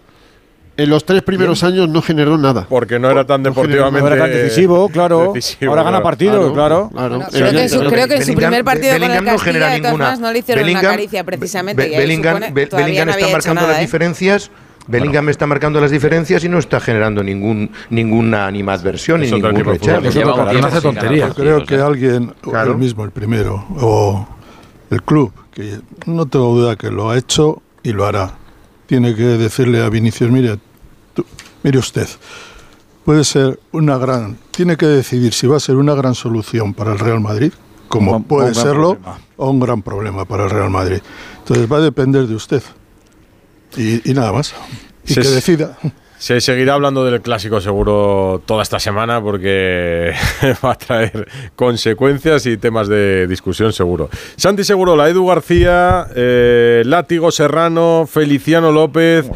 En los tres primeros años no generó nada. Porque no era tan deportivamente. No era tan decisivo, claro. decisivo, Ahora gana claro. partidos, claro. Claro. Bueno, creo, que en su, creo que en su Bellingham- primer partido con el Bellingham no Castilla, genera de todas ninguna- formas, no le hicieron una Bellingham- caricia precisamente. Be- y Bellingham, supone- Be- todavía Bellingham no está marcando nada, las ¿eh? Bellingham está marcando las diferencias y no está generando ningún ninguna animadversión ni Es otro ningún rechazo. no hace tonterías. Yo creo que alguien, o Claro. él mismo, el primero, o el club, que no tengo duda que lo ha hecho y lo hará, tiene que decirle a Vinicius, mire, tú- mire usted, puede ser una gran, tiene que decidir si va a ser una gran solución para el Real Madrid, como Un- puede un serlo, problema. o un gran problema para el Real Madrid. Entonces va a depender de usted. Y, y nada más. Y Se- que decida. Se seguirá hablando del clásico seguro toda esta semana porque va a traer consecuencias y temas de discusión seguro. Santi Segurola, Edu García, eh, Látigo Serrano, Feliciano López,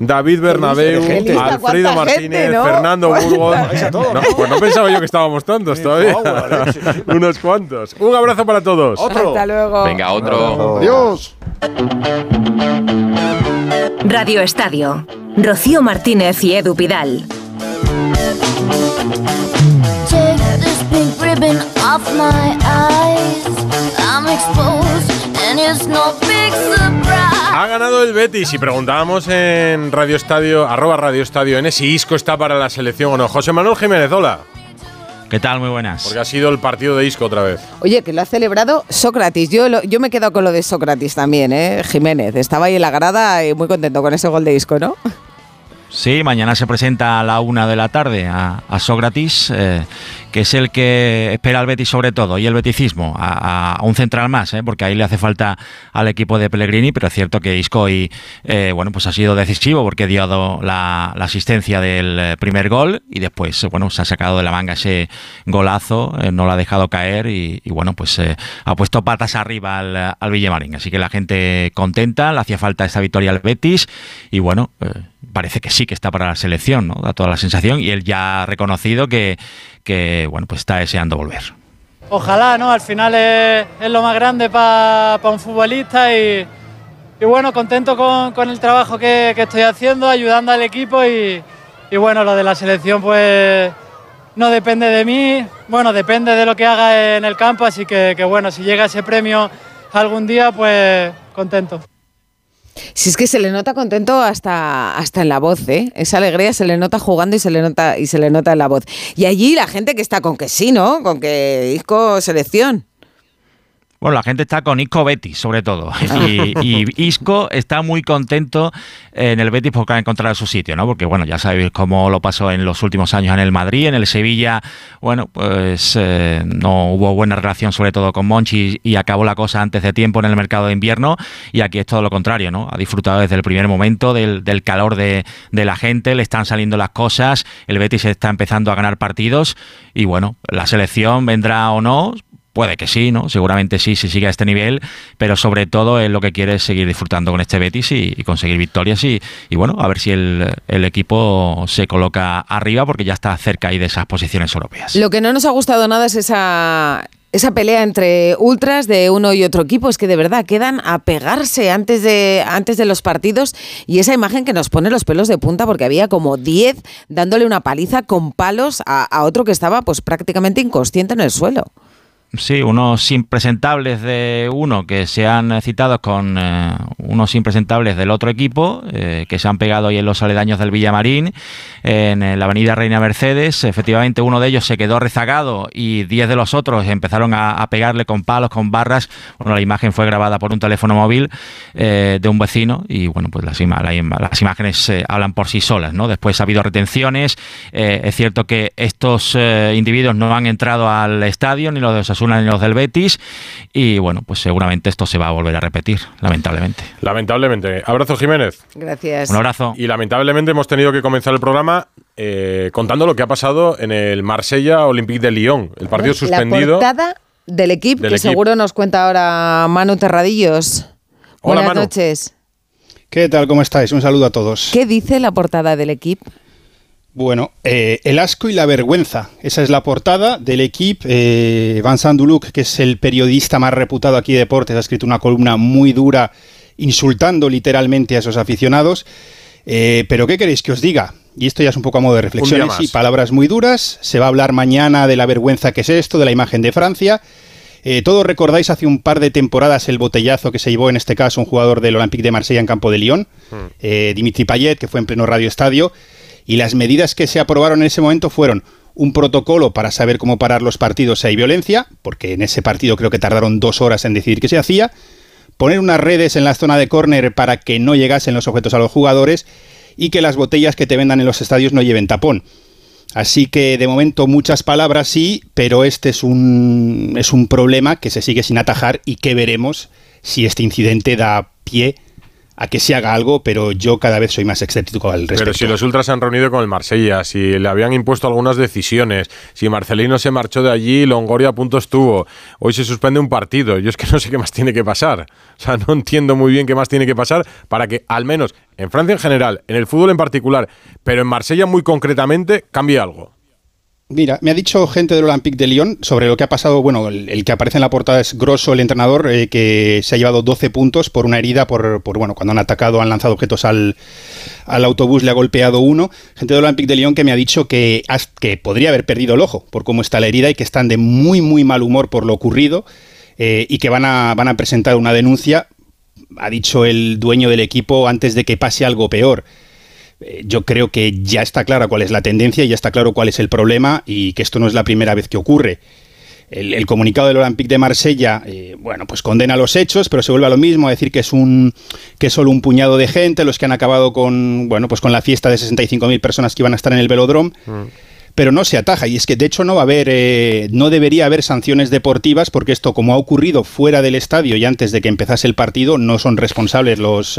David Bernabeu, Alfredo Martínez, gente, ¿no? Fernando Burgos. No, pues no pensaba yo que estábamos tantos todavía. Unos cuantos. Un abrazo para todos. Hasta luego. Venga, otro. Adiós. Radio Estadio. Rocío Martínez y Edu Pidal. Take this pink ribbon off my eyes. I'm exposed, and it's no big surprise. Ha ganado el Betis y preguntábamos en Radio Estadio, arroba Radio Estadio N, si Isco está para la selección o no. José Manuel Jiménez, hola. ¿Qué tal? Muy buenas. Porque ha sido el partido de Isco otra vez. Oye, que lo ha celebrado Sócrates. Yo, lo- yo me he quedado con lo de Sócrates también, ¿eh? Jiménez. Estaba ahí en la grada y muy contento con ese gol de disco, ¿no? Sí, mañana se presenta a la una de la tarde a, Sócrates, eh, que es el que espera al Betis sobre todo, y el beticismo, a, un central más, eh, porque ahí le hace falta al equipo de Pellegrini, pero es cierto que Isco hoy, eh, bueno, pues ha sido decisivo porque dio la, la asistencia del eh, primer gol y después, bueno, se ha sacado de la manga ese golazo, eh, no lo ha dejado caer y, bueno, pues ha puesto patas arriba al, al Villamarín. Así que la gente contenta, le hacía falta esta victoria al Betis y bueno, parece que sí que está para la selección, ¿no? Da toda la sensación y él ya ha reconocido que, bueno, pues está deseando volver. Ojalá, ¿no? Al final es, lo más grande para un futbolista y, bueno, contento con, el trabajo que, estoy haciendo, ayudando al equipo y, bueno, lo de la selección pues no depende de mí, bueno, depende de lo que haga en el campo, así que bueno, si llega ese premio algún día, pues contento. Si es que se le nota contento hasta, hasta en la voz, ¿eh? Esa alegría se le nota jugando y se le nota y se le nota en la voz. Y allí la gente que está con que sí, ¿no? Con que Isco selección. Bueno, la gente está con Isco Betis, sobre todo. Y, y, Isco está muy contento en el Betis porque ha encontrado su sitio, ¿no? Porque, bueno, ya sabéis cómo lo pasó en los últimos años en el Madrid, en el Sevilla, bueno, pues eh, no hubo buena relación, sobre todo con Monchi, y acabó la cosa antes de tiempo en el mercado de invierno. Y aquí es todo lo contrario, ¿no? Ha disfrutado desde el primer momento del, del calor de, de la gente, le están saliendo las cosas, el Betis está empezando a ganar partidos y, bueno, la selección vendrá o no, Puede que sí, ¿no? Seguramente sí, si sigue a este nivel, pero sobre todo es lo que quiere es seguir disfrutando con este Betis y, conseguir victorias y, y, bueno, a ver si el, el, equipo se coloca arriba porque ya está cerca ahí de esas posiciones europeas. Lo que no nos ha gustado nada es esa esa pelea entre ultras de uno y otro equipo es que de verdad quedan a pegarse antes de, antes de los partidos y esa imagen que nos pone los pelos de punta porque había como 10 dándole una paliza con palos a, a otro que estaba pues prácticamente inconsciente en el suelo. Sí, unos impresentables de uno que se han citado con eh, unos impresentables del otro equipo eh, que se han pegado ahí en los aledaños del Villamarín, en la avenida Reina Mercedes. Efectivamente, uno de ellos se quedó rezagado y diez de los otros empezaron a, pegarle con palos, con barras. Bueno, la imagen fue grabada por un teléfono móvil eh, de un vecino y bueno, pues las, las imágenes hablan por sí solas. ¿no? Después ha habido retenciones. es cierto que estos individuos no han entrado al estadio ni los de Osasuna ni los del Betis y bueno, pues seguramente esto se va a volver a repetir, lamentablemente. Lamentablemente. Abrazo Jiménez. Gracias. Un abrazo. Y lamentablemente hemos tenido que comenzar el programa eh, contando lo que ha pasado en el Marsella Olympique de Lyon, el partido suspendido. La portada del equipo, que seguro nos cuenta ahora Manu Terradillos. Hola, Buenas noches. ¿Qué tal? ¿Cómo estáis? Un saludo a todos. ¿Qué dice la portada del equipo? Bueno, eh, el asco y la vergüenza. Esa es la portada del equipo. Eh, Vincent Duluc, que es el periodista más reputado aquí de deportes, ha escrito una columna muy dura insultando literalmente a esos aficionados. Eh, pero ¿qué queréis que os diga? Y esto ya es un poco a modo de reflexiones y palabras muy duras. Se va a hablar mañana de la vergüenza que es esto, de la imagen de Francia. Eh, todos recordáis hace un par de temporadas el botellazo que se llevó en este caso un jugador del Olympique de Marsella en campo de Lyon, hmm. eh, Dimitri Payet, que fue en pleno radio estadio y las medidas que se aprobaron en ese momento fueron un protocolo para saber cómo parar los partidos si hay violencia, porque en ese partido creo que tardaron dos horas en decidir qué se hacía, poner unas redes en la zona de córner para que no llegasen los objetos a los jugadores y que las botellas que te vendan en los estadios no lleven tapón. Así que de momento muchas palabras sí, pero este es un, es un problema que se sigue sin atajar y que veremos si este incidente da pie a que se haga algo, pero yo cada vez soy más escéptico al respecto. Pero si los ultras se han reunido con el Marsella, si le habían impuesto algunas decisiones, si Marcelino se marchó de allí, Longoria a punto estuvo, hoy se suspende un partido, yo es que no sé qué más tiene que pasar. O sea, no entiendo muy bien qué más tiene que pasar para que al menos en Francia en general, en el fútbol en particular, pero en Marsella muy concretamente, cambie algo. Mira, me ha dicho gente del Olympique de Lyon sobre lo que ha pasado. Bueno, el, que aparece en la portada es Grosso, el entrenador, eh, que se ha llevado 12 puntos por una herida, por, bueno, cuando han atacado, han lanzado objetos al, autobús, le ha golpeado uno. Gente del Olympique de Lyon que me ha dicho que, que podría haber perdido el ojo por cómo está la herida y que están de muy, muy mal humor por lo ocurrido eh, y que van a, van a presentar una denuncia. Ha dicho el dueño del equipo antes de que pase algo peor. Eh, yo creo que ya está clara cuál es la tendencia, ya está claro cuál es el problema y que esto no es la primera vez que ocurre. El, comunicado del Olympique de Marsella, eh, bueno, pues condena los hechos, pero se vuelve a lo mismo, a decir que es un que es solo un puñado de gente los que han acabado con, bueno, pues con la fiesta de 65.000 personas que iban a estar en el velodrome. Mm. Pero no se ataja y es que de hecho no va a haber, eh, no debería haber sanciones deportivas porque esto como ha ocurrido fuera del estadio y antes de que empezase el partido no son responsables los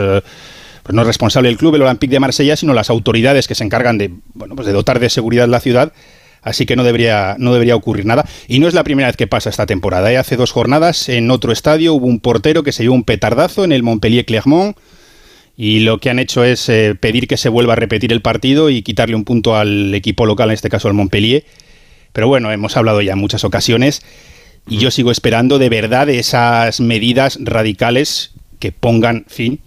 pues no es responsable el club, el Olympique de Marsella, sino las autoridades que se encargan de, bueno, pues de dotar de seguridad la ciudad. Así que no debería, no debería ocurrir nada. Y no es la primera vez que pasa esta temporada. ¿eh? Hace dos jornadas en otro estadio hubo un portero que se llevó un petardazo en el Montpellier Clermont y lo que han hecho es eh, pedir que se vuelva a repetir el partido y quitarle un punto al equipo local, en este caso al Montpellier. Pero bueno, hemos hablado ya en muchas ocasiones y yo sigo esperando de verdad esas medidas radicales que pongan fin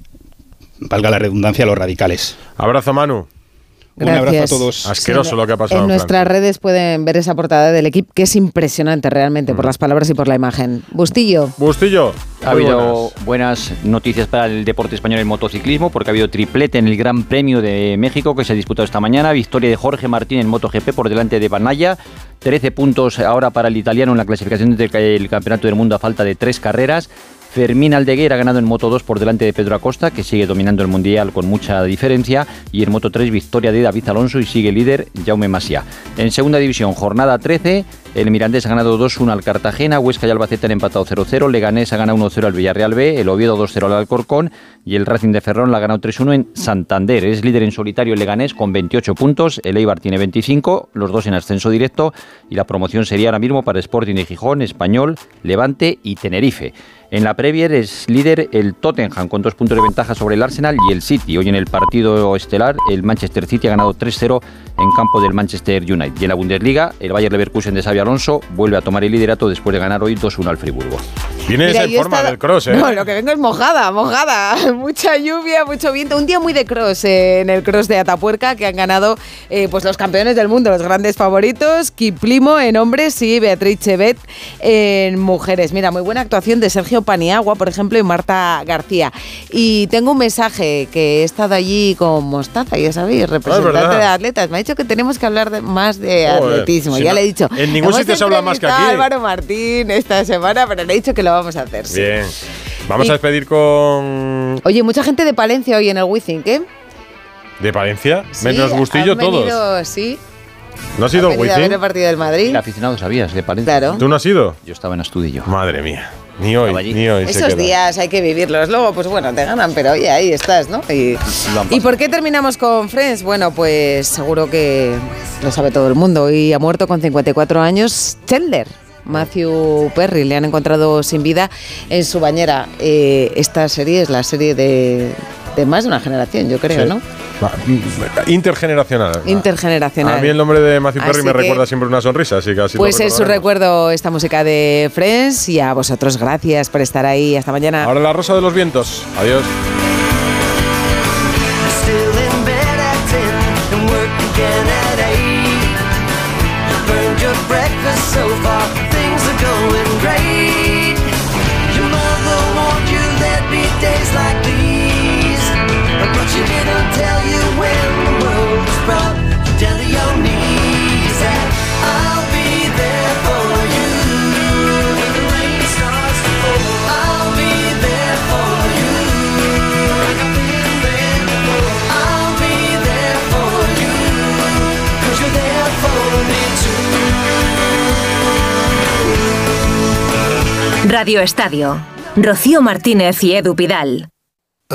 valga la redundancia, los radicales. Abrazo, Manu. Un abrazo a Gracias. todos. Asqueroso lo que ha pasado En nuestras redes pueden ver esa portada del equipo, que es impresionante realmente por las palabras y por la imagen. Bustillo. Bustillo. Ha habido buenas noticias para el deporte español en motociclismo porque ha habido triplete en el Gran Premio de México que se ha disputado esta mañana. Victoria de Jorge Martín en MotoGP por delante de Banaya. 13 puntos ahora para el italiano en la clasificación del Campeonato del Mundo a falta de tres carreras. Fermín Aldeguer ha ganado en Moto 2 por delante de Pedro Acosta, que sigue dominando el Mundial con mucha diferencia. Y en Moto 3, victoria de David Alonso y sigue líder Jaume Masia. En segunda división, jornada 13, el Mirandés ha ganado 2-1 al Cartagena, Huesca y Albacete han empatado 0-0, Leganés ha ganado 1-0 al Villarreal B, el Oviedo 2-0 al Alcorcón y el Racing de Ferrol la ha ganado 3-1 en Santander. Es líder en solitario el Leganés con 28 puntos, el Eibar tiene 25, los dos en ascenso directo y la promoción sería ahora mismo para Sporting de Gijón, Español, Levante y Tenerife. En la Premier es líder el Tottenham con dos puntos de ventaja sobre el Arsenal y el City. Hoy en el partido estelar el Manchester City ha ganado 3-0 en campo del Manchester United. Y en la Bundesliga el Bayer Leverkusen de Xabi Alonso vuelve a tomar el liderato después de ganar hoy 2-1 al Friburgo. Vienes Mira, en forma del cross, ¿eh? No, lo que vengo es mojada, mojada. Mucha lluvia, mucho viento. Un día muy de cross eh, en el cross de Atapuerca que han ganado eh, pues los campeones del mundo, los grandes favoritos. Kiplimo en hombres y Beatriz Chevet en mujeres. Mira, muy buena actuación de Sergio Paniagua, por ejemplo, y Marta García. Y tengo un mensaje que he estado allí con Mostaza, ya sabéis, representante verdad. de atletas. Me ha dicho que tenemos que hablar de- más de Joder, atletismo. si ya no- le he dicho. en ningún "Hemos sitio se habla más que aquí". Álvaro Martín esta semana, pero le he dicho que lo vamos a hacer. sí. Bien. Vamos Y- a despedir con. Oye, mucha gente de Palencia hoy en el Withink, ¿eh? ¿De Palencia? Sí, Menos gustillo han todos. venido, sí. ¿No has ido venido ver el Wizzing? partido del Madrid. El aficionado sabías de Palencia. Claro. ¿Tú no has ido? Yo estaba en Astudillo. Madre mía. Ni hoy, ni hoy Esos días hay que vivirlos. Luego, pues bueno, te ganan, pero oye, ahí estás, ¿no? Y, ¿Y por qué terminamos con Friends? Bueno, pues seguro que lo sabe todo el mundo. Hoy ha muerto con 54 años Chandler. Matthew Perry le han encontrado sin vida en su bañera. Eh, esta serie es la serie de, de más de una generación, yo creo, Sí. ¿no? Mm, Intergeneracional. Intergeneracional. A mí el nombre de Matthew Perry me recuerda siempre una sonrisa, así que así Pues es su recuerdo esta música de Friends y a vosotros gracias por estar ahí. Hasta mañana. Ahora la rosa de los vientos. Adiós. Radio Estadio. Rocío Martínez y Edu Pidal.